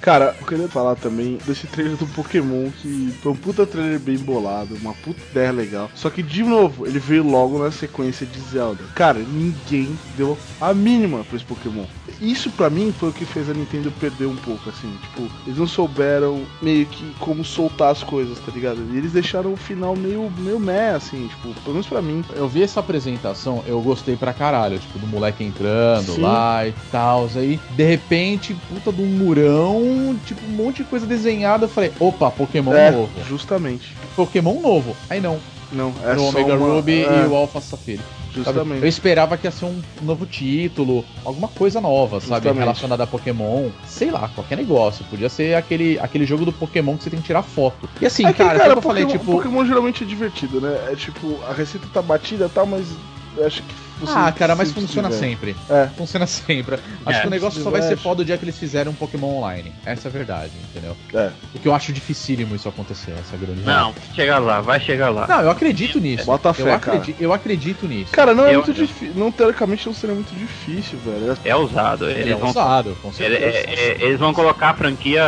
Cara, eu queria falar também desse trailer do Pokémon, que foi um puta trailer bem bolado, uma puta ideia legal. Só que, de novo, ele veio logo na sequência de Zelda. Cara, ninguém deu a mínima pra esse Pokémon. Isso pra mim foi o que fez a Nintendo perder um pouco, assim. Tipo, eles não souberam meio que como soltar as coisas, tá ligado? E eles deixaram o final meio, meio meh, assim, tipo, pelo menos pra mim. Eu vi essa apresentação, eu gostei pra caralho, tipo, do moleque entrando Sim. lá e tal. Aí, de repente, puta de um murão, tipo, um monte de coisa desenhada. Eu falei, opa, Pokémon é, novo. justamente. Pokémon novo. Aí não, Não, é era o só Omega uma- Ruby é, e o Alpha Safiri. sabe? Justamente. Eu esperava que ia ser um novo título, alguma coisa nova, sabe? Justamente. Relacionada a Pokémon. Sei lá, qualquer negócio. Podia ser aquele, aquele jogo do Pokémon que você tem que tirar foto. E assim, É que, cara, cara, eu falei, Pokémon, tipo. Pokémon geralmente é divertido, né? É tipo, a receita tá batida e tal, mas acho que você ah, cara, mas se funciona tiver. sempre. É. Funciona sempre. Acho É, que o negócio só vai ser foda o dia que eles fizerem um Pokémon online. Essa é a verdade, entendeu? É. O que eu acho dificílimo isso acontecer, essa é grande Não, chega lá, vai chegar lá. Não, eu acredito nisso. Bota eu, fé, cara. acredito, eu acredito nisso. Cara, não é Eu- muito difícil. Não, teoricamente não seria muito difícil, velho. É ousado. Eles Ele é vão ousado, com Ele- certeza. é- é- eles vão colocar a franquia,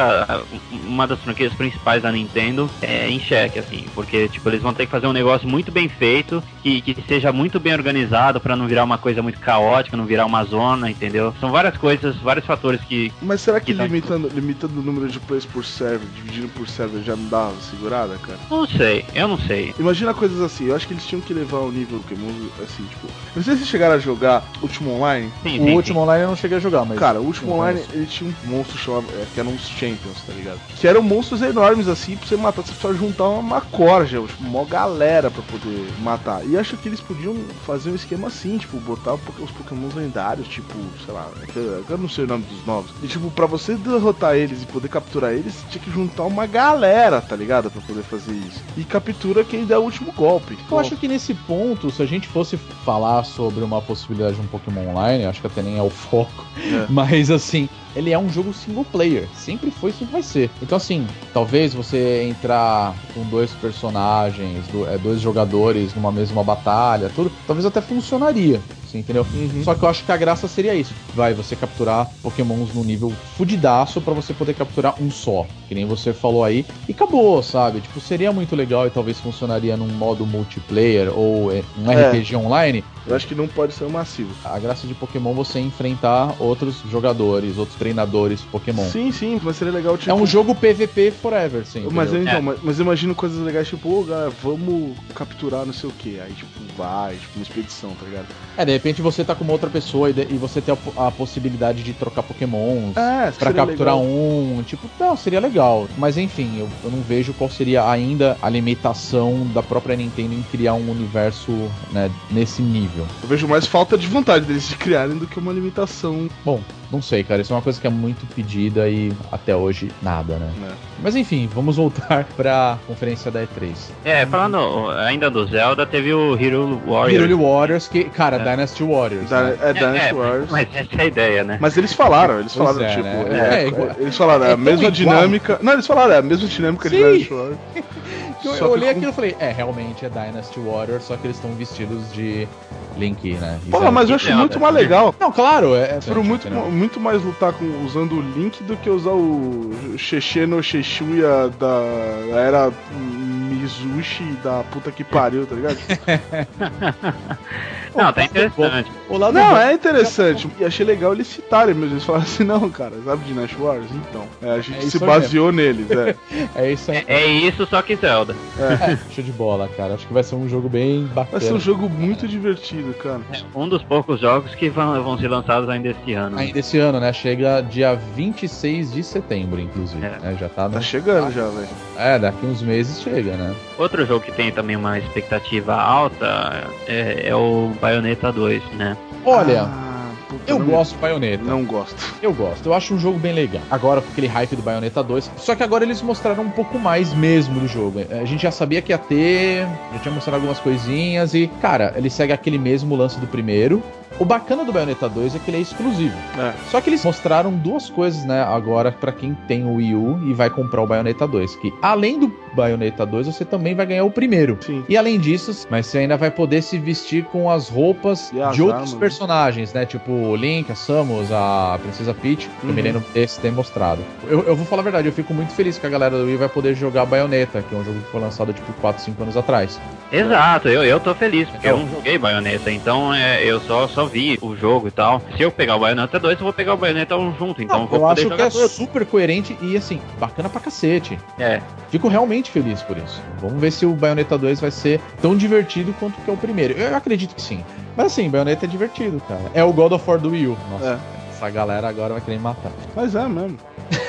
uma das franquias principais da Nintendo, é, em xeque, assim, porque tipo eles vão ter que fazer um negócio muito bem feito, que, que seja muito bem organizado pra não virar uma coisa muito caótica, não virar uma zona, entendeu? São várias coisas, vários fatores que Mas será que Que tá- limitando, limitando o número de players por server, dividindo por server, já não dá uma segurada, cara? não sei, eu não sei. Imagina coisas assim, eu acho que eles tinham que levar o nível do Pokémon, assim, tipo. Não sei se chegaram a jogar Ultimo Online. Sim, O sim, último online eu não cheguei a jogar, mas. Cara, o Último Online, conheço. ele tinha um monstro chamado, é, que eram os Champions, tá ligado? Que eram monstros enormes assim, pra você matar, você precisava juntar uma, uma corja, tipo, uma galera pra poder matar. E acho que eles podiam fazer um esquema assim, tipo, botar os Pokémons lendários, tipo, sei lá, é eu eu não sei o nome dos novos. E tipo, pra você derrotar eles e poder capturar eles, você tinha que juntar uma galera, tá ligado? Pra poder fazer isso. E captura quem der o último golpe. Eu acho que nesse ponto, se a gente fosse falar sobre uma possibilidade de um Pokémon Online, acho que até nem é o foco, É. mas assim, ele é um jogo single player, sempre foi, sempre vai ser. Então assim, talvez você entrar com dois personagens, é, dois jogadores numa mesma batalha, tudo, talvez até funcionaria. Assim, entendeu? Uhum. Só que eu acho que a graça seria isso. Vai você capturar pokémons no nível fudidaço pra você poder capturar um só. Que nem você falou aí. E acabou, sabe? Tipo, seria muito legal e talvez funcionaria num modo multiplayer ou é, um É. RPG online. Eu acho que não pode ser um massivo. A graça de Pokémon é você enfrentar outros jogadores, outros treinadores Pokémon. Sim, sim, mas seria legal, tipo. É um jogo PVP forever, sim. Mas, entendeu? então, É. mas, mas eu imagino coisas legais, tipo, ô galera, vamos capturar não sei o que. Aí, tipo, vai, tipo, uma expedição, tá ligado? É, de repente você tá com uma outra pessoa e, de- e você tem a, a possibilidade de trocar Pokémons. É, Pra capturar um, tipo, não, seria legal. Mas enfim, eu, eu não vejo qual seria ainda a limitação da própria Nintendo em criar um universo né, nesse nível. Eu vejo mais falta de vontade deles de criarem do que uma limitação, Bom, não sei, cara, isso é uma coisa que é muito pedida e até hoje nada, né? né? Mas enfim, vamos voltar pra conferência da E3. É, falando ainda do Zelda, teve o Hero Warrior. Hyrule Warriors, que, cara, É. Dynasty Warriors. Da, né? é Dynasty é, Warriors. Mas... Mas essa é a ideia, né? eles falaram, eles Pois falaram, é, tipo, né? é, É, igual- eles falaram, é, é a mesma igual. dinâmica. Não, eles falaram, é a mesma dinâmica de Sim. Dynasty Warriors. Eu, Só eu que olhei com- aquilo e falei, é, realmente é Dynasty Warriors, só que eles estão vestidos de Link, né? Zelda. mas eu acho muito mais legal. Não, claro, é. é Foram muito, muito mais lutar com, usando o Link do que usar o Xexê no Xexuya da era Mizushi da puta que pariu, tá ligado? Não, tá interessante. O lado Não, bom- é interessante. E achei legal eles citarem mesmo. Eles falaram assim, não, cara, sabe de Nash Wars? Então. É, a gente É se baseou neles, é. É isso aí. É isso, só que Zelda. É, show de bola, cara. Acho que vai ser um jogo bem bacana. Vai ser um jogo muito divertido, cara. É um dos poucos jogos que vão, vão ser lançados ainda este ano. Ainda esse ano, né? Chega dia 26 de setembro, inclusive. É. né? Já tá no... Tá chegando já, velho. É, daqui uns meses chega, né? Outro jogo que tem também uma expectativa alta é, é o Bayonetta 2, né? Olha, Ah, puta, eu não gosto do Bayonetta. Não gosto. Eu gosto. Eu acho um jogo bem legal. Agora, com aquele hype do Bayonetta 2. Só que agora eles mostraram um pouco mais mesmo do jogo. A gente já sabia que ia ter. Já tinha mostrado algumas coisinhas. E, cara, ele segue aquele mesmo lance do primeiro. O bacana do Bayonetta 2 é que ele é exclusivo. É. Só que eles mostraram duas coisas, né, agora pra quem tem o Wii U e vai comprar o Bayonetta 2, que além do Bayonetta 2, você também vai ganhar o primeiro. Sim. E além disso, mas você ainda vai poder se vestir com as roupas E as de outros armas. personagens, né? Tipo o Link, a Samus, a Princesa Peach, que eu me Uhum. lembro desse ter mostrado. Eu, eu vou falar a verdade, eu fico muito feliz que a galera do Wii vai poder jogar Bayonetta, que é um jogo que foi lançado tipo 4, 5 anos atrás. Exato, eu, eu tô feliz, porque Então. eu não joguei Bayonetta, então é, eu só, só vi o jogo e tal. Se eu pegar o Bayonetta 2, eu vou pegar o Bayonetta 1 junto, então eu vou eu poder acho que jogar é tudo. super coerente e assim, bacana pra cacete. É, Fico realmente feliz por isso. Vamos ver se o Bayonetta 2 vai ser tão divertido quanto que é o primeiro. Eu acredito que sim. Mas assim, Bayonetta é divertido, cara. É o God of War do Wii U. Nossa, essa galera agora vai querer me matar. Mas é mesmo.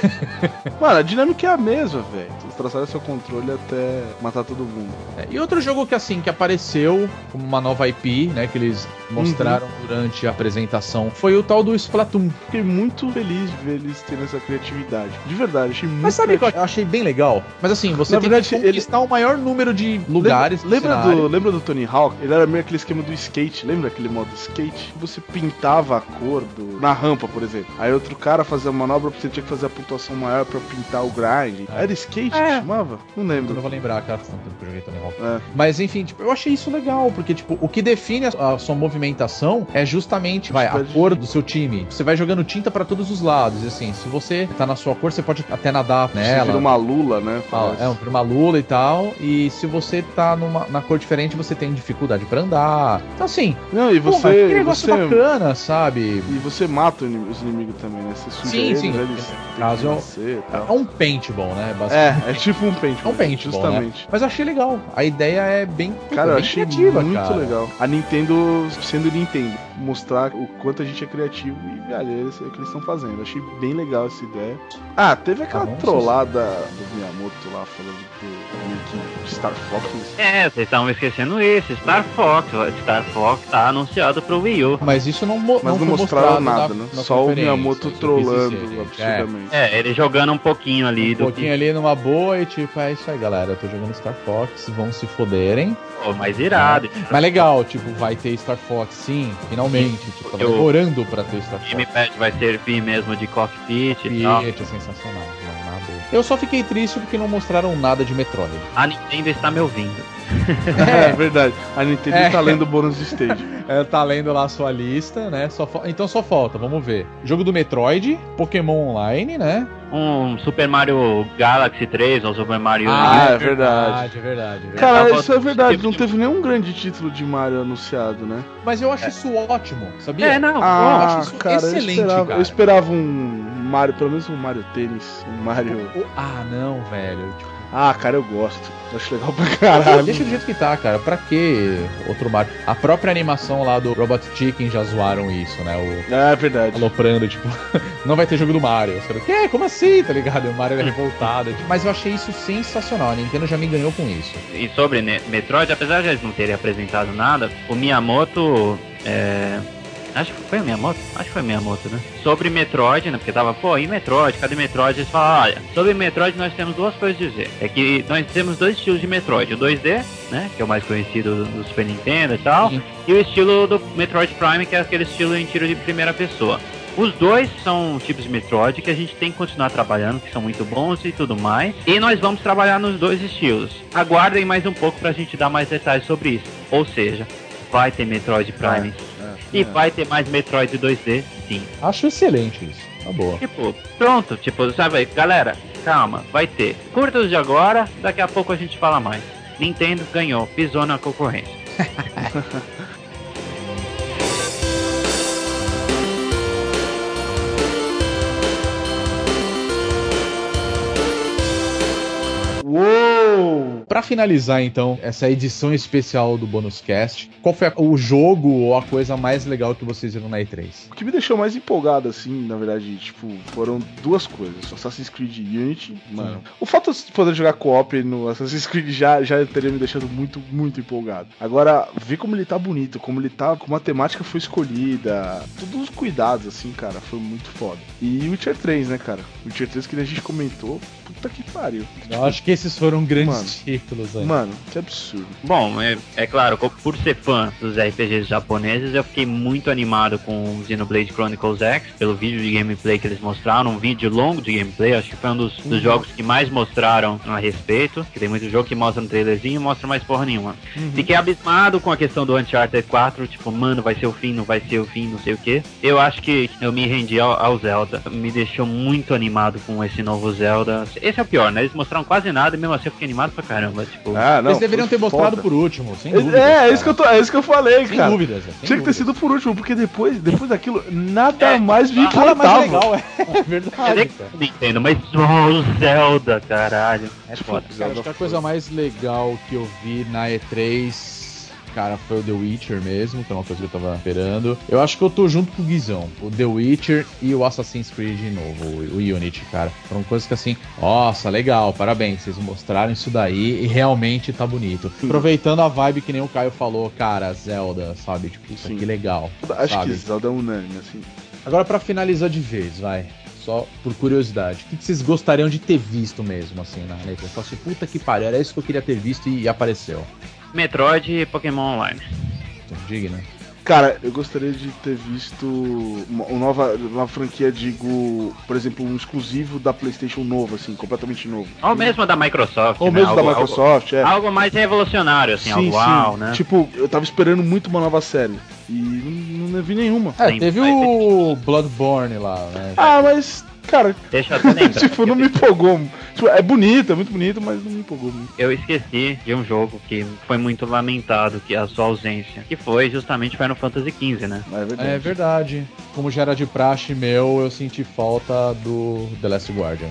Mano, a dinâmica é a mesma, velho. Vocês traçaram seu controle até matar todo mundo. É, E outro jogo que assim, que apareceu como uma nova IP, né, que eles mostraram durante a apresentação, foi o tal do Splatoon. Fiquei muito feliz de ver eles tendo essa criatividade. De verdade, achei muito Mas sabe o que eu achei bem legal? Mas assim, você Na tem verdade, que conquistar o maior número de lugares. Lembra, lembra do, lembra do Tony Hawk? Ele era meio aquele esquema do skate. Lembra aquele modo skate? Você pintava a cor do, na rampa, por exemplo. Aí outro cara fazia a manobra, você tinha que fazer a pontuação maior pra pintar o grind. Era skate que É. chamava? Não Eu lembro. não vou lembrar, cara, faz tanto tempo que eu joguei Tony Hawk. É. Mas enfim, tipo, eu achei isso legal, porque tipo, o que define a, a sua movimentação é justamente, vai, a cor do seu time. Você vai jogando tinta pra todos os lados, e assim, se você tá na sua cor, você pode até nadar Você nela. vira uma lula, né? Ah, é, um- uma lula e tal. E se você tá numa, na cor diferente, você tem dificuldade pra andar. Então, assim, Não, e pô, você. que negócio você bacana, sabe? E você mata os inimigos também, né? Você suja Sim, eles, sim. eles têm Caso eu- vencer e É um paintball, né? É, é tipo um paintball. É um paintball, né? Justamente. Mas eu achei legal. A ideia é bem, Cara, eu bem achei criativa, muito cara. legal. A Nintendo, sendo Nintendo, mostrar o quanto a gente é criativo e, velho, é isso que eles estão fazendo. Achei bem legal essa ideia. Ah, teve aquela bom, trollada do Miyamoto lá, falando do que Star Fox. É, vocês estavam esquecendo isso. Star Fox. Star Fox tá anunciado pro Wii U. Mas isso não, mo Mas não, foi mostraram nada, na- né? na Só o Miyamoto trollando gente. absurdamente. É, ele jogando um pouquinho ali É, um do pouquinho ali numa boa e tipo, é isso aí, galera. Eu tô jogando Star Fox, vão se foderem. que pô, mais irado. Mas legal, tipo, vai ter Star Fox, sim, finalmente. Tipo, tava Eu- demorando pra ter Star O Fox. gamepad vai servir mesmo de cockpit e tal. É sensacional. Não, nada. Eu só fiquei triste porque não mostraram nada de Metroid. A Nintendo está me ouvindo. É, verdade. A Nintendo É. tá lendo o bônus de stage. É, tá lendo lá a sua lista, né? Só Então só falta, vamos ver. Jogo do Metroid, Pokémon Online, né? Um Super Mario Galaxy 3 ou Super Mario Ah, é verdade. É verdade, é verdade. Cara, tava- isso é verdade. Não teve nenhum grande título de Mario anunciado, né? Mas eu acho isso ótimo, sabia? É, não. Ah, acho isso cara, excelente, eu esperava, cara. eu esperava um Mario, pelo menos um Mario Tênis, um Mario... Ah, não, velho. Tipo, Ah, cara, eu gosto. Eu acho legal pra caralho. deixa do jeito que tá, cara. Pra que outro Mario? A própria animação lá do Robot Chicken já zoaram isso, né? O É verdade. aloprando, tipo, não vai ter jogo do Mario. Os caras, quê? Como assim? Tá ligado? O Mario é revoltado. tipo, Mas eu achei isso sensacional. A Nintendo já me ganhou com isso. E sobre Metroid, apesar de eles não terem apresentado nada, o Miyamoto. É... Acho que foi o Miyamoto? Acho que foi o Miyamoto, né? Sobre Metroid, né? Porque tava, pô, e Metroid? Cadê Metroid? Eles falaram, olha, sobre Metroid nós temos duas coisas a dizer. É que nós temos dois estilos de Metroid. O 2D, né? Que é o mais conhecido do Super Nintendo e tal. Sim. E o estilo do Metroid Prime, que é aquele estilo em tiro de primeira pessoa. Os dois são tipos de Metroid que a gente tem que continuar trabalhando, que são muito bons e tudo mais. E nós vamos trabalhar nos dois estilos. Aguardem mais um pouco pra gente dar mais detalhes sobre isso. Ou seja, vai ter Metroid Prime e vai ter mais Metroid 2D, sim. Acho excelente isso. Tá boa. Tipo, pronto, tipo, sabe, galera, calma, vai ter. Curta os de agora, daqui a pouco a gente fala mais. Nintendo ganhou, pisou na concorrência. Pra finalizar, então, essa edição especial do Bonus Cast, qual foi o jogo ou a coisa mais legal que vocês viram na E3? O que me deixou mais empolgado, assim, na verdade, tipo, foram duas coisas. Assassin's Creed Unity, mano. O fato de poder jogar co-op no Assassin's Creed já, já teria me deixado muito, muito empolgado. Agora, ver como ele tá bonito, como ele tá, como a temática foi escolhida, todos os cuidados, assim, cara, foi muito foda. E Witcher 3, né, cara? Witcher 3 que a gente comentou, puta que pariu. Eu acho que esses foram grandes Mano. Títulos aí. Mano, que absurdo. Bom, é, é claro, por ser fã dos RPGs japoneses, eu fiquei muito animado com o Xenoblade Chronicles X, pelo vídeo de gameplay que eles mostraram, um vídeo longo de gameplay, acho que foi um dos, dos jogos que mais mostraram a respeito, que tem muito jogo que mostra no trailerzinho e mostra mais porra nenhuma. Fiquei abismado com a questão do Uncharted 4, tipo, mano, vai ser o fim, não vai ser o fim, não sei o que. Eu acho que eu me rendi ao, ao Zelda, me deixou muito animado com esse novo Zelda. Esse é o pior, né? Eles mostraram quase nada e mesmo assim eu fiquei animado pra caramba, tipo... Ah, não. Eles deveriam ter mostrado foda. por último, sem É, dúvida. é, é isso que eu tô, é isso que eu falei, Sem cara. dúvidas. sem Tinha que ter dúvidas. sido por último, porque depois, depois daquilo, nada É, mais me Fala importava. mais legal, é, é É verdade. Nintendo, mas só o Zelda, caralho. É foda. Cara, acho que a coisa mais legal que eu vi na E3. Cara, foi o The Witcher mesmo, que é uma coisa que eu tava esperando. Eu acho que eu tô junto com o Guizão. O The Witcher e o Assassin's Creed de novo, o, o Unity, cara. Foram coisas que assim, nossa, legal, parabéns, vocês mostraram isso daí e realmente tá bonito. Aproveitando a vibe que nem o Caio falou, cara, Zelda, sabe? Tipo, isso aqui legal. Acho sabe? que Zelda é unânime, assim. Agora, pra finalizar de vez, vai. Só por curiosidade. O que, vocês gostariam de ter visto mesmo, assim, na letra? Eu falo assim, puta que pariu, era isso que eu queria ter visto e apareceu. Metroid e Pokémon Online. Então, digna. Cara, eu gostaria de ter visto uma, uma nova, uma franquia, digo, por exemplo, um exclusivo da PlayStation novo, assim, completamente novo. Ou mesmo da Microsoft. Ou né? mesmo da Algo- Microsoft, é. Algo, algo mais revolucionário, assim, algo uau, né? Tipo, eu tava esperando muito uma nova série. E não, não vi nenhuma. É, Sim, teve o Bloodborne lá, né? Ah, mas, cara, Deixa eu até lembrar. tipo, não me empolgou. Tipo, é bonito, é muito bonito, mas não me empolgou muito. Eu esqueci de um jogo que foi muito lamentado, que é a sua ausência, que foi justamente Final Fantasy XV, né? É verdade. É verdade. Como já era de praxe meu, eu senti falta do The Last Guardian.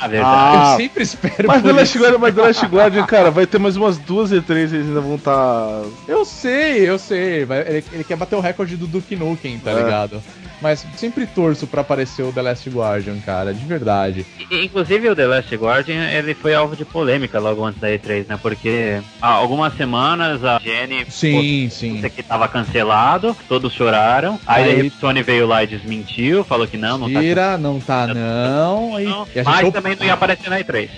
Ah, verdade. Ah, eu sempre espero Mas por The Last isso. Guardian, mas The Last Guardian, cara, vai ter mais umas duas E3 eles ainda vão tá. estar. Eu sei, eu sei. Vai- Ele, ele quer bater o recorde do Duke Nukem, tá É. ligado? Mas sempre torço pra aparecer o The Last Guardian, cara, de verdade. Inclusive o The Last Guardian, ele foi alvo de polêmica logo antes da E3, né? Porque há algumas semanas a Jenny Sim, sim. Aqui tava cancelado, todos choraram. Aí, Aí- a Sony veio lá e desmentiu, falou que não, não tá Tira, não tá não. E, não, e mas também não ia aparecer na E3.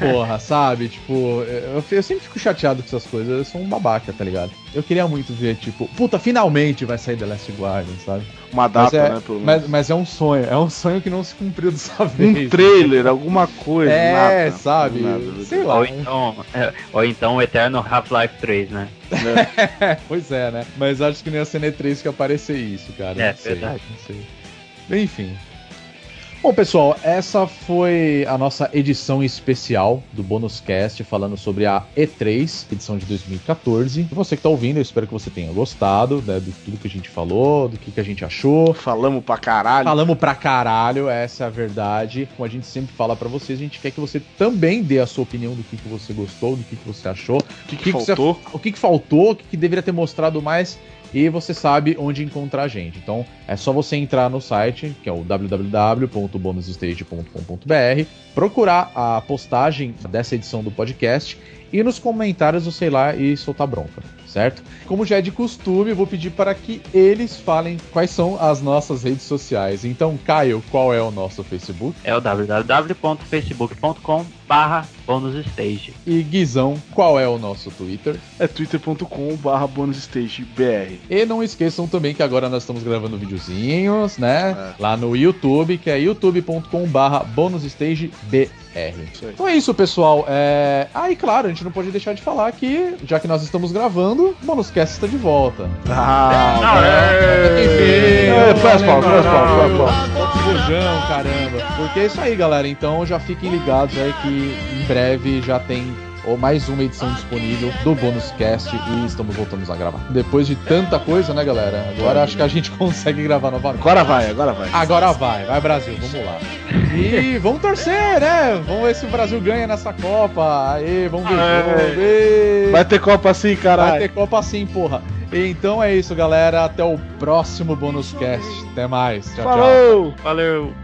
porra, sabe? Tipo, eu, eu sempre fico chateado com essas coisas. Eu sou um babaca, tá ligado? Eu queria muito ver, tipo, puta, finalmente vai sair The Last Guardian, sabe? Uma Mas data, é, né? Pelo menos. mas, mas é um sonho, é um sonho que não se cumpriu dessa Um vez. trailer, alguma coisa. É, nada, sabe? nada. Sei lá. Ou então, é, ou então o Eterno Half-Life 3, né? né? pois é, né? Mas acho que nem a CN3 que aparecer isso, cara. É, não sei, verdade. não sei. Enfim. Bom, pessoal, essa foi a nossa edição especial do Bônus Cast falando sobre a E3, edição de 2014. E você que tá ouvindo, eu espero que você tenha gostado né, de tudo que a gente falou, do que, que a gente achou. Falamos pra caralho. Falamos pra caralho, essa é a verdade. Como a gente sempre fala pra vocês, a gente quer que você também dê a sua opinião do que, que você gostou, do que, que você achou, O que, que, que que você- faltou? o que, que faltou, o que, que deveria ter mostrado mais. E você sabe onde encontrar a gente. Então é só você entrar no site, que é o www.bonusstage.com.br, procurar a postagem dessa edição do podcast e nos comentários ir lá e soltar bronca, certo? Como já é de costume, eu vou pedir para que eles falem quais são as nossas redes sociais. Então, Caio, qual é o nosso Facebook? É o www.facebook.com barra bonusstage. E Guizão, qual é o nosso Twitter? É twitter.com barra bonusstagebr. E não esqueçam também que agora nós estamos gravando videozinhos, né? É. Lá no YouTube, que é youtube.com/barra bonusstagebr. Isso aí. Então é isso, pessoal. É... Ah, e claro, a gente não pode deixar de falar que, já que nós estamos gravando, o Bonuscast está de volta. Ah, É, É, faz palmas, faz palmas, faz. Rojão, caramba. Porque é isso aí, galera. Então já fiquem ligados aí que em breve já tem ou mais uma edição disponível do Bônus Cast e estamos voltando a gravar. Depois de tanta coisa, né, galera? Agora acho que a gente consegue gravar novamente. Agora vai, agora vai. Agora vai, vai Brasil, vamos lá. E vamos torcer, né? Vamos ver se o Brasil ganha nessa Copa. Aí, vamos ver jogo. Ê! Vai ter Copa assim, Vai caralho. ter Copa sim, porra. Então é isso, galera. Até o próximo Bônus Cast. Até mais. Tchau, tchau. Falou! Valeu!